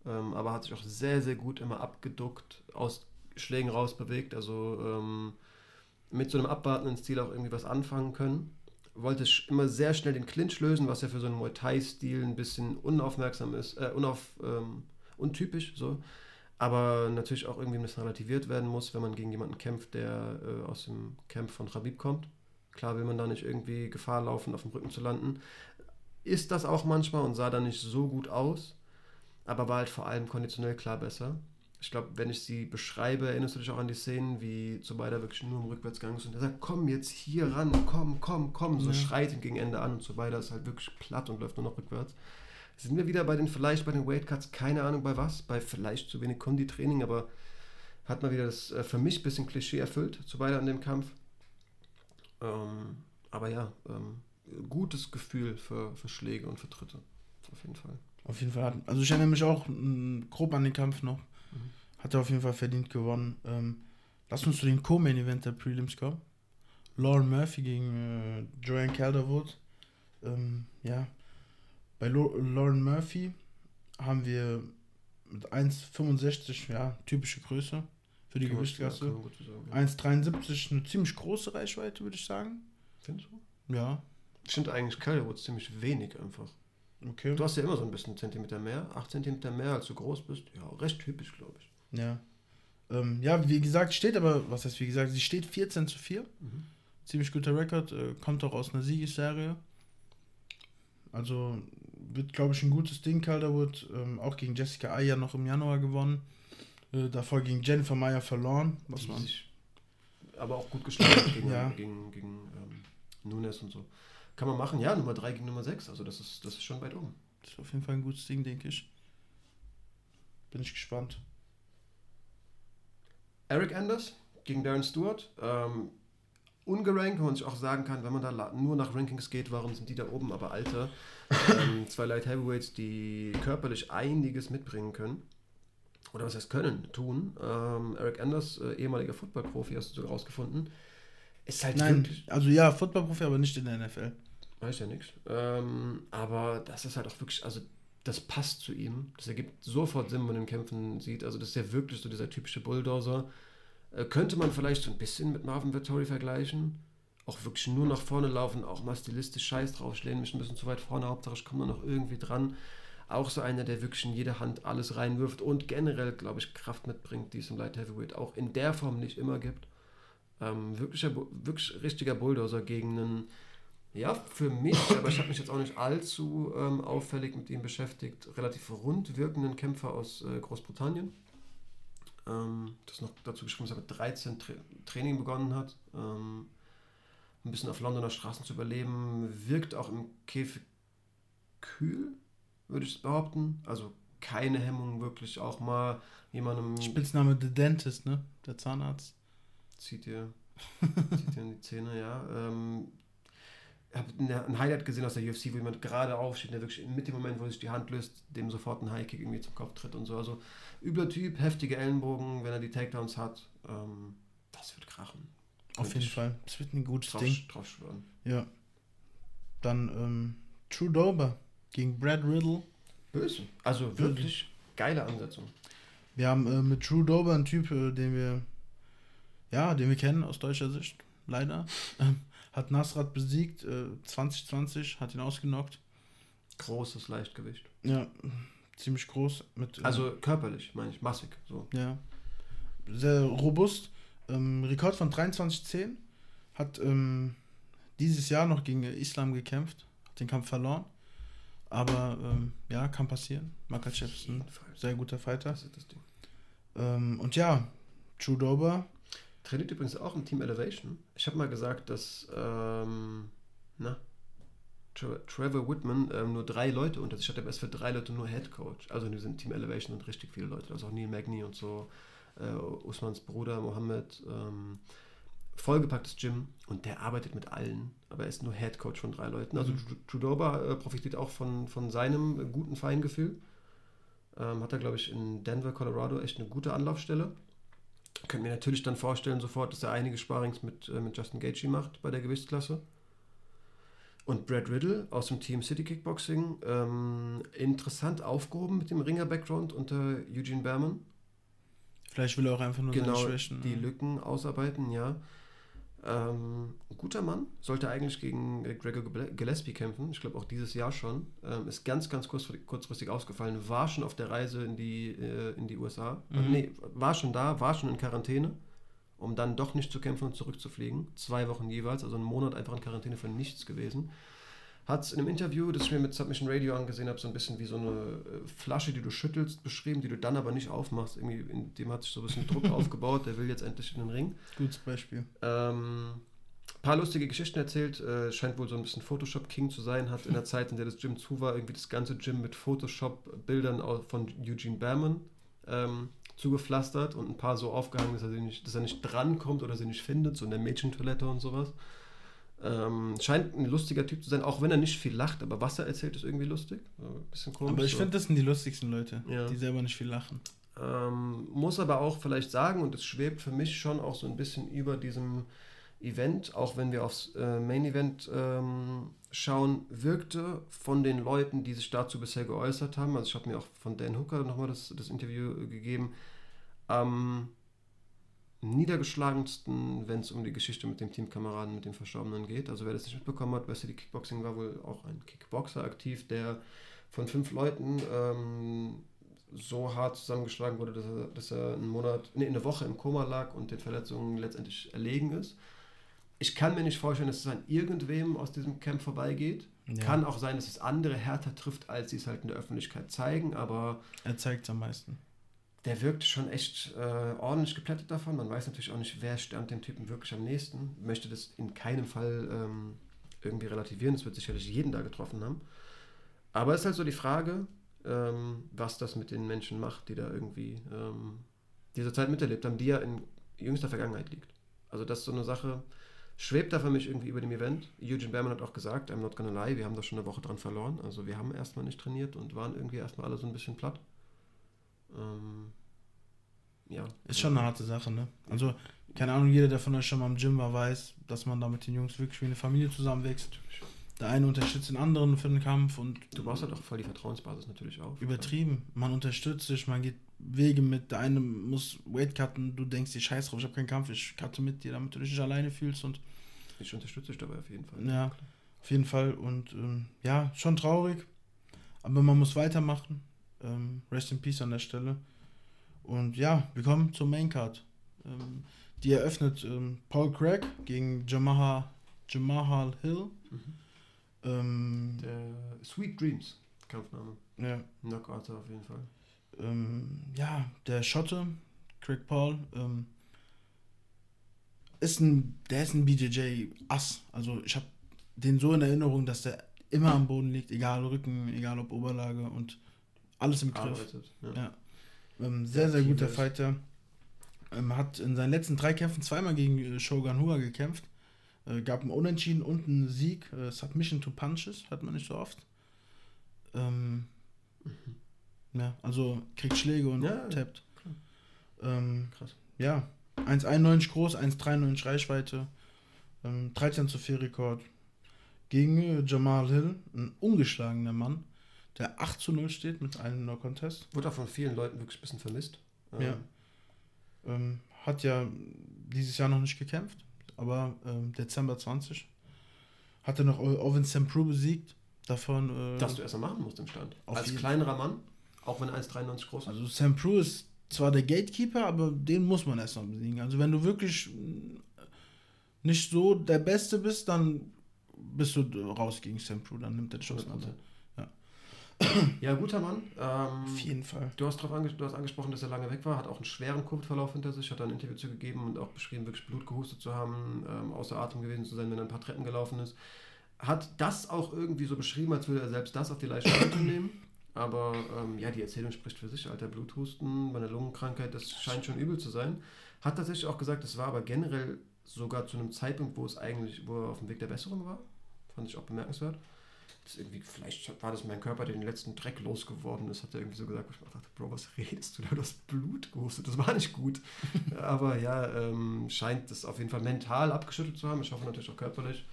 ähm, aber hat sich auch sehr, sehr gut immer abgeduckt, aus Schlägen rausbewegt. Also ähm, mit so einem abwartenden Stil auch irgendwie was anfangen können. Wollte immer sehr schnell den Clinch lösen, was ja für so einen Muay Thai-Stil ein bisschen unaufmerksam ist, äh, unauf, ähm, untypisch so. Aber natürlich auch irgendwie ein bisschen relativiert werden muss, wenn man gegen jemanden kämpft, der äh, aus dem Camp von Khabib kommt. Klar will man da nicht irgendwie Gefahr laufen, auf dem Rücken zu landen. Ist das auch manchmal und sah dann nicht so gut aus, aber war halt vor allem konditionell klar besser. Ich glaube, wenn ich sie beschreibe, erinnerst du dich auch an die Szenen, wie Zubeida wirklich nur im Rückwärtsgang ist und er sagt, komm jetzt hier ran, komm, komm, komm, so Ja. schreit ihn gegen Ende an und Zubeida ist halt wirklich platt und läuft nur noch rückwärts. Sind wir wieder bei den, vielleicht bei den Weightcuts, keine Ahnung bei was, bei vielleicht zu wenig Konditraining, aber hat mal wieder das äh, für mich ein bisschen Klischee erfüllt, Zubeida an dem Kampf. Ähm, aber ja, ähm, gutes Gefühl für, für Schläge und für Tritte. Auf jeden Fall. Auf jeden Fall. Also ich erinnere mich auch mh, grob an den Kampf noch. Hat er auf jeden Fall verdient gewonnen. Ähm, lass uns zu den Co-Main-Event der Prelims kommen. Lauren Murphy gegen äh, Joanne Calderwood. Ähm, ja, bei Lo Lauren Murphy haben wir mit 1,65, ja, typische Größe für die Gewichtsklasse. kann man gut so sagen, ja. 1,73 eine ziemlich große Reichweite, würde ich sagen. Findest du? Ja, Ich finde eigentlich Calderwood ziemlich wenig einfach. Okay. Du hast ja immer so ein bisschen Zentimeter mehr, 8 Zentimeter mehr, als du groß bist. Ja, recht typisch, glaube ich. Ja. Ähm, ja, wie gesagt, steht aber, was heißt wie gesagt, sie steht 14 zu 4. Mhm. Ziemlich guter Rekord, äh, kommt auch aus einer Siegesserie. Also wird, glaube ich, ein gutes Ding, Calderwood. Ähm, auch gegen Jessica Ayer noch im Januar gewonnen. Äh, davor gegen Jennifer Meyer verloren. Was Die man. sich aber auch gut geschlagen [COUGHS] gegen, Ja. gegen, gegen ähm, Nunes und so. Kann man machen, ja, Nummer 3 gegen Nummer 6. Also das ist, das ist schon weit oben. Das ist auf jeden Fall ein gutes Ding, denke ich. Bin ich gespannt. Eric Anders gegen Darren Stewart. Ähm, ungerankt, wo man sich auch sagen kann, wenn man da nur nach Rankings geht, warum sind die da oben? Aber Alter, ähm, zwei Light Heavyweights, die körperlich einiges mitbringen können. Oder was heißt können, tun. Ähm, Eric Anders, äh, ehemaliger Footballprofi, hast du sogar rausgefunden. Ist halt Nein, wirklich. also ja, Footballprofi, aber nicht in der NFL. Weiß ja nichts. Ähm, aber das ist halt auch wirklich, also das passt zu ihm. Das ergibt sofort Sinn, wenn man ihn kämpfen sieht. Also das ist ja wirklich so dieser typische Bulldozer. Äh, könnte man vielleicht so ein bisschen mit Marvin Vittori vergleichen. Auch wirklich nur nach vorne laufen, auch mal stilistisch scheiß drauf, ich lehne mich ein bisschen zu weit vorne, Hauptsache ich komme noch irgendwie dran. Auch so einer, der wirklich in jede Hand alles reinwirft und generell, glaube ich, Kraft mitbringt, die es im Light Heavyweight auch in der Form nicht immer gibt. Ähm, wirklicher, wirklich richtiger Bulldozer gegen einen ja, für mich, aber ich habe mich jetzt auch nicht allzu ähm, auffällig mit ihm beschäftigt, relativ rund wirkenden Kämpfer aus äh, Großbritannien. Ähm, das noch dazu geschrieben, dass er mit 13 Tra Training begonnen hat. Ähm, ein bisschen auf Londoner Straßen zu überleben, wirkt auch im Käfig kühl, würde ich behaupten. Also keine Hemmung, wirklich auch mal jemandem Spitzname The Dentist, ne? Der Zahnarzt. zieht dir, zieht dir in die Zähne, ja. Ähm, habe ein Highlight gesehen aus der UFC, wo jemand gerade aufsteht, der wirklich mit dem Moment, wo sich die Hand löst, dem sofort ein Highkick irgendwie zum Kopf tritt und so. Also übler Typ, heftige Ellenbogen, wenn er die Takedowns hat. Ähm, das wird krachen. Auf jeden Fall. Das wird ein gutes Drauf, Ding. drauf schwören. Ja. Dann ähm, True Dober gegen Brad Riddle. Böse. Also wirklich geile Ansetzung. Wir haben äh, mit True Dober einen Typ, äh, den wir ja, den wir kennen aus deutscher Sicht, leider. [LAUGHS] Hat Nasrat besiegt, äh, 2020, hat ihn ausgenockt. Großes Leichtgewicht. Ja, ziemlich groß. Mit, äh, Also körperlich, meine ich, massig. So. Ja. Sehr robust. Ähm, Rekord von 23-10. Hat ähm, dieses Jahr noch gegen Islam gekämpft. Hat den Kampf verloren. Aber ähm, ja, kann passieren. Makachev ist ein sehr guter Fighter. Ähm, und ja, Chudoba. Trainiert übrigens auch im Team Elevation. Ich habe mal gesagt, dass ähm, na, Tra Trevor Whitman ähm, nur drei Leute unter sich hat, aber er ist für drei Leute nur Head Coach. Also in sind Team Elevation sind richtig viele Leute. Ist auch Neil Magny und so, äh, Usmans Bruder Mohammed. Ähm, vollgepacktes Gym und der arbeitet mit allen, aber er ist nur Head Coach von drei Leuten. Also Mhm. Tru- Trudoba äh, profitiert auch von, von seinem guten Feingefühl. Ähm, hat er, glaube ich, in Denver, Colorado echt eine gute Anlaufstelle. Können mir natürlich dann vorstellen sofort, dass er einige Sparrings mit, äh, mit Justin Gaethje macht bei der Gewichtsklasse. Und Brad Riddle aus dem Team City Kickboxing, ähm, interessant aufgehoben mit dem Ringer-Background unter Eugene Berman. Vielleicht will er auch einfach nur Genau, Schwächen. die äh, Lücken ausarbeiten, ja. Ähm, ein guter Mann, sollte eigentlich gegen Gregor Gillespie kämpfen, ich glaube auch dieses Jahr schon. Ähm, ist ganz, ganz kurzfristig, kurzfristig ausgefallen, war schon auf der Reise in die, äh, in die USA. Mhm. Also, nee, war schon da, war schon in Quarantäne, um dann doch nicht zu kämpfen und zurückzufliegen. Zwei Wochen jeweils, also einen Monat einfach in Quarantäne für nichts gewesen. Hat es in einem Interview, das ich mir mit Submission Radio angesehen habe, so ein bisschen wie so eine äh, Flasche, die du schüttelst, beschrieben, die du dann aber nicht aufmachst. Irgendwie, in dem hat sich so ein bisschen Druck [LAUGHS] aufgebaut, der will jetzt endlich in den Ring. Gutes Beispiel. Ähm, paar lustige Geschichten erzählt, äh, scheint wohl so ein bisschen Photoshop-King zu sein, hat in der Zeit, in der das Gym zu war, irgendwie das ganze Gym mit Photoshop-Bildern von Eugene Berman ähm, zugepflastert und ein paar so aufgehangen, dass er, nicht, dass er nicht drankommt oder sie nicht findet, so in der Mädchentoilette und sowas. Ähm, scheint ein lustiger Typ zu sein, auch wenn er nicht viel lacht, aber was er erzählt, ist irgendwie lustig. Ein bisschen komisch. Aber ich so. finde, das sind die lustigsten Leute, Ja. die selber nicht viel lachen. Ähm, muss aber auch vielleicht sagen, und es schwebt für mich schon auch so ein bisschen über diesem Event, auch wenn wir aufs äh, Main Event ähm, schauen, wirkte von den Leuten, die sich dazu bisher geäußert haben, also ich habe mir auch von Dan Hooker nochmal das, das Interview äh, gegeben, am niedergeschlagensten, wenn es um die Geschichte mit dem Teamkameraden, mit dem Verstorbenen geht. Also wer das nicht mitbekommen hat, Wesley Kickboxing war wohl auch ein Kickboxer aktiv, der von fünf Leuten ähm, so hart zusammengeschlagen wurde, dass er, dass er einen Monat, nee, eine Woche im Koma lag und den Verletzungen letztendlich erlegen ist. Ich kann mir nicht vorstellen, dass es an irgendwem aus diesem Camp vorbeigeht. Ja. Kann auch sein, dass es andere härter trifft, als sie es halt in der Öffentlichkeit zeigen, aber. Er zeigt es am meisten. Der wirkt schon echt äh, ordentlich geplättet davon. Man weiß natürlich auch nicht, wer stand dem Typen wirklich am nächsten. Möchte das in keinem Fall ähm, irgendwie relativieren. Es wird sicherlich jeden da getroffen haben. Aber es ist halt so die Frage, ähm, was das mit den Menschen macht, die da irgendwie ähm, diese Zeit miterlebt haben, die ja in jüngster Vergangenheit liegt. Also das ist so eine Sache, schwebt da für mich irgendwie über dem Event. Eugene Berman hat auch gesagt, I'm not gonna lie, wir haben da schon eine Woche dran verloren. Also wir haben erstmal nicht trainiert und waren irgendwie erstmal alle so ein bisschen platt. Ähm, ja. Ist schon eine harte Sache, ne? Also, keine Ahnung, jeder, der von euch schon mal im Gym war, weiß, dass man da mit den Jungs wirklich wie eine Familie zusammenwächst. Der eine unterstützt den anderen für den Kampf und. Du brauchst halt auch voll die Vertrauensbasis natürlich auch. Übertrieben. Man unterstützt sich, man geht Wege mit. Der eine muss Weight cutten, du denkst dir, scheiß drauf, ich habe keinen Kampf, ich cutte mit dir, damit du dich nicht alleine fühlst und. Ich unterstütze dich dabei auf jeden Fall. Ja, auf jeden Fall. Und ähm, ja, schon traurig. Aber man muss weitermachen. Ähm, rest in Peace an der Stelle. Und ja, wir kommen zur Maincard. Ähm, die eröffnet ähm, Paul Craig gegen Jamaha, Jamahal Hill. Mhm. Ähm, der Sweet Dreams Kampfname. Ja. Knockout auf jeden Fall. Ähm, ja, der Schotte, Craig Paul, ähm, ist ein, der ist ein BJJ-Ass. Also ich habe den so in Erinnerung, dass der immer am Boden liegt, egal Rücken, egal ob Oberlage und alles im Griff. Arbeitet, ja. ja. Ähm, sehr, sehr guter Fighter. Ähm, hat in seinen letzten drei Kämpfen zweimal gegen äh, Shogun Hua gekämpft. Äh, gab einen Unentschieden und einen Sieg. Äh, Submission to Punches hat man nicht so oft. Ähm, mhm. Ja, also kriegt Schläge und ja, tappt. Ähm, Krass. Ja, 1,91 groß, 1,93 Reichweite, ähm, 13 zu 4 Rekord. Gegen äh, Jamal Hill, ein ungeschlagener Mann, der 8 zu 0 steht mit einem No-Contest. Wurde auch von vielen Leuten wirklich ein bisschen vermisst. Ähm, ja. Ähm, hat ja dieses Jahr noch nicht gekämpft aber ähm, Dezember 20 hat er noch Owen Sempru besiegt. Davon. Äh, Dass du erst mal machen musst im Stand. Als kleinerer Mann, auch wenn 1,93 groß ist. Also Sempru ist zwar der Gatekeeper, aber den muss man erst mal besiegen. Also wenn du wirklich nicht so der Beste bist, dann bist du raus gegen Sempru, dann nimmt er die Chance an. [CLEARS THROAT] Ja, guter Mann. Ähm, Auf jeden Fall. Du hast, drauf ange du hast angesprochen, dass er lange weg war, hat auch einen schweren Covid-Verlauf hinter sich, hat ein Interview zugegeben und auch beschrieben, wirklich Blut gehustet zu haben, ähm, außer Atem gewesen zu sein, wenn er ein paar Treppen gelaufen ist. Hat das auch irgendwie so beschrieben, als würde er selbst das auf die leichte [CLEARS THROAT] Seite nehmen. Aber ähm, ja, die Erzählung spricht für sich. Alter Bluthusten bei einer Lungenkrankheit, das scheint schon übel zu sein. Hat tatsächlich auch gesagt, es war aber generell sogar zu einem Zeitpunkt, wo es eigentlich, wo er auf dem Weg der Besserung war. Fand ich auch bemerkenswert das irgendwie, vielleicht war das mein Körper, der den letzten Dreck losgeworden ist, hat er irgendwie so gesagt, ich dachte, Bro, was redest du da? Du hast Blut gehustet, das war nicht gut. [LAUGHS] Aber ja, ähm, scheint das auf jeden Fall mental abgeschüttelt zu haben. Ich hoffe natürlich auch körperlich.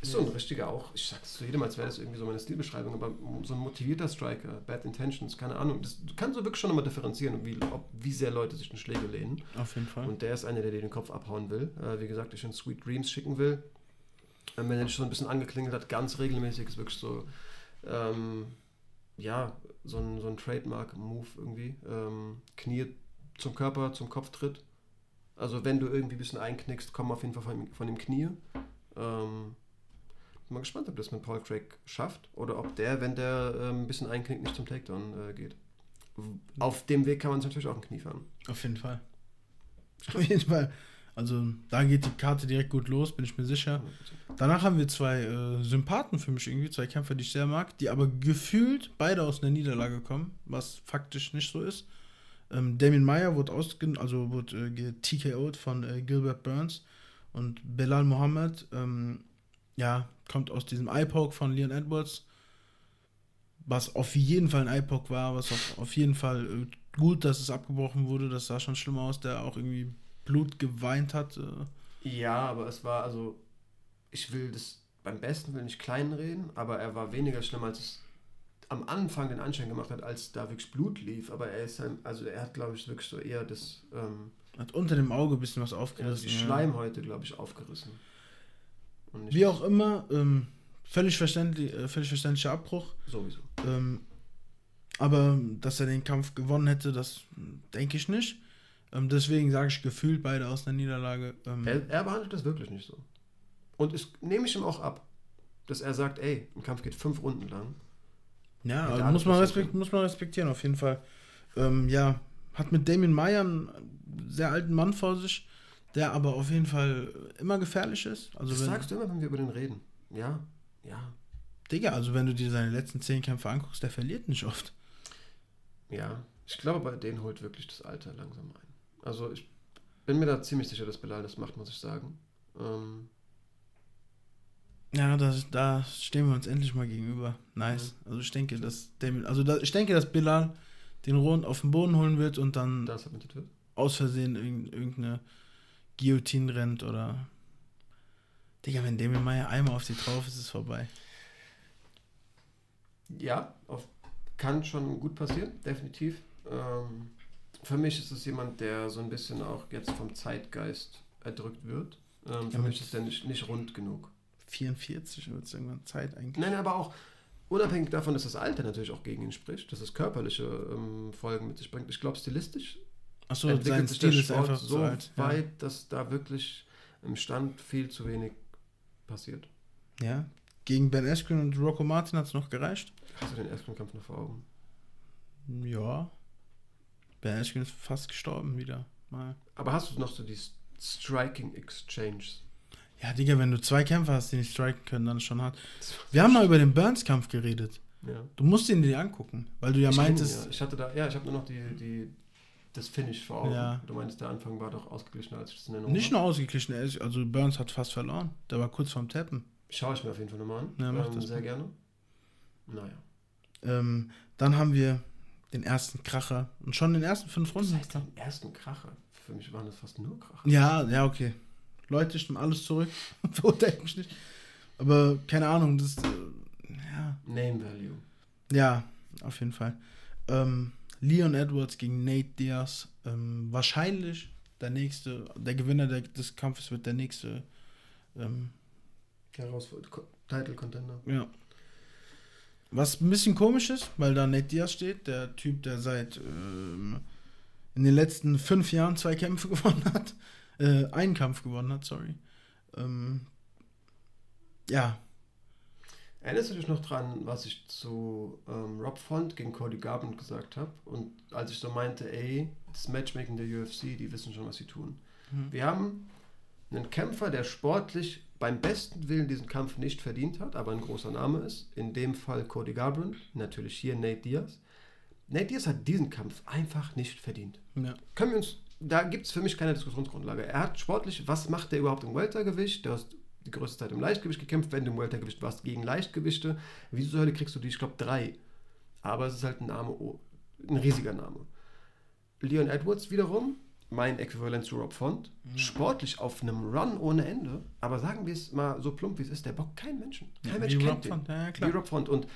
Ist so ein richtiger auch, ich sag's zu jedem, als wäre das irgendwie so meine Stilbeschreibung, aber so ein motivierter Striker, Bad Intentions, keine Ahnung. Das, du kannst so wirklich schon nochmal differenzieren, wie, ob, wie sehr Leute sich in Schläge lehnen. Auf jeden Fall. Und der ist einer, der dir den Kopf abhauen will. Äh, wie gesagt, ich in Sweet Dreams schicken will wenn er dich so ein bisschen angeklingelt hat, ganz regelmäßig, ist wirklich so, ähm, ja, so ein, so ein Trademark-Move irgendwie. Ähm, Knie zum Körper, zum Kopf tritt. Also wenn du irgendwie ein bisschen einknickst, komm auf jeden Fall von, von dem Knie. Ähm, bin mal gespannt, ob das mit Paul Craig schafft oder ob der, wenn der ähm, ein bisschen einknickt, nicht zum Takedown äh, geht. Auf dem Weg kann man sich natürlich auch ein Knie fahren. Auf jeden Fall. Auf jeden Fall. Also da geht die Karte direkt gut los, bin ich mir sicher. Danach haben wir zwei äh, Sympathen für mich irgendwie, zwei Kämpfer, die ich sehr mag, die aber gefühlt beide aus einer Niederlage kommen, was faktisch nicht so ist. Ähm, Damien Meyer wurde ausgen also wurde äh, TKO'd von äh, Gilbert Burns und Belal Mohammed, ähm, ja, kommt aus diesem Eye-Poke von Leon Edwards, was auf jeden Fall ein Eye-Poke war, was auf, auf jeden Fall äh, gut, dass es abgebrochen wurde, das sah schon schlimm aus, der auch irgendwie Blut geweint hat. Ja, aber es war also, ich will das beim besten Willen nicht kleinreden, aber er war weniger schlimm, als es am Anfang den Anschein gemacht hat, als da wirklich Blut lief. Aber er ist halt, also er hat, glaube ich, wirklich so eher das, ähm, Hat unter dem Auge ein bisschen was Ja, aufgerissen. die ja. Schleimhäute, glaube ich, aufgerissen. Wie auch immer, ähm, völlig, verständlich, äh, völlig verständlicher Abbruch. Sowieso. Ähm, aber dass er den Kampf gewonnen hätte, das denke ich nicht. Ähm, deswegen sage ich gefühlt beide aus einer Niederlage. Ähm, Er, er behandelt das wirklich nicht so. Und es nehme ich ihm auch ab, dass er sagt, ey, ein Kampf geht fünf Runden lang. ja, also muss, man respekt, muss man respektieren, auf jeden Fall. Ähm, ja, hat mit Damien Meyer einen sehr alten Mann vor sich, der aber auf jeden Fall immer gefährlich ist. Also das wenn, sagst du immer, wenn wir über den reden. Ja, ja, Digga, also wenn du dir seine letzten zehn Kämpfe anguckst, der verliert nicht oft. ja. Ich glaube, bei denen holt wirklich das Alter langsam ein. Also ich bin mir da ziemlich sicher, dass Belal das macht, muss ich sagen. Ähm, Ja, das, da stehen wir uns endlich mal gegenüber. Nice. Also ich denke, dass Damien, also da, ich denke, dass Bilal den Rund auf den Boden holen wird und dann wird. aus Versehen irgend- irgendeine Guillotine rennt oder. Digga, wenn Damien Meyer einmal auf sie drauf ist, ist es vorbei. Ja, auf, kann schon gut passieren, definitiv. Ähm, für mich ist es jemand, der so ein bisschen auch jetzt vom Zeitgeist erdrückt wird. Ähm, für Ja, mich ist der nicht, nicht rund genug. 44 wird es irgendwann Zeit eigentlich. Nein, aber auch unabhängig davon, dass das Alter natürlich auch gegen ihn spricht, dass es körperliche ähm, Folgen mit sich bringt. Ich glaube, stilistisch Achso, entwickelt sein sich Stil der ist Sport so so alt. Ja. weit, dass da wirklich im Stand viel zu wenig passiert. ja. Gegen Ben Askren und Rocco Martin hat es noch gereicht. Hast du den ersten Kampf noch vor Augen? Ja. Ben Askren ist fast gestorben wieder. Mal. Aber hast du noch so die Striking Exchanges? Ja, Digga, wenn du zwei Kämpfer hast, die nicht striken können, dann ist schon hart. Wir haben mal über den Burns-Kampf geredet. Ja. Du musst ihn dir angucken, weil du ja ich kenn ihn, meintest, ja. Ich hatte da, ja, ich habe nur noch die, die, das Finish vor Augen. Ja. Du meinst, der Anfang war doch ausgeglichener, als ich das in Erinnerung nicht nur ausgeglichen, ist- also Burns hat fast verloren. Der war kurz vorm Tappen. Schaue ich mir auf jeden Fall nochmal an. Ja, mach ähm, das sehr mal. gerne. Naja. Ähm, dann haben wir den ersten Kracher und schon den ersten fünf Das Runden. heißt, den ersten Kracher. Für mich waren das fast nur Kracher. Ja, ja, okay. Leute, ich nehme alles zurück. [LAUGHS] Verurteilt mich nicht. Aber keine Ahnung, das. Äh, ja. Name Value. Ja, auf jeden Fall. Ähm, Leon Edwards gegen Nate Diaz. Ähm, wahrscheinlich der nächste, der Gewinner der, des Kampfes wird der nächste. Ähm, Herausforderung. Co- Title Contender. ja. Was ein bisschen komisch ist, weil da Nate Diaz steht, der Typ, der seit ähm, in den letzten fünf Jahren zwei Kämpfe [LAUGHS] gewonnen hat. Äh, einen Kampf gewonnen hat, sorry. Ähm, ja, Erinnerst du dich noch dran, was ich zu ähm, Rob Font gegen Cody Garbrandt gesagt habe? Und als ich so meinte, ey, das Matchmaking der UFC, die wissen schon, was sie tun. Mhm. Wir haben einen Kämpfer, der sportlich beim besten Willen diesen Kampf nicht verdient hat, aber ein großer Name ist. In dem Fall Cody Garbrandt, natürlich hier Nate Diaz. Nate Diaz hat diesen Kampf einfach nicht verdient. ja. Können wir uns, da gibt es für mich keine Diskussionsgrundlage. Er hat sportlich, was macht der überhaupt im Weltergewicht? Du hast die größte Zeit im Leichtgewicht gekämpft, wenn du im Weltergewicht warst, gegen Leichtgewichte. Wieso zur Hölle kriegst du die? Ich glaube drei. Aber es ist halt ein Name, oh, ein riesiger Name. Leon Edwards wiederum, mein Äquivalent zu Rob Font, sportlich auf einem Run ohne Ende, aber sagen wir es mal so plump wie es ist, der bockt keinen Menschen. Kein Ja, Mensch kennt Rob den. Font, ja, ja, Wie klar. Rob Font. Und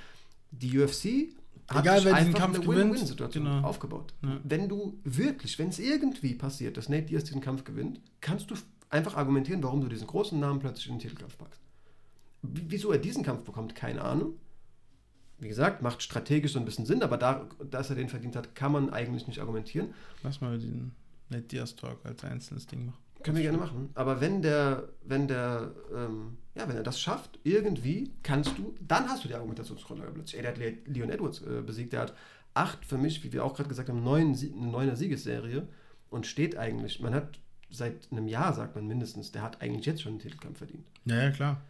die UFC hat Egal, sich wer diesen einfach Kampf eine Win-Win-Situation genau. aufgebaut. Ja. Wenn du wirklich, wenn es irgendwie passiert, dass Nate Diaz diesen Kampf gewinnt, kannst du einfach argumentieren, warum du diesen großen Namen plötzlich in den Titelkampf packst. Wieso er diesen Kampf bekommt, keine Ahnung. Wie gesagt, macht strategisch so ein bisschen Sinn, aber da, dass er den verdient hat, kann man eigentlich nicht argumentieren. Lass mal den Nate Diaz Talk als einzelnes Ding machen. Können wir gerne machen. Aber wenn der, wenn der, ähm, ja, wenn er das schafft, irgendwie kannst du, dann hast du die Argumentationsgrundlage plötzlich. Ey, der hat Le Leon Edwards äh, besiegt, der hat acht für mich, wie wir auch gerade gesagt haben, neun, eine neuner Siegesserie und steht eigentlich, man hat seit einem Jahr, sagt man mindestens, der hat eigentlich jetzt schon einen Titelkampf verdient. Ja, ja, klar.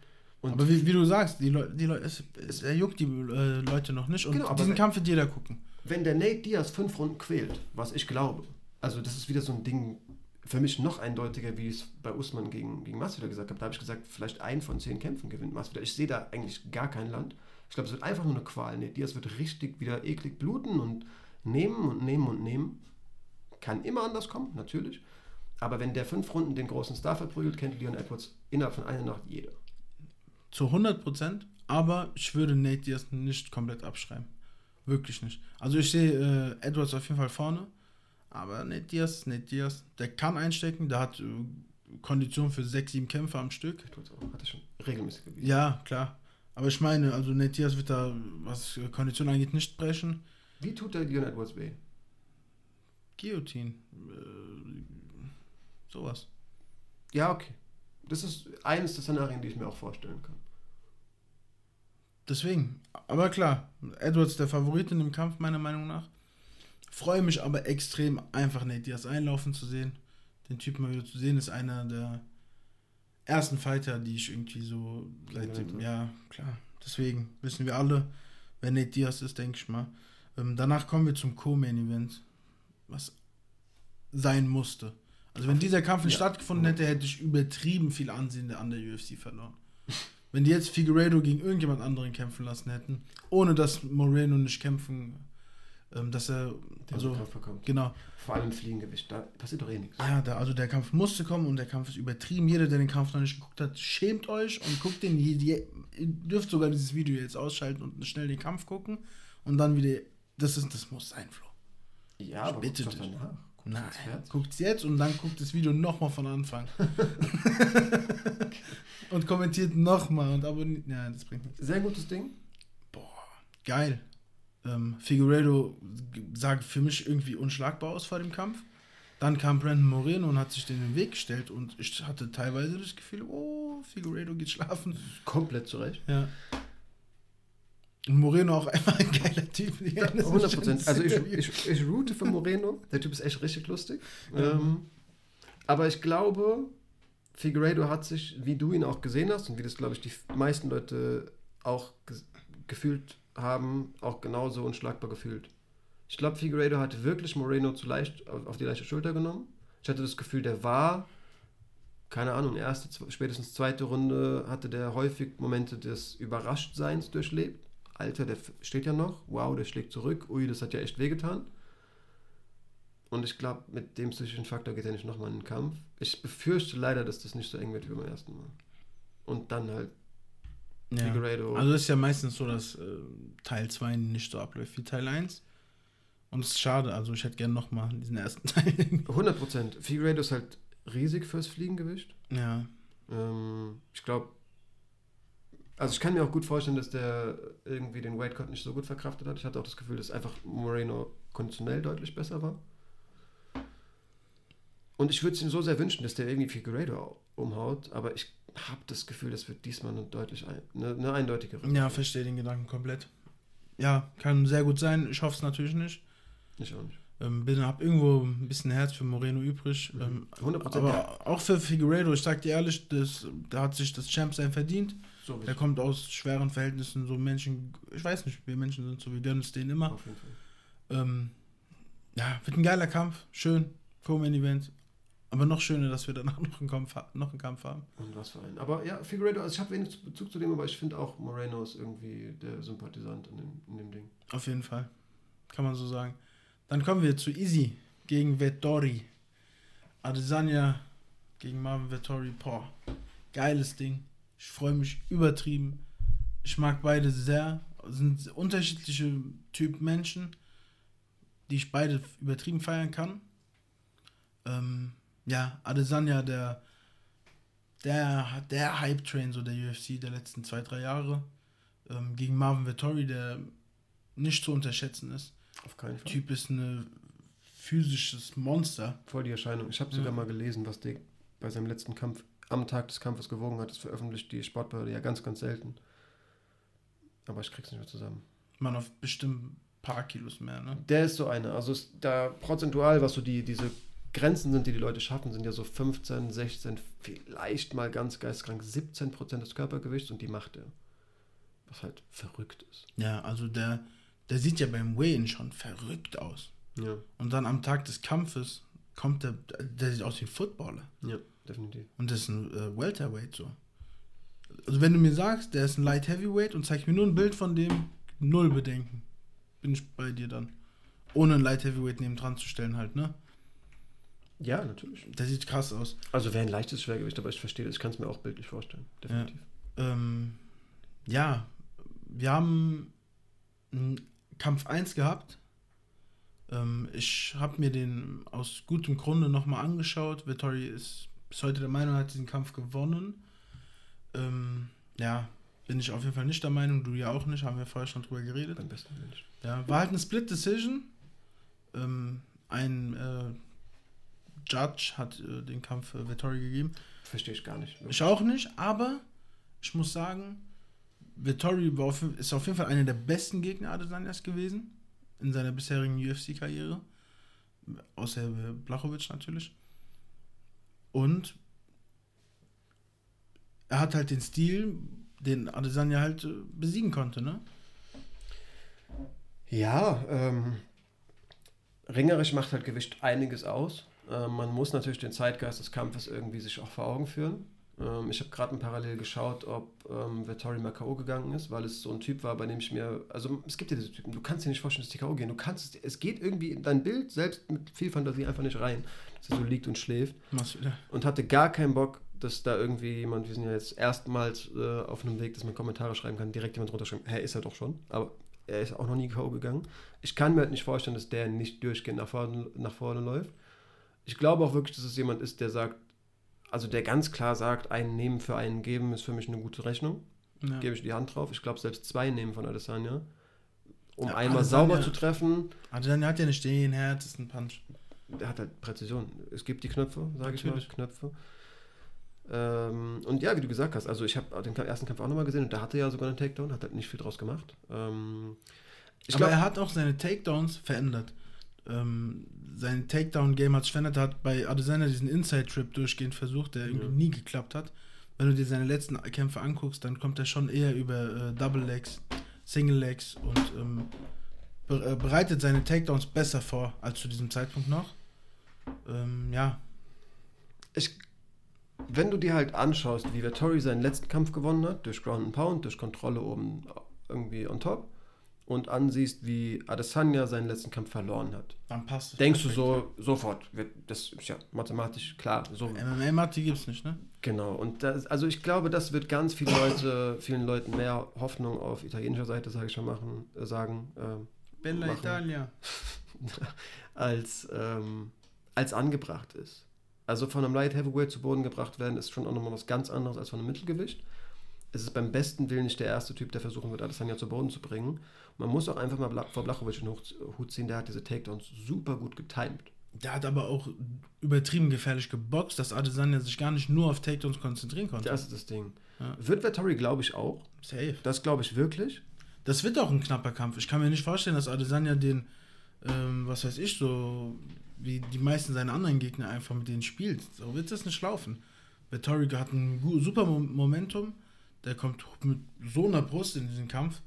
Und aber wie, wie du sagst, die Leute, die Leute, es, es, er juckt die äh, Leute noch nicht und Genau, diesen Kampf wird jeder gucken. wenn der Nate Diaz fünf Runden quält, was ich glaube, also das ist wieder so ein Ding, für mich noch eindeutiger, wie ich es bei Usman gegen, gegen Masvidal gesagt habe. Da habe ich gesagt, vielleicht ein von zehn Kämpfen gewinnt Masvidal. Ich sehe da eigentlich gar kein Land. Ich glaube, es wird einfach nur eine Qual. Nate Diaz wird richtig wieder eklig bluten und nehmen und nehmen und nehmen. Kann immer anders kommen, natürlich. Aber wenn der fünf Runden den großen Star verprügelt, kennt Leon Edwards innerhalb von einer Nacht jeder. Zu 100 Prozent, aber ich würde Nate Diaz nicht komplett abschreiben. Wirklich nicht. Also ich sehe äh, Edwards auf jeden Fall vorne, Aber Nate Diaz, Nate Diaz, der kann einstecken, der hat äh, Kondition für sechs, sieben Kämpfe am Stück. Hat er schon regelmäßig gewiesen. Ja, klar. Aber ich meine, also Nate Diaz wird da, was Kondition angeht, nicht brechen. Wie tut der Leon Edwards weh? Guillotine. Äh, sowas. Ja, okay. Das ist eines der Szenarien, die ich mir auch vorstellen kann. Deswegen. Aber klar, Edwards der Favorit in dem Kampf, meiner Meinung nach. Freue mich aber extrem, einfach Nate Diaz einlaufen zu sehen. Den Typen mal wieder zu sehen, ist einer der ersten Fighter, die ich irgendwie so seit dem, ja, klar. Deswegen wissen wir alle, wer Nate Diaz ist, denke ich mal. Ähm, danach kommen wir zum Co-Main-Event, was sein musste. Also wenn dieser Kampf nicht Ja. stattgefunden hätte, hätte ich übertrieben viel Ansehen an der UFC verloren. Wenn die jetzt Figueiredo gegen irgendjemand anderen kämpfen lassen hätten, ohne dass Moreno nicht kämpfen, dass er, Der also, Kampf bekommt. genau, Vor allem Fliegengewicht, da passiert doch eh nichts. ja, der, also der Kampf musste kommen und der Kampf ist übertrieben. Jeder, der den Kampf noch nicht geguckt hat, schämt euch und guckt den. Ihr dürft sogar dieses Video jetzt ausschalten und schnell den Kampf gucken und dann wieder. Das ist, das muss sein, Flo. Ja, aber bitte dich. danach. Guckt Nein, ins Herz. guckt jetzt und dann guckt das Video nochmal von Anfang. [LAUGHS] und kommentiert nochmal und abonniert. Ja, das bringt nichts. Sehr gutes Ding. Boah, geil. Ähm, Figueredo sah für mich irgendwie unschlagbar aus vor dem Kampf. Dann kam Brandon Moreno und hat sich den in den Weg gestellt und ich hatte teilweise das Gefühl, oh, Figueredo geht schlafen. Komplett zurecht. Ja. Und Moreno auch einfach ein geiler Typ. Ja, das ist 100 schon Prozent. Also ich, ich, ich route für Moreno. Der Typ ist echt richtig lustig. Ja. Ähm, aber ich glaube, Figueiredo hat sich, wie du ihn auch gesehen hast und wie das, glaube ich, die meisten Leute auch ge gefühlt haben, auch genauso unschlagbar gefühlt. Ich glaube, Figueiredo hat wirklich Moreno zu leicht auf, die leichte Schulter genommen. Ich hatte das Gefühl, der war, keine Ahnung, erste, spätestens zweite Runde hatte der häufig Momente des Überraschtseins durchlebt. Alter, der steht ja noch. Wow, der schlägt zurück. Ui, das hat ja echt wehgetan. Und ich glaube, mit dem psychischen Faktor geht er nicht nochmal in den Kampf. Ich befürchte leider, dass das nicht so eng wird wie beim ersten Mal. Und dann halt ja. Figueiredo. Also es ist ja meistens so, dass äh, Teil 2 nicht so abläuft wie Teil 1. Und es ist schade, also ich hätte gerne nochmal diesen ersten [LAUGHS] Teil. 100 Prozent. Figueiredo ist halt riesig fürs Fliegengewicht. ja. Ähm, ich glaube, also ich kann mir auch gut vorstellen, dass der irgendwie den Weightcut nicht so gut verkraftet hat. Ich hatte auch das Gefühl, dass einfach Moreno konditionell deutlich besser war. Und ich würde es ihm so sehr wünschen, dass der irgendwie Figueiredo umhaut, aber ich habe das Gefühl, das wird diesmal eine deutlich ein, eine, eine eindeutigere. Ja, verstehe den Gedanken komplett. Ja, kann sehr gut sein. Ich hoffe es natürlich nicht. Ich auch nicht. Ähm, bin, hab irgendwo ein bisschen Herz für Moreno übrig. Mhm. Ähm, 100%, aber auch für Figueiredo, ich sag dir ehrlich, das, da hat sich das Champ sein verdient. So Der kommt aus schweren Verhältnissen, so Menschen, ich weiß nicht, wir Menschen sind so, wir gönnen es denen immer. Auf jeden Fall. Ähm, ja, wird ein geiler Kampf, schön, Co-Main-Event. Aber noch schöner, dass wir danach noch einen Kampf, noch einen Kampf haben. Und was für ein. Aber ja, Figueiredo, also ich habe wenig Bezug zu dem, aber ich finde auch Moreno ist irgendwie der Sympathisant in dem, in dem Ding. Auf jeden Fall. Kann man so sagen. Dann kommen wir zu Easy gegen Vettori. Adesanya gegen Marvin Vettori. Boah, geiles Ding. Ich freue mich übertrieben. Ich mag beide sehr. Sind unterschiedliche Typ Menschen, die ich beide übertrieben feiern kann. Ähm, ja, Adesanya, der, der, der Hype-Train so der UFC der letzten zwei, drei Jahre. Ähm, gegen Marvin Vettori, der nicht zu unterschätzen ist. Auf keinen Fall. Der Typ ist ein physisches Monster. Voll die Erscheinung. Ich habe sogar Ja. mal gelesen, was der bei seinem letzten Kampf am Tag des Kampfes gewogen hat. Das veröffentlicht die Sportbehörde ja ganz, ganz selten. Aber ich krieg's nicht mehr zusammen. Man auf bestimmt ein paar Kilos mehr, ne? Der ist so einer. Also da prozentual, was so die, diese Grenzen sind, die die Leute schaffen, sind ja so 15, 16, vielleicht mal ganz geistkrank 17 Prozent des Körpergewichts und die macht er. Was halt verrückt ist. Ja, also der, der sieht ja beim Weigh-In schon verrückt aus. Ja, Und dann am Tag des Kampfes kommt der, der sieht aus wie ein Footballer. ja, definitiv. Und das ist ein äh, Welterweight so. Also wenn du mir sagst, der ist ein Light Heavyweight und zeigst mir nur ein Bild von dem, null Bedenken. Bin ich bei dir dann. Ohne ein Light Heavyweight neben dran zu stellen halt, ne? Ja, natürlich. Der sieht krass aus. Also wäre ein leichtes Schwergewicht, aber ich verstehe das. Ich kann es mir auch bildlich vorstellen. Definitiv. Ähm, ja, wir haben einen Kampf 1 gehabt Ähm, ich habe mir den aus gutem Grunde nochmal angeschaut. Vittori ist bis heute der Meinung, er hat diesen Kampf gewonnen. Ähm, ja, bin ich auf jeden Fall nicht der Meinung, du ja auch nicht, haben wir vorher schon drüber geredet. Beim besten Mensch. Ja, war halt eine Split Decision. Ähm, ein äh, Judge hat äh, den Kampf äh, Vittori gegeben. Verstehe ich gar nicht. Ich auch nicht, aber ich muss sagen, auf, ist auf jeden Fall einer der besten Gegner Adesanyas gewesen in seiner bisherigen UFC-Karriere. Außer Blachowicz natürlich. Und er hat halt den Stil, den Adesanya halt äh, besiegen konnte, ne? Ja, ähm, ringerisch macht halt Gewicht einiges aus. Ähm, man muss natürlich den Zeitgeist des Kampfes irgendwie sich auch vor Augen führen. Ähm, ich habe gerade parallel geschaut, ob ähm, Vettori mal K.O. gegangen ist, weil es so ein Typ war, bei dem ich mir, also es gibt ja diese Typen, du kannst dir nicht vorstellen, dass die K.O. gehen. Du kannst, es es geht irgendwie in dein Bild, selbst mit viel Fantasie, einfach nicht rein, dass er so liegt und schläft. Und hatte gar keinen Bock, dass da irgendwie jemand, wir sind ja jetzt erstmals äh, auf einem Weg, dass man Kommentare schreiben kann, direkt jemand runterschreiben, hä, ist er doch schon, aber er ist auch noch nie K.O. gegangen. Ich kann mir halt nicht vorstellen, dass der nicht durchgehend nach vorne, nach vorne läuft. Ich glaube auch wirklich, dass es jemand ist, der sagt, also der ganz klar sagt, einen nehmen für einen geben ist für mich eine gute Rechnung. Ja. Gebe ich die Hand drauf. Ich glaube, selbst zwei nehmen von Adesanya. Um Ja, einmal Adesanya- sauber zu treffen, Adesanya hat ja nicht den härtesten Punch. der hat halt Präzision. Es gibt die Knöpfe, sage ich mal. Knöpfe. Ähm, und ja, wie du gesagt hast, also ich habe den ersten Kampf auch nochmal gesehen und da hatte er ja sogar einen Takedown, hat halt nicht viel draus gemacht. Ähm, ich Aber glaube, er hat auch seine Takedowns verändert. Ähm, sein Takedown-Game hat. Er hat bei Adesanya diesen Inside-Trip durchgehend versucht, der irgendwie Ja. nie geklappt hat. Wenn du dir seine letzten Kämpfe anguckst, dann kommt er schon eher über äh, Double Legs, Single Legs und ähm, be äh, bereitet seine Takedowns besser vor als zu diesem Zeitpunkt noch. Ähm, ja, ich, wenn du dir halt anschaust, wie Vettori seinen letzten Kampf gewonnen hat, durch Ground and Pound, durch Kontrolle oben irgendwie on top, und ansiehst, wie Adesanya seinen letzten Kampf verloren hat, dann passt es. denkst du perfekt. so sofort, wird- das ist ja mathematisch klar, so MMA-Matti gibt's nicht, ne? Genau, und das, also ich glaube, das wird ganz viele Leute, vielen Leuten mehr Hoffnung auf italienischer Seite, sage ich schon, machen, äh, sagen, ähm, Bella Machen. Italia. [LAUGHS] als, ähm, als angebracht ist. Also von einem Light Heavyweight zu Boden gebracht werden, ist schon auch nochmal was ganz anderes als von einem Mittelgewicht. Es ist beim besten Willen nicht der erste Typ, der versuchen wird, Adesanya zu Boden zu bringen. Man muss auch einfach mal vor Blachowicz den Hut ziehen, der hat diese Takedowns super gut getimed. Der hat aber auch übertrieben gefährlich geboxt, dass Adesanya sich gar nicht nur auf Takedowns konzentrieren konnte. Das ist das Ding. Ja. Wird Vettori, glaube ich, auch. Safe. Das glaube ich wirklich. Das wird auch ein knapper Kampf. Ich kann mir nicht vorstellen, dass Adesanya den, ähm, was weiß ich, so wie die meisten seiner anderen Gegner einfach mit denen spielt. So wird das nicht laufen. Vettori hat ein super Mo- Momentum. Der kommt mit so einer Brust in diesen Kampf.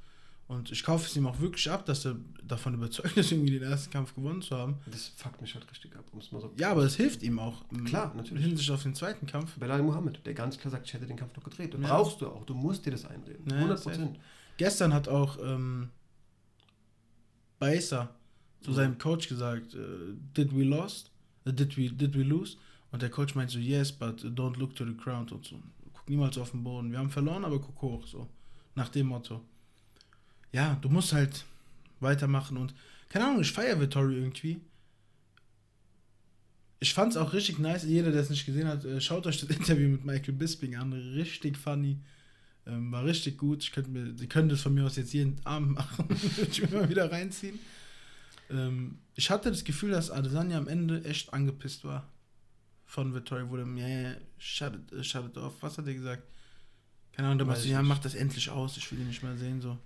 Und ich kaufe es ihm auch wirklich ab, dass er davon überzeugt ist, irgendwie den ersten Kampf gewonnen zu haben. Das fuckt mich halt richtig ab, um es mal so Ja, aber es hilft ihm auch. ähm, Klar, natürlich. Hinsicht auf den zweiten Kampf. Belal Mohammed, der ganz klar sagt, ich hätte den Kampf noch gedreht. Und Ja. brauchst du auch. Du musst dir das einreden. Ja, 100 Prozent. Gestern hat auch ähm, Baesa zu Mhm. seinem Coach gesagt, äh, did we lost? Äh, did, we, did we lose? Und der Coach meint so, yes, but don't look to the ground und so. Niemals auf den Boden. Wir haben verloren, aber guck hoch, so. Nach dem Motto. Ja, du musst halt weitermachen und keine Ahnung, ich feiere Vittori irgendwie. Ich fand's auch richtig nice. Jeder, der es nicht gesehen hat, äh, schaut euch das [LAUGHS] Interview mit Michael Bisping an. Richtig funny. Ähm, war richtig gut. Ich könnte mir, Sie können das von mir aus jetzt jeden Abend [LAUGHS] machen. Ich mir mal wieder reinziehen. Ähm, ich hatte das Gefühl, dass Adesanya am Ende echt angepisst war. Von Vittori wurde mir, yeah, shut it, äh, shut it off. Was hat er gesagt? Keine Ahnung, da meinte ich ja, mach das endlich aus. Ich will ihn nicht mehr sehen, so.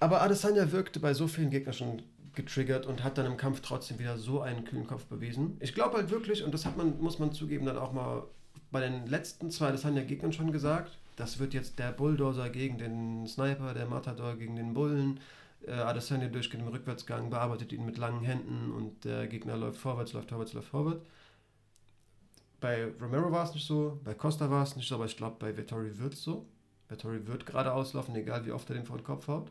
Aber Adesanya wirkte bei so vielen Gegnern schon getriggert und hat dann im Kampf trotzdem wieder so einen kühlen Kopf bewiesen. Ich glaube halt wirklich, und das hat man, muss man zugeben, dann auch mal bei den letzten zwei Adesanya-Gegnern schon gesagt, das wird jetzt der Bulldozer gegen den Sniper, der Matador gegen den Bullen. Äh, Adesanya durchgeht im Rückwärtsgang, bearbeitet ihn mit langen Händen und der Gegner läuft vorwärts, läuft vorwärts, läuft vorwärts. Bei Romero war es nicht so, bei Costa war es nicht so, aber ich glaube, bei Vettori wird es so. Vettori wird geradeaus laufen, egal wie oft er den vor den Kopf haut.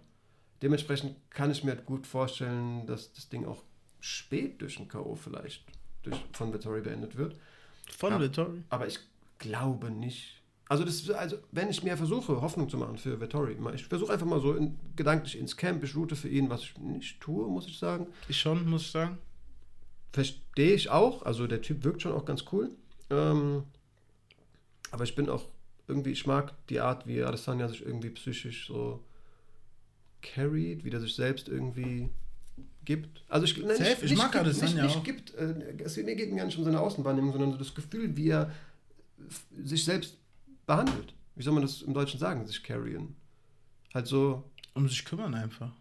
Dementsprechend kann ich mir gut vorstellen, dass das Ding auch spät durch ein K.O. vielleicht durch, von Vettori beendet wird. Von Ja. Vittori. Aber ich glaube nicht. Also, das, also wenn ich mir versuche, Hoffnung zu machen für Vettori, ich versuche einfach mal so in, gedanklich ins Camp, ich route für ihn, was ich nicht tue, muss ich sagen. Ich schon, muss ich sagen. verstehe ich auch. Also der Typ wirkt schon auch ganz cool. Ähm, aber ich bin auch irgendwie, ich mag die Art, wie Adesanya sich irgendwie psychisch so carried, wie der sich selbst irgendwie gibt. Also ich, nein, Safe, ich mag gibt, Adesanya nicht, nicht gibt, äh, es, mir geht gar nicht um seine Außenwahrnehmung, sondern so das Gefühl, wie er sich selbst behandelt. Wie soll man das im Deutschen sagen, sich carryen? Halt so, Um sich kümmern einfach.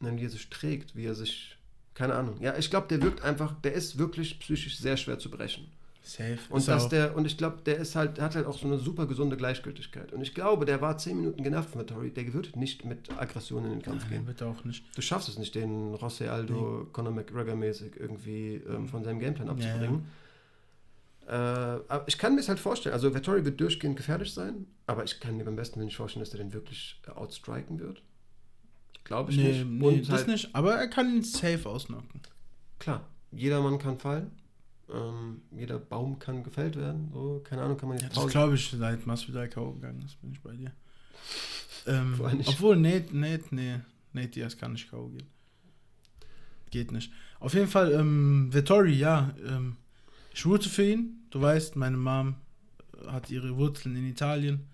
nein, wie er sich trägt, wie er sich, keine Ahnung. Ja, ich glaube, der wirkt einfach, der ist wirklich psychisch sehr schwer zu brechen. Safe. Und dass der, und ich glaube, der ist halt, hat halt auch so eine super gesunde Gleichgültigkeit. Und ich glaube, der war zehn Minuten genervt von Vittori, der wird nicht mit Aggression in den Kampf Nein, gehen. wird auch nicht. Du schaffst es nicht, den José Aldo, Conor McGregor-mäßig irgendwie ähm, von seinem Gameplan Ja, ja. abzubringen. Äh, aber ich kann mir es halt vorstellen, also Vettori wird durchgehend gefährlich sein, aber ich kann mir beim besten Willen nicht vorstellen, dass er den wirklich äh, outstriken wird. Glaube ich Nee, nicht. nee Und das halt, nicht. Aber er kann ihn safe ausnocken. klar, jeder Mann kann fallen. Ähm, jeder Baum kann gefällt werden. So, keine Ahnung, kann man Ja, jetzt das glaube ich, seit Masvidal K.O. gegangen ist, bin ich bei dir. Ähm, obwohl, Nate, Nate, nee, Nate Diaz kann nicht K.O. gehen. Geht nicht. Auf jeden Fall, ähm, Vettori, ja, ähm, ich route für ihn. Du weißt, meine Mom hat ihre Wurzeln in Italien.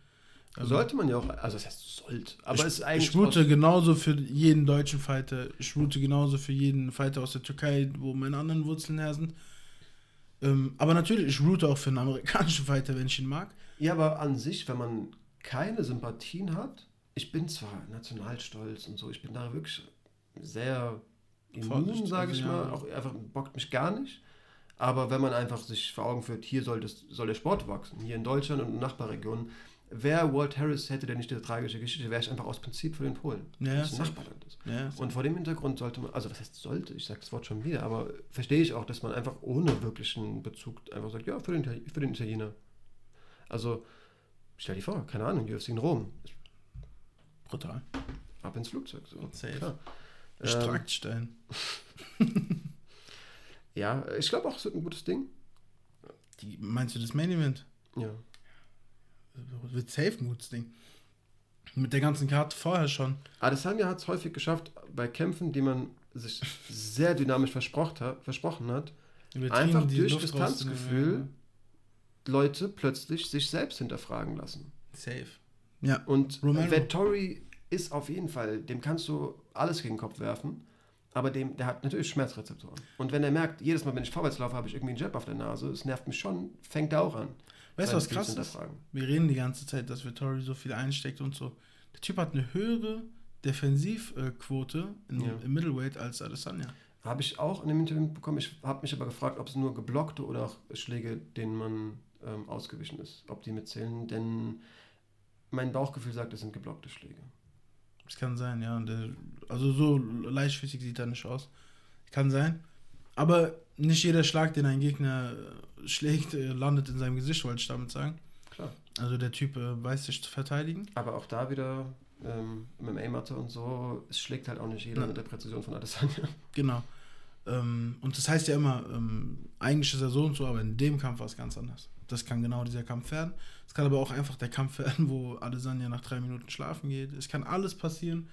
Ähm, Sollte man ja auch, also das heißt sollte, aber ich, es ist eigentlich. ich route aus- genauso für jeden deutschen Fighter. Ich route genauso für jeden Fighter aus der Türkei, wo meine anderen Wurzeln her sind. Ähm, aber natürlich, ich route auch für einen amerikanischen Fighter, wenn ich ihn mag. Ja, aber an sich, wenn man keine Sympathien hat, ich bin zwar nationalstolz und so, ich bin da wirklich sehr immun, sage ich also ja. mal, auch einfach bockt mich gar nicht. Aber wenn man einfach sich vor Augen führt, hier soll, das, soll der Sport wachsen, hier in Deutschland und in Nachbarregionen, wäre Walt Harris, hätte der nicht diese tragische Geschichte, wäre ich einfach aus Prinzip für den Polen, Ja, ein safe. Nachbarland ist. Ja, Und vor dem Hintergrund sollte man, also was heißt sollte, ich sage das Wort schon wieder, aber verstehe ich auch, dass man einfach ohne wirklichen Bezug einfach sagt, ja, für den, für den Italiener. Also, stell dir vor, keine Ahnung, UFC in Rom, brutal. ab ins Flugzeug. So. Safe. Klar. Ähm, [LAUGHS] ja, ich glaube auch, es wird ein gutes Ding. Die, meinst du das Main Event? Ja. Wird safe ein gutes Ding. Mit der ganzen Karte vorher schon. Adesanya hat es häufig geschafft, bei Kämpfen, die man sich sehr dynamisch versprochen hat, versprochen hat Übertrieben Einfach die durch Luft Distanzgefühl. rauszunehmen, Leute plötzlich sich selbst hinterfragen lassen. ja. Safe. Ja. Und Romero. Vettori ist auf jeden Fall, dem kannst du alles gegen den Kopf werfen, aber dem, der hat natürlich Schmerzrezeptoren. Und wenn er merkt, jedes Mal, wenn ich vorwärts laufe, habe ich irgendwie einen Jab auf der Nase, es nervt mich schon, fängt er auch an. Weißt du, was krass ist? Wir reden die ganze Zeit, dass Vittori so viel einsteckt und so. Der Typ hat eine höhere Defensivquote in, Ja. im Middleweight als Adesanya. Habe ich auch in dem Interview bekommen. Ich habe mich aber gefragt, ob es nur geblockte oder auch Schläge, denen man ähm, ausgewichen ist, ob die mitzählen. Denn mein Bauchgefühl sagt, es sind geblockte Schläge. Das kann sein, ja. Der, also so leichtfüßig sieht er nicht aus. Kann sein. Aber nicht jeder Schlag, den ein Gegner schlägt, äh, landet in seinem Gesicht, wollte ich damit sagen. Klar. Also der Typ äh, weiß sich zu verteidigen. Aber auch da wieder ähm, MMA-Matte und so, es schlägt halt auch nicht jeder Ja. mit der Präzision von Adesanya. Genau. Ähm, und das heißt ja immer, ähm, eigentlich ist er so und so, aber in dem Kampf war es ganz anders. Das kann genau dieser Kampf werden. Es kann aber auch einfach der Kampf [LAUGHS] werden, wo Adesanya nach drei Minuten schlafen geht. Es kann alles passieren.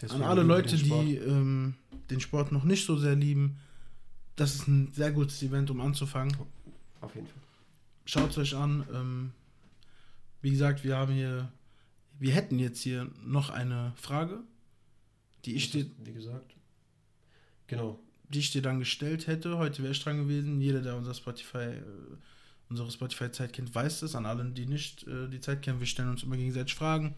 Deswegen An alle Leute, den die ähm, den Sport noch nicht so sehr lieben, das ist ein sehr gutes Event, um anzufangen. Auf jeden Fall. Schaut es euch an. Ähm, wie gesagt, wir haben hier, wir hätten jetzt hier noch eine Frage, die ich dir, Wie gesagt. Genau. die ich dir dann gestellt hätte. Heute wäre ich dran gewesen. Jeder, der unser Spotify, äh, unsere Spotify-Zeit kennt, weiß das. An allen, die nicht äh, die Zeit kennen, wir stellen uns immer gegenseitig Fragen.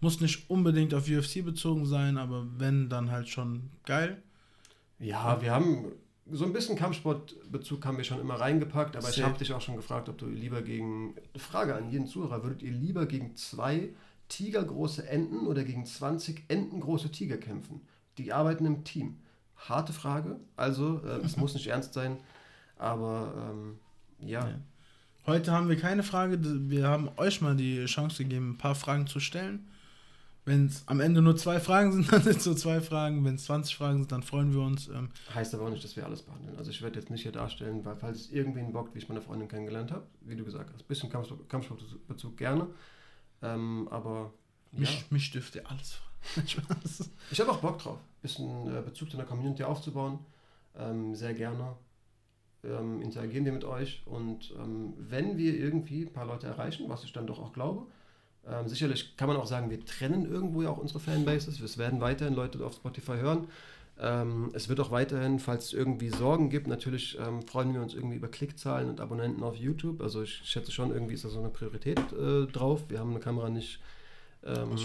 Muss nicht unbedingt auf UFC bezogen sein, aber wenn, dann halt schon geil. Ja, wir haben so ein bisschen Kampfsportbezug haben wir schon immer reingepackt, aber ich habe dich auch schon gefragt, ob du lieber gegen, Frage an jeden Zuhörer, würdet ihr lieber gegen zwei tigergroße Enten oder gegen 20 entengroße Tiger kämpfen? Die arbeiten im Team. Harte Frage, also äh, es muss nicht ernst sein, aber ähm, ja, Ja. Heute haben wir keine Frage. Wir haben euch mal die Chance gegeben, ein paar Fragen zu stellen. Wenn es am Ende nur zwei Fragen sind, [LAUGHS] dann sind es so zwei Fragen. Wenn es 20 Fragen sind, dann freuen wir uns. Ähm, heißt aber auch nicht, dass wir alles behandeln. Also ich werde jetzt nicht hier darstellen, weil falls es irgendwen bockt, wie ich meine Freundin kennengelernt habe, wie du gesagt hast, bisschen Kampfsport- Kampfsportbezug gerne, ähm, aber ja. mich, mich dürft ihr alles fragen. [LAUGHS] Ich habe auch Bock drauf, ein bisschen äh, Bezug zu einer Community aufzubauen. ähm, sehr gerne ähm, interagieren wir mit euch und ähm, wenn wir irgendwie ein paar Leute erreichen, was ich dann doch auch glaube, ähm, sicherlich kann man auch sagen, wir trennen irgendwo ja auch unsere Fanbases. Es werden weiterhin Leute auf Spotify hören. Ähm, es wird auch weiterhin, falls es irgendwie Sorgen gibt, natürlich ähm, freuen wir uns irgendwie über Klickzahlen und Abonnenten auf YouTube. Also ich schätze schon, irgendwie ist da so eine Priorität äh, drauf. Wir haben eine Kamera nicht ähm,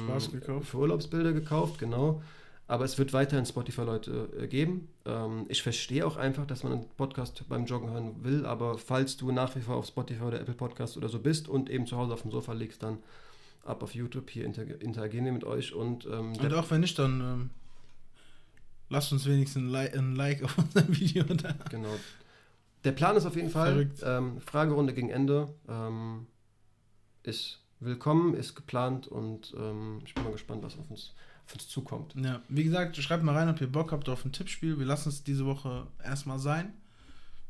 für Urlaubsbilder gekauft, genau. Aber es wird weiterhin Spotify-Leute äh, geben. Ähm, ich verstehe auch einfach, dass man einen Podcast beim Joggen hören will, aber falls du nach wie vor auf Spotify oder Apple Podcast oder so bist und eben zu Hause auf dem Sofa liegst, dann ab auf YouTube. Hier inter interagieren wir mit euch und. Ähm, Und auch wenn nicht, dann ähm, lasst uns wenigstens ein, Li ein Like auf [LAUGHS] unserem Video da. Genau. Der Plan ist auf jeden Fall, ähm, Fragerunde gegen Ende ähm, ist willkommen, ist geplant und ähm, ich bin mal gespannt, was auf uns, auf uns zukommt. Ja, wie gesagt, schreibt mal rein, ob ihr Bock habt auf ein Tippspiel. Wir lassen es diese Woche erstmal sein.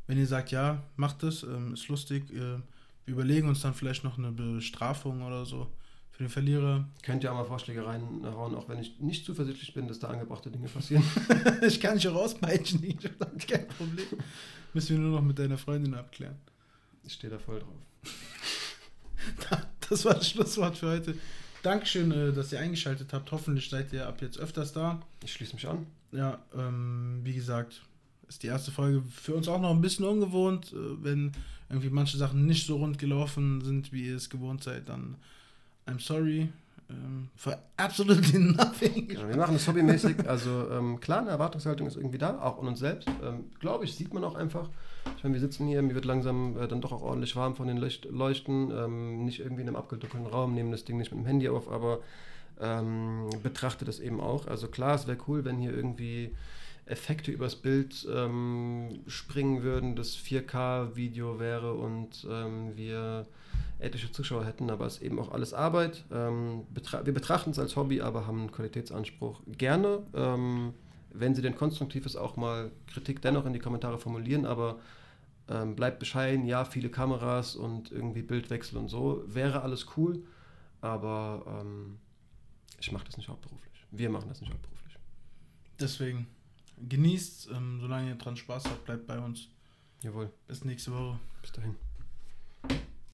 Wenn ihr sagt, ja, macht es, ähm, ist lustig, äh, wir überlegen uns dann vielleicht noch eine Bestrafung oder so für den Verlierer. Könnt ihr auch mal Vorschläge reinhauen, auch wenn ich nicht zuversichtlich bin, dass da angebrachte Dinge passieren. [LAUGHS] [LAUGHS] ich kann dich auch auspeitschen, ich habe kein Problem. Müssen wir nur noch mit deiner Freundin abklären. Ich stehe da voll drauf. [LAUGHS] Das war das Schlusswort für heute. Dankeschön, äh, dass ihr eingeschaltet habt. Hoffentlich seid ihr ab jetzt öfters da. Ich schließe mich an. Ja, ähm, wie gesagt, ist die erste Folge für uns auch noch ein bisschen ungewohnt. Äh, wenn irgendwie manche Sachen nicht so rund gelaufen sind, wie ihr es gewohnt seid, dann I'm sorry. Ähm, for absolutely [LAUGHS] nothing. Genau, wir machen das hobbymäßig. Also ähm, klar, eine Erwartungshaltung ist irgendwie da, auch an uns selbst. Ähm, Glaube ich, sieht man auch einfach. Ich meine, wir sitzen hier, mir wird langsam äh, dann doch auch ordentlich warm von den Leucht Leuchten. Ähm, nicht irgendwie in einem abgedunkelten Raum, nehmen das Ding nicht mit dem Handy auf, aber ähm, betrachte das eben auch. Also klar, es wäre cool, wenn hier irgendwie Effekte übers Bild ähm, springen würden, das 4K-Video wäre und ähm, wir etliche Zuschauer hätten, aber es ist eben auch alles Arbeit. Ähm, betra wir betrachten es als Hobby, aber haben einen Qualitätsanspruch. Gerne, ähm, wenn Sie denn konstruktiv ist, auch mal Kritik dennoch in die Kommentare formulieren, aber ähm, bleibt bescheiden, ja, viele Kameras und irgendwie Bildwechsel und so, wäre alles cool, aber ähm, ich mache das nicht hauptberuflich. Wir machen das nicht hauptberuflich. Deswegen genießt, ähm, solange ihr dran Spaß habt, bleibt bei uns. Jawohl, Bis nächste Woche. bis dahin.